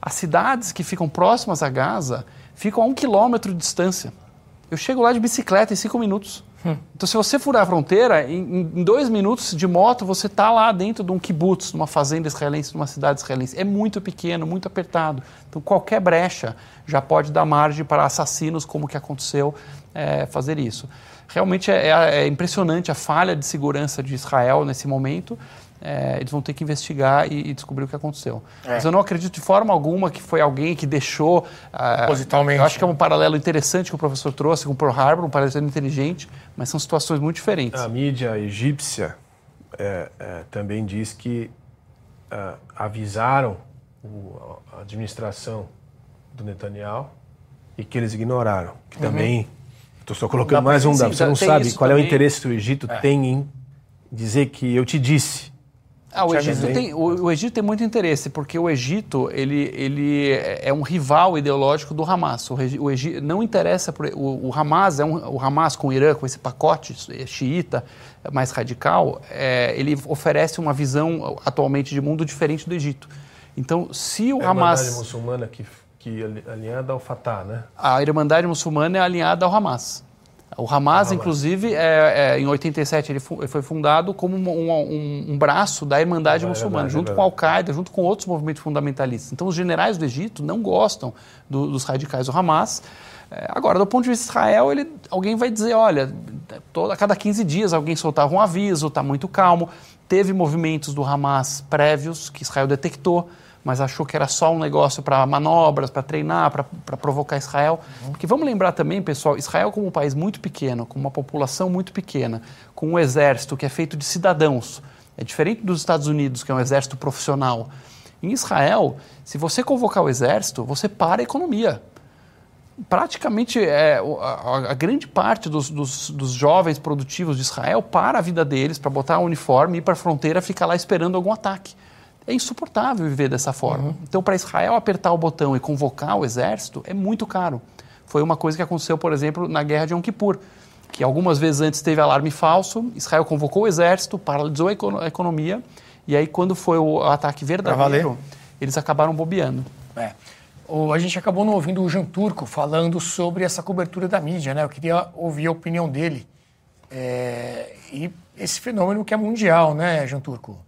As cidades que ficam próximas a Gaza ficam a um quilômetro de distância. Eu chego lá de bicicleta em cinco minutos. Hum. Então, se você furar a fronteira, em, em dois minutos de moto, você está lá dentro de um kibbutz, numa fazenda israelense, numa cidade israelense. É muito pequeno, muito apertado. Então, qualquer brecha já pode dar margem para assassinos, como que aconteceu, é, fazer isso. Realmente é, é, é, impressionante a falha de segurança de Israel nesse momento. É, eles vão ter que investigar e, e descobrir o que aconteceu. É. Mas eu não acredito de forma alguma que foi alguém que deixou. Uh, Positalmente. Eu acho que é um paralelo interessante que o professor trouxe com o Pearl Harbor, um paralelo inteligente, mas são situações muito diferentes. A mídia egípcia é, é, também diz que uh, avisaram o, a administração do Netanyahu e que eles ignoraram. Que uhum. também. Estou só colocando mais um dado. Você não sabe qual também. é o interesse que o Egito é. tem em dizer que eu te disse. Ah, o, Egito tem, o, o, Egito tem muito interesse, porque o Egito ele, ele é um rival ideológico do Hamas. O, o Egito, não interessa. Por, o, o, Hamas é um, o Hamas com o Irã, com esse pacote xiita mais radical, é, ele oferece uma visão atualmente de mundo diferente do Egito. Então, se o é Hamas. A muçulmana que, que é alinhada ao Fatah, né? A Irmandade Muçulmana é alinhada ao Hamas. O Hamas, Hamas. inclusive, é, é, em 87 ele foi fundado como um, um, um braço da Irmandade é Muçulmana, junto com a Al-Qaeda, junto com outros movimentos fundamentalistas. Então, os generais do Egito não gostam do, dos radicais do Hamas. É, agora, do ponto de vista de Israel, ele, alguém vai dizer, olha, toda, a cada 15 dias alguém soltava um aviso, está muito calmo. Teve movimentos do Hamas prévios que Israel detectou mas achou que era só um negócio para manobras, para treinar, para provocar Israel. Porque vamos lembrar também, pessoal, Israel como um país muito pequeno, com uma população muito pequena, com um exército que é feito de cidadãos, é diferente dos Estados Unidos, que é um exército profissional. Em Israel, se você convocar o exército, você para a economia. Praticamente é, a, a grande parte dos, dos, dos, jovens produtivos de Israel para a vida deles, para botar o uniforme, ir para a fronteira, ficar lá esperando algum ataque é insuportável viver dessa forma. Uhum. Então, para Israel apertar o botão e convocar o exército é muito caro. Foi uma coisa que aconteceu, por exemplo, na guerra de Yom Kippur, que algumas vezes antes teve alarme falso, Israel convocou o exército, paralisou a economia, e aí quando foi o ataque verdadeiro, eles acabaram bobeando. É. O, a gente acabou não ouvindo o Jean Turco falando sobre essa cobertura da mídia, né? Eu queria ouvir a opinião dele. É, e esse fenômeno que é mundial, né, Jean Turco?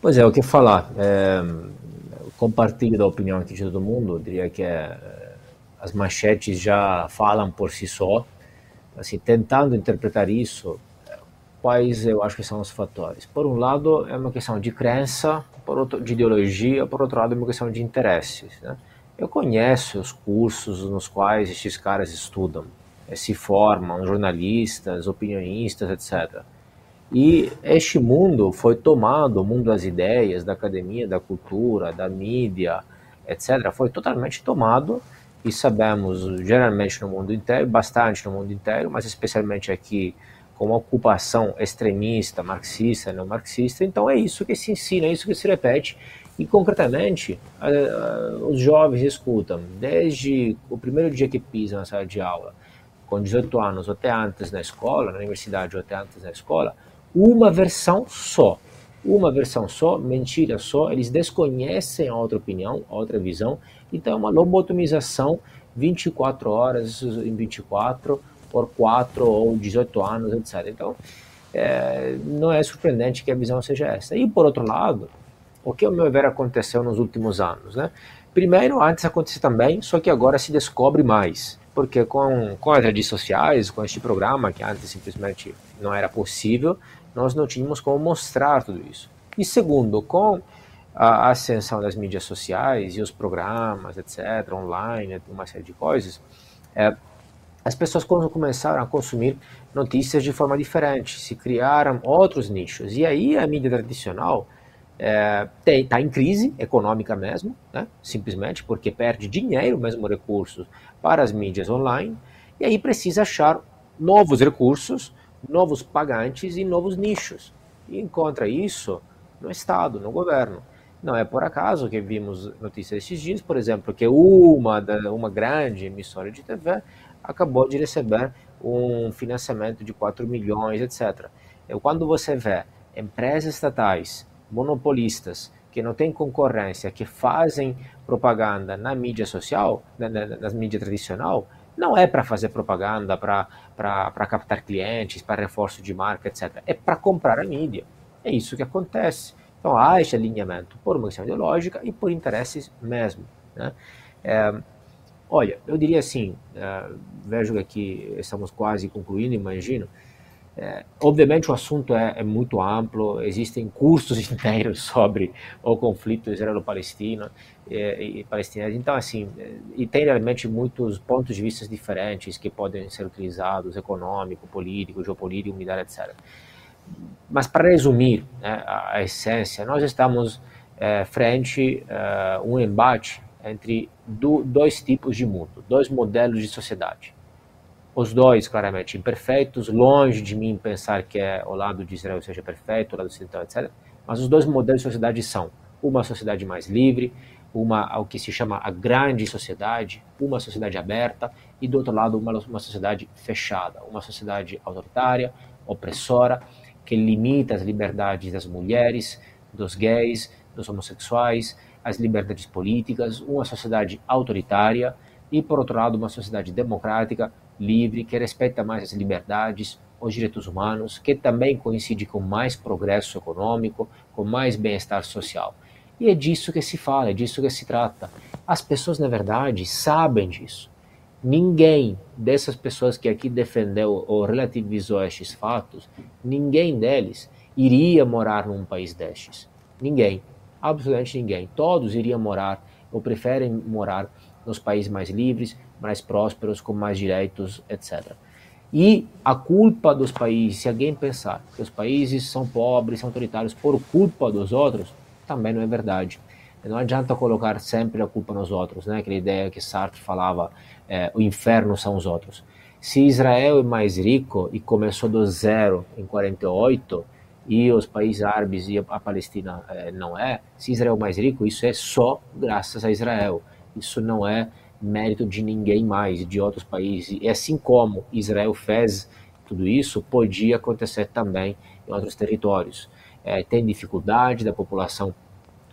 Pois é, o que falar. É, compartilho da opinião aqui de todo mundo. Eu diria que é, as manchetes já falam por si só. Assim, tentando interpretar isso, quais eu acho que são os fatores? Por um lado, é uma questão de crença, por outro, de ideologia, por outro lado, é uma questão de interesses. Né? Eu conheço os cursos nos quais esses caras estudam, se formam, jornalistas, opinionistas, etc. E este mundo foi tomado, o mundo das ideias, da academia, da cultura, da mídia, etc., foi totalmente tomado e sabemos, geralmente no mundo inteiro, bastante no mundo inteiro, mas especialmente aqui com uma ocupação extremista, marxista, não marxista. Então é isso que se ensina, é isso que se repete. E concretamente, os jovens escutam, desde o primeiro dia que pisam na sala de aula, com 18 anos, ou até antes na escola, na universidade, ou até antes na escola, uma versão só. Uma versão só, mentira só, eles desconhecem a outra opinião, a outra visão, então é uma lobotomização 24 horas em 24 por 4 ou 18 anos, etc. Então, é, não é surpreendente que a visão seja essa. E por outro lado, o que ao meu ver aconteceu nos últimos anos, né? Primeiro, antes acontecia também, só que agora se descobre mais, porque com, com as redes sociais, com este programa, que antes simplesmente não era possível, nós não tínhamos como mostrar tudo isso. E segundo, com a ascensão das mídias sociais e os programas, etc., online, uma série de coisas, é, as pessoas começaram a consumir notícias de forma diferente, se criaram outros nichos. E aí a mídia tradicional está é, tá em crise econômica mesmo, né? simplesmente porque perde dinheiro, mesmo recursos, para as mídias online, e aí precisa achar novos recursos, novos pagantes e novos nichos. E encontra isso no Estado, no governo. Não é por acaso que vimos notícias esses dias, por exemplo, que uma, uma grande emissora de TV acabou de receber um financiamento de 4 milhões, etc. Quando você vê empresas estatais, monopolistas, que não têm concorrência, que fazem propaganda na mídia social, na, na, na mídia tradicional, não é para fazer propaganda, para captar clientes, para reforço de marca, etc. É para comprar a mídia. É isso que acontece. Então há esse alinhamento por uma questão ideológica e por interesses mesmo. Né? É, olha, eu diria assim, é, vejo que aqui estamos quase concluindo, imagino. É, obviamente o assunto é, é, muito amplo, existem cursos inteiros sobre o conflito israelo-palestino é, e, e palestinense. Então, assim, e tem realmente muitos pontos de vista diferentes que podem ser utilizados, econômico, político, geopolítico, etc. Mas para resumir né, a, a, essência, nós estamos é, frente a um embate entre do, dois tipos de mundo, dois modelos de sociedade. Os dois, claramente, imperfeitos, longe de mim pensar que é o lado de Israel seja perfeito, o lado ocidental, etc. Mas os dois modelos de sociedade são uma sociedade mais livre, uma o que se chama a grande sociedade, uma sociedade aberta, e do outro lado uma, uma sociedade fechada, uma sociedade autoritária, opressora, que limita as liberdades das mulheres, dos gays, dos homossexuais, as liberdades políticas, uma sociedade autoritária e, por outro lado, uma sociedade democrática, livre, que respeita mais as liberdades, os direitos humanos, que também coincide com mais progresso econômico, com mais bem-estar social. E é disso que se fala, é disso que se trata. As pessoas, na verdade, sabem disso. Ninguém dessas pessoas que aqui defendeu ou relativizou estes fatos, ninguém deles iria morar num país destes. Ninguém, absolutamente ninguém. Todos iriam morar ou preferem morar nos países mais livres, mais prósperos, com mais direitos, etc. E a culpa dos países, se alguém pensar que os países são pobres, são autoritários por culpa dos outros, também não é verdade. Não adianta colocar sempre a culpa nos outros, né? Aquela ideia que Sartre falava, é, o inferno são os outros. Se Israel é mais rico e começou do zero em 48 e os países árabes e a Palestina é, não é, se Israel é mais rico, isso é só graças a Israel. Isso não é mérito de ninguém mais, de outros países. E assim como Israel fez tudo isso, podia acontecer também em outros territórios. É, tem dificuldade da população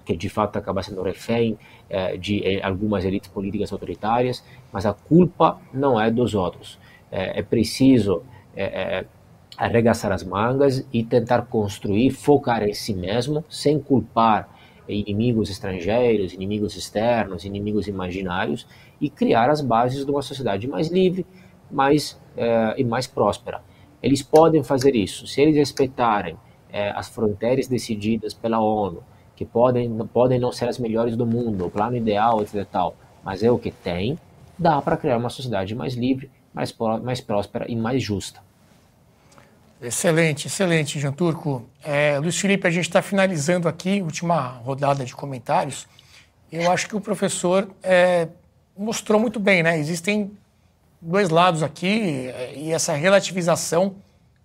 que de fato acaba sendo refém eh, de eh, algumas elites políticas autoritárias, mas a culpa não é dos outros. É, é preciso arregaçar as mangas e tentar construir, focar em si mesmo, sem culpar inimigos estrangeiros, inimigos externos, inimigos imaginários, e criar as bases de uma sociedade mais livre mais, e mais próspera. Eles podem fazer isso se eles respeitarem as fronteiras decididas pela ONU, que podem, podem não ser as melhores do mundo, o plano ideal, etc. Tal, mas é o que tem, dá para criar uma sociedade mais livre, mais, mais próspera e mais justa. Excelente, excelente, Jean Turco. É, Luiz Felipe, a gente está finalizando aqui, última rodada de comentários. Eu acho que o professor é, mostrou muito bem, né? Existem dois lados aqui é, e essa relativização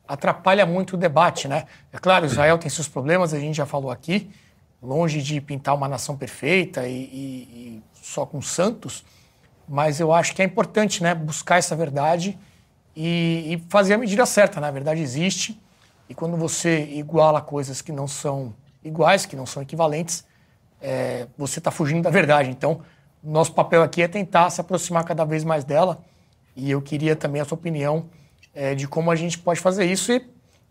atrapalha muito o debate, né? É claro, Israel tem seus problemas, a gente já falou aqui, longe de pintar uma nação perfeita e, e, e, só com santos, mas eu acho que é importante né, buscar essa verdade e, e, fazer a medida certa. Né? A verdade existe e quando você iguala coisas que não são iguais, que não são equivalentes, é, você está fugindo da verdade. Então, nosso papel aqui é tentar se aproximar cada vez mais dela e eu queria também a sua opinião é, de como a gente pode fazer isso e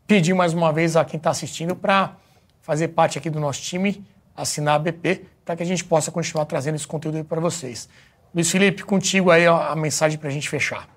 pedir mais uma vez a quem está assistindo para fazer parte aqui do nosso time, assinar a BP, para que a gente possa continuar trazendo esse conteúdo para vocês. Luiz Felipe, contigo aí a mensagem para a gente fechar.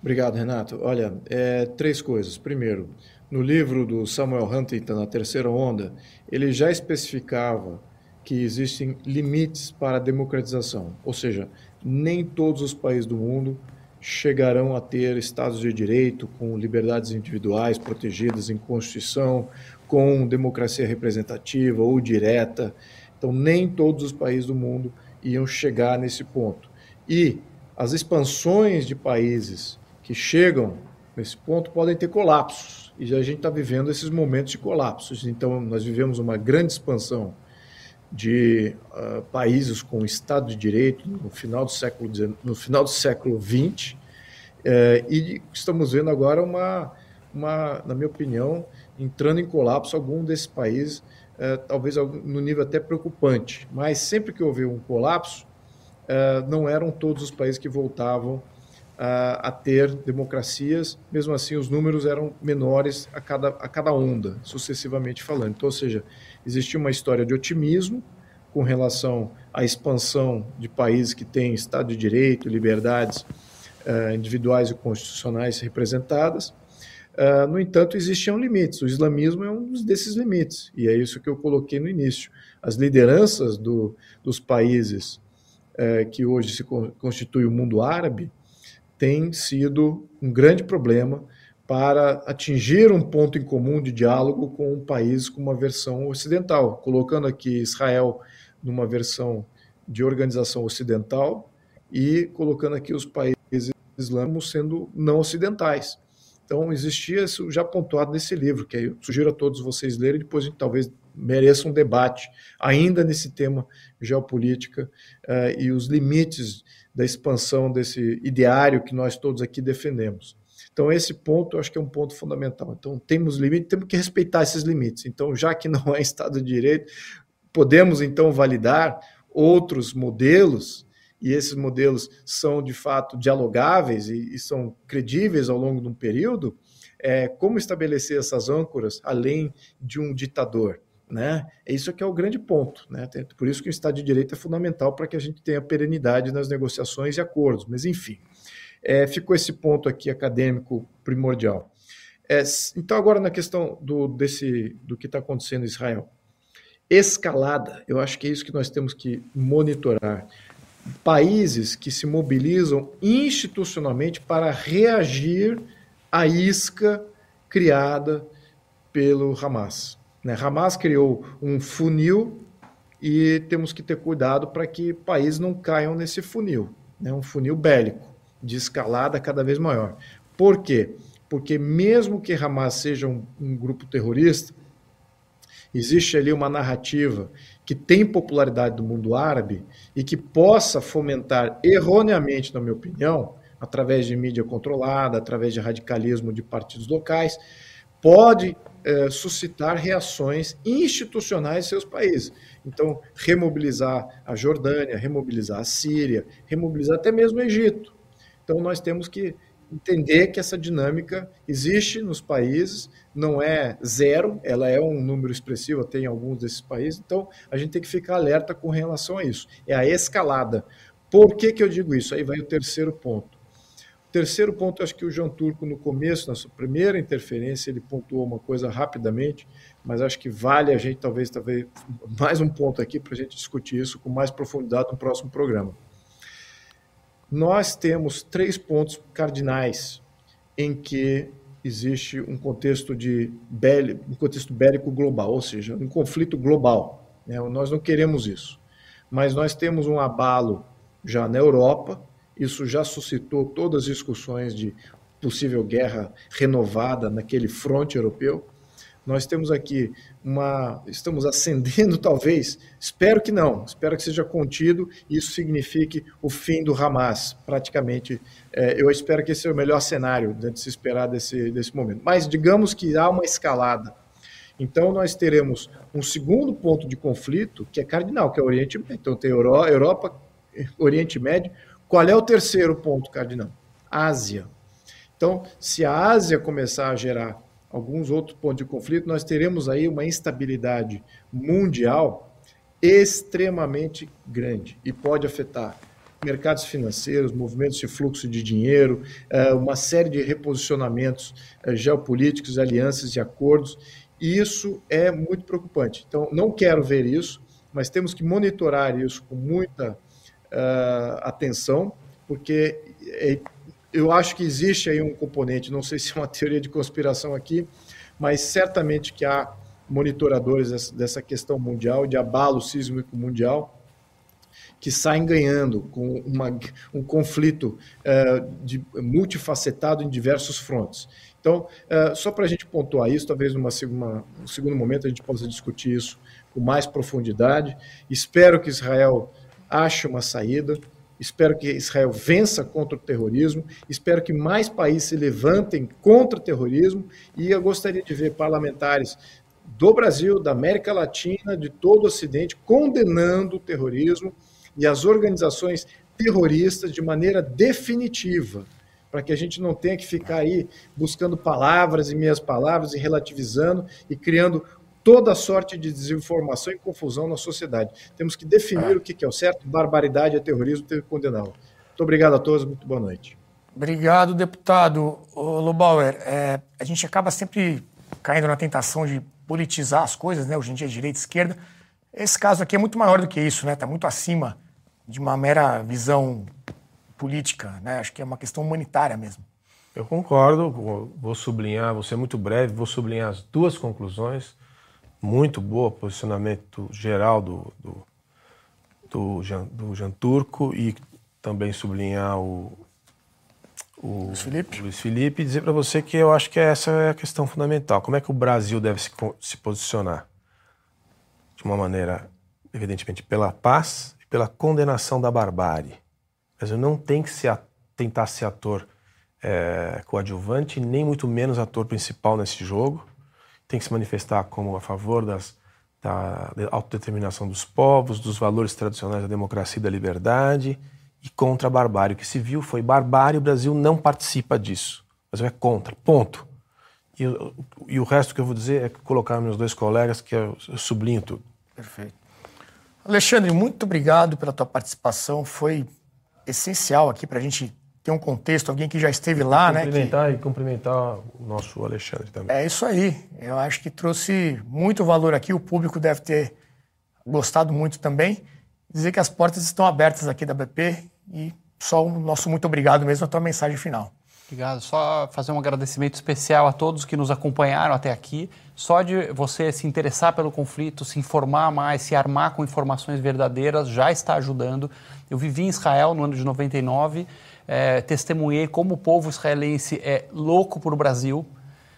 Obrigado, Renato. Olha, é, três coisas. Primeiro, no livro do Samuel Huntington, Na Terceira Onda, ele já especificava que existem limites para a democratização, ou seja, nem todos os países do mundo chegarão a ter estados de direito com liberdades individuais protegidas em Constituição, com democracia representativa ou direta. Então, nem todos os países do mundo iam chegar nesse ponto. E as expansões de países que chegam nesse ponto podem ter colapsos. E a gente está vivendo esses momentos de colapsos. Então, nós vivemos uma grande expansão de uh, países com Estado de Direito no final do século, no final do século XX, eh, e estamos vendo agora uma, uma, na minha opinião, entrando em colapso algum desses países, eh, talvez no nível até preocupante. Mas sempre que houve um colapso, eh, não eram todos os países que voltavam a, a ter democracias, mesmo assim os números eram menores a cada, a cada onda, sucessivamente falando. Então, ou seja, existia uma história de otimismo com relação à expansão de países que têm Estado de Direito, liberdades uh, individuais e constitucionais representadas. Uh, no entanto, existiam limites. O islamismo é um desses limites, e é isso que eu coloquei no início. As lideranças do, dos países uh, que hoje se constitui o mundo árabe têm sido um grande problema para atingir um ponto em comum de diálogo com um país com uma versão ocidental, colocando aqui Israel numa versão de organização ocidental e colocando aqui os países islâmicos sendo não ocidentais. Então, existia isso já pontuado nesse livro, que eu sugiro a todos vocês lerem, depois a gente talvez mereça um debate ainda nesse tema geopolítica uh, e os limites da expansão desse ideário que nós todos aqui defendemos. Então, esse ponto eu acho que é um ponto fundamental. Então, temos limites, temos que respeitar esses limites. Então, já que não é Estado de Direito, podemos então validar outros modelos, e esses modelos são de fato dialogáveis e, e são credíveis ao longo de um período, é, como estabelecer essas âncoras além de um ditador? Né? Isso que é o grande ponto. Né? Por isso que o Estado de Direito é fundamental para que a gente tenha perenidade nas negociações e acordos. Mas, enfim, é, ficou esse ponto aqui acadêmico primordial. É, então, agora na questão do, desse, do que está acontecendo em Israel. Escalada, eu acho que é isso que nós temos que monitorar. Países que se mobilizam institucionalmente para reagir à isca criada pelo Hamas. Né? Hamas criou um funil e temos que ter cuidado para que países não caiam nesse funil, né? um funil bélico de escalada cada vez maior. Por quê? Porque mesmo que Hamas seja um, um grupo terrorista, existe ali uma narrativa que tem popularidade do mundo árabe e que possa fomentar erroneamente, na minha opinião, através de mídia controlada, através de radicalismo de partidos locais, pode é, suscitar reações institucionais em seus países. Então, remobilizar a Jordânia, remobilizar a Síria, remobilizar até mesmo o Egito. Então, nós temos que entender que essa dinâmica existe nos países, não é zero, ela é um número expressivo, até em alguns desses países, então a gente tem que ficar alerta com relação a isso. É a escalada. Por que, que eu digo isso? Aí vai o terceiro ponto. Terceiro ponto, acho que o João Turco, no começo, na sua primeira interferência, ele pontuou uma coisa rapidamente, mas acho que vale a gente, talvez, talvez mais um ponto aqui para a gente discutir isso com mais profundidade no próximo programa nós temos três pontos cardinais em que existe um contexto de bélico, um contexto bélico global, ou seja, um conflito global. Né? Nós não queremos isso, mas nós temos um abalo já na Europa. Isso já suscitou todas as discussões de possível guerra renovada naquele fronte europeu. Nós temos aqui uma. Estamos ascendendo, talvez, espero que não, espero que seja contido e isso signifique o fim do Hamas, praticamente. É, eu espero que esse é o melhor cenário de se esperar desse, desse momento. Mas digamos que há uma escalada. Então, nós teremos um segundo ponto de conflito, que é cardinal, que é o Oriente Médio. Então, tem Europa, Oriente Médio. Qual é o terceiro ponto cardinal? Ásia. Então, se a Ásia começar a gerar alguns outros pontos de conflito, nós teremos aí uma instabilidade mundial extremamente grande e pode afetar mercados financeiros, movimentos de fluxo de dinheiro, eh, uma série de reposicionamentos eh, geopolíticos, alianças e acordos. Isso é muito preocupante. Então, não quero ver isso, mas temos que monitorar isso com muita uh, atenção, porque eu acho que existe aí um componente, não sei se é uma teoria de conspiração aqui, mas certamente que há monitoradores dessa questão mundial, de abalo sísmico mundial, que saem ganhando com uma, um conflito uh, de, multifacetado em diversos frontes. Então, uh, só para a gente pontuar isso, talvez numa um segundo momento a gente possa discutir isso com mais profundidade. Espero que Israel ache uma saída. Espero que Israel vença contra o terrorismo. Espero que mais países se levantem contra o terrorismo. E eu gostaria de ver parlamentares do Brasil, da América Latina, de todo o Ocidente, condenando o terrorismo e as organizações terroristas de maneira definitiva, para que a gente não tenha que ficar aí buscando palavras e meias palavras e relativizando e criando toda sorte de desinformação e confusão na sociedade. Temos que definir o que é o certo, barbaridade é terrorismo, tem que condená-lo. Muito obrigado a todos, muito boa noite. Obrigado, deputado. Lubauer, é, a gente acaba sempre caindo na tentação de politizar as coisas, né? Hoje em dia, direita e esquerda. Esse caso aqui é muito maior do que isso, né? Está muito acima de uma mera visão política, né? Acho que é uma questão humanitária mesmo. Eu concordo, vou sublinhar, vou ser muito breve, vou sublinhar as duas conclusões muito boa, posicionamento geral do, do, do, Jean, do Jean Turco e também sublinhar o, o Luiz Felipe, Luiz Felipe e dizer para você que eu acho que essa é a questão fundamental. Como é que o Brasil deve se, se posicionar? De uma maneira, evidentemente, pela paz e pela condenação da barbárie. O Brasil não tem que se, tentar ser ator é, coadjuvante, nem muito menos ator principal nesse jogo tem que se manifestar como a favor das, da autodeterminação dos povos, dos valores tradicionais da democracia e da liberdade e contra a barbárie. O que se viu foi barbárie, o Brasil não participa disso. O Brasil é contra, ponto. E, e o resto que eu vou dizer é colocar meus dois colegas, que eu, sublinho tudo. Perfeito. Alexandre, muito obrigado pela tua participação. Foi essencial aqui para a gente tem um contexto, alguém que já esteve lá, né? Cumprimentar que... e cumprimentar o nosso Alexandre também. É isso aí. Eu acho que trouxe muito valor aqui. O público deve ter gostado muito também. Dizer que as portas estão abertas aqui da BP e só o nosso muito obrigado mesmo a tua mensagem final. Obrigado. Só fazer um agradecimento especial a todos que nos acompanharam até aqui. Só de você se interessar pelo conflito, se informar mais, se armar com informações verdadeiras, já está ajudando. Eu vivi em Israel no ano de 99 é, testemunhei como o povo israelense é louco por Brasil.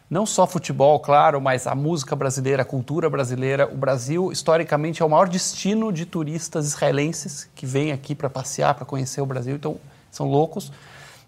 Não só futebol, claro, mas a música brasileira, a cultura brasileira. O Brasil, historicamente, é o maior destino de turistas israelenses que vêm aqui para passear, para conhecer o Brasil. Então, são loucos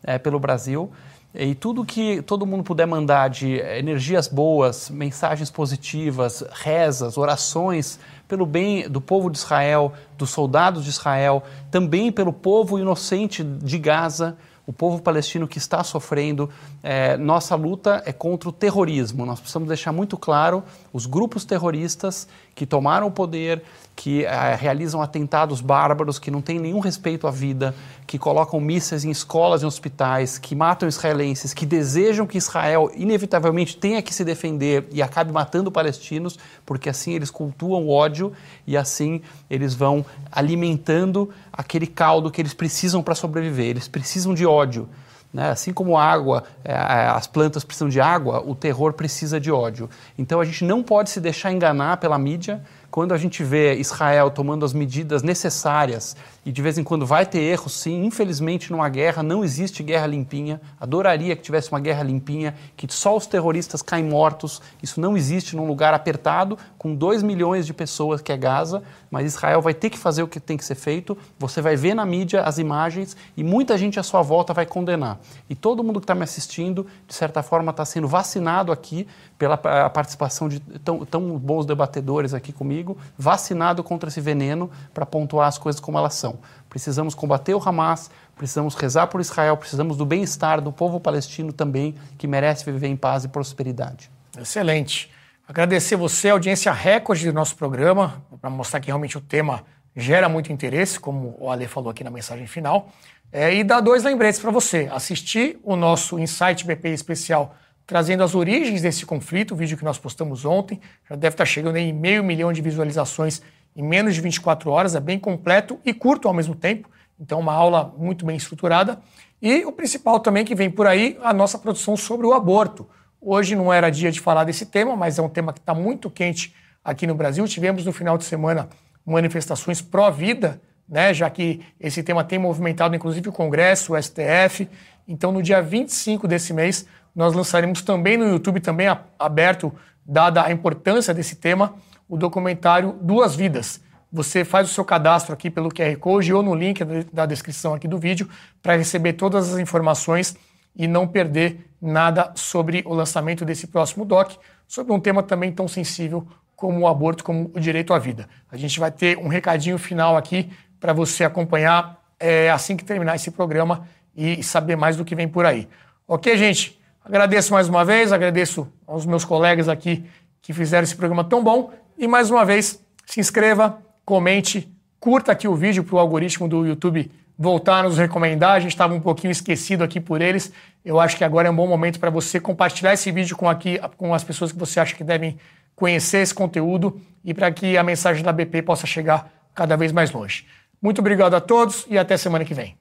é, pelo Brasil. E tudo que todo mundo puder mandar de energias boas, mensagens positivas, rezas, orações pelo bem do povo de Israel, dos soldados de Israel, também pelo povo inocente de Gaza, o povo palestino que está sofrendo. É, nossa luta é contra o terrorismo. Nós precisamos deixar muito claro os grupos terroristas que tomaram o poder, que é, realizam atentados bárbaros, que não têm nenhum respeito à vida, que colocam mísseis em escolas e hospitais, que matam israelenses, que desejam que Israel inevitavelmente tenha que se defender e acabe matando palestinos, porque assim eles cultuam ódio e assim eles vão alimentando aquele caldo que eles precisam para sobreviver. Eles precisam de ódio. Né? Assim como a água, é, as plantas precisam de água, o terror precisa de ódio. Então a gente não pode se deixar enganar pela mídia quando a gente vê Israel tomando as medidas necessárias e de vez em quando vai ter erros, sim, infelizmente numa guerra não existe guerra limpinha. Adoraria que tivesse uma guerra limpinha, que só os terroristas caem mortos. Isso não existe num lugar apertado com 2 milhões de pessoas que é Gaza, mas Israel vai ter que fazer o que tem que ser feito. Você vai ver na mídia as imagens e muita gente à sua volta vai condenar. E todo mundo que está me assistindo, de certa forma, está sendo vacinado aqui pela participação de tão, tão bons debatedores aqui comigo, vacinado contra esse veneno para pontuar as coisas como elas são. Precisamos combater o Hamas, precisamos rezar por Israel, precisamos do bem-estar do povo palestino também, que merece viver em paz e prosperidade. Excelente. Agradecer você, audiência recorde do nosso programa, para mostrar que realmente o tema gera muito interesse, como o Ale falou aqui na mensagem final. É, e dar dois lembretes para você. Assistir o nosso Insight BP especial trazendo as origens desse conflito, o vídeo que nós postamos ontem, já deve estar chegando em meio milhão de visualizações em menos de 24 horas, é bem completo e curto ao mesmo tempo, então uma aula muito bem estruturada. E o principal também que vem por aí, a nossa produção sobre o aborto. Hoje não era dia de falar desse tema, mas é um tema que está muito quente aqui no Brasil. Tivemos no final de semana manifestações pró-vida, né, já que esse tema tem movimentado inclusive o Congresso, o STF. Então, no dia 25 desse mês, nós lançaremos também no YouTube, também aberto, dada a importância desse tema, o documentário Duas Vidas. Você faz o seu cadastro aqui pelo QR Code ou no link da descrição aqui do vídeo para receber todas as informações e não perder nada sobre o lançamento desse próximo doc, sobre um tema também tão sensível como o aborto, como o direito à vida. A gente vai ter um recadinho final aqui para você acompanhar é, assim que terminar esse programa e saber mais do que vem por aí. Ok, gente? Agradeço mais uma vez, agradeço aos meus colegas aqui que fizeram esse programa tão bom e mais uma vez se inscreva, comente, curta aqui o vídeo para o algoritmo do YouTube voltar a nos recomendar. A gente estava um pouquinho esquecido aqui por eles. Eu acho que agora é um bom momento para você compartilhar esse vídeo com, aqui, com as pessoas que você acha que devem conhecer esse conteúdo e para que a mensagem da BP possa chegar cada vez mais longe. Muito obrigado a todos e até semana que vem.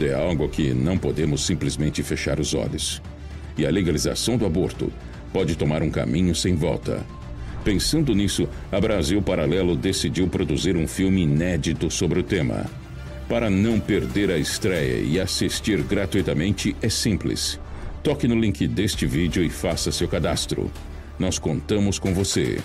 É algo que não podemos simplesmente fechar os olhos. E a legalização do aborto pode tomar um caminho sem volta. Pensando nisso, a Brasil Paralelo decidiu produzir um filme inédito sobre o tema. Para não perder a estreia e assistir gratuitamente é simples. Toque no link deste vídeo e faça seu cadastro. Nós contamos com você.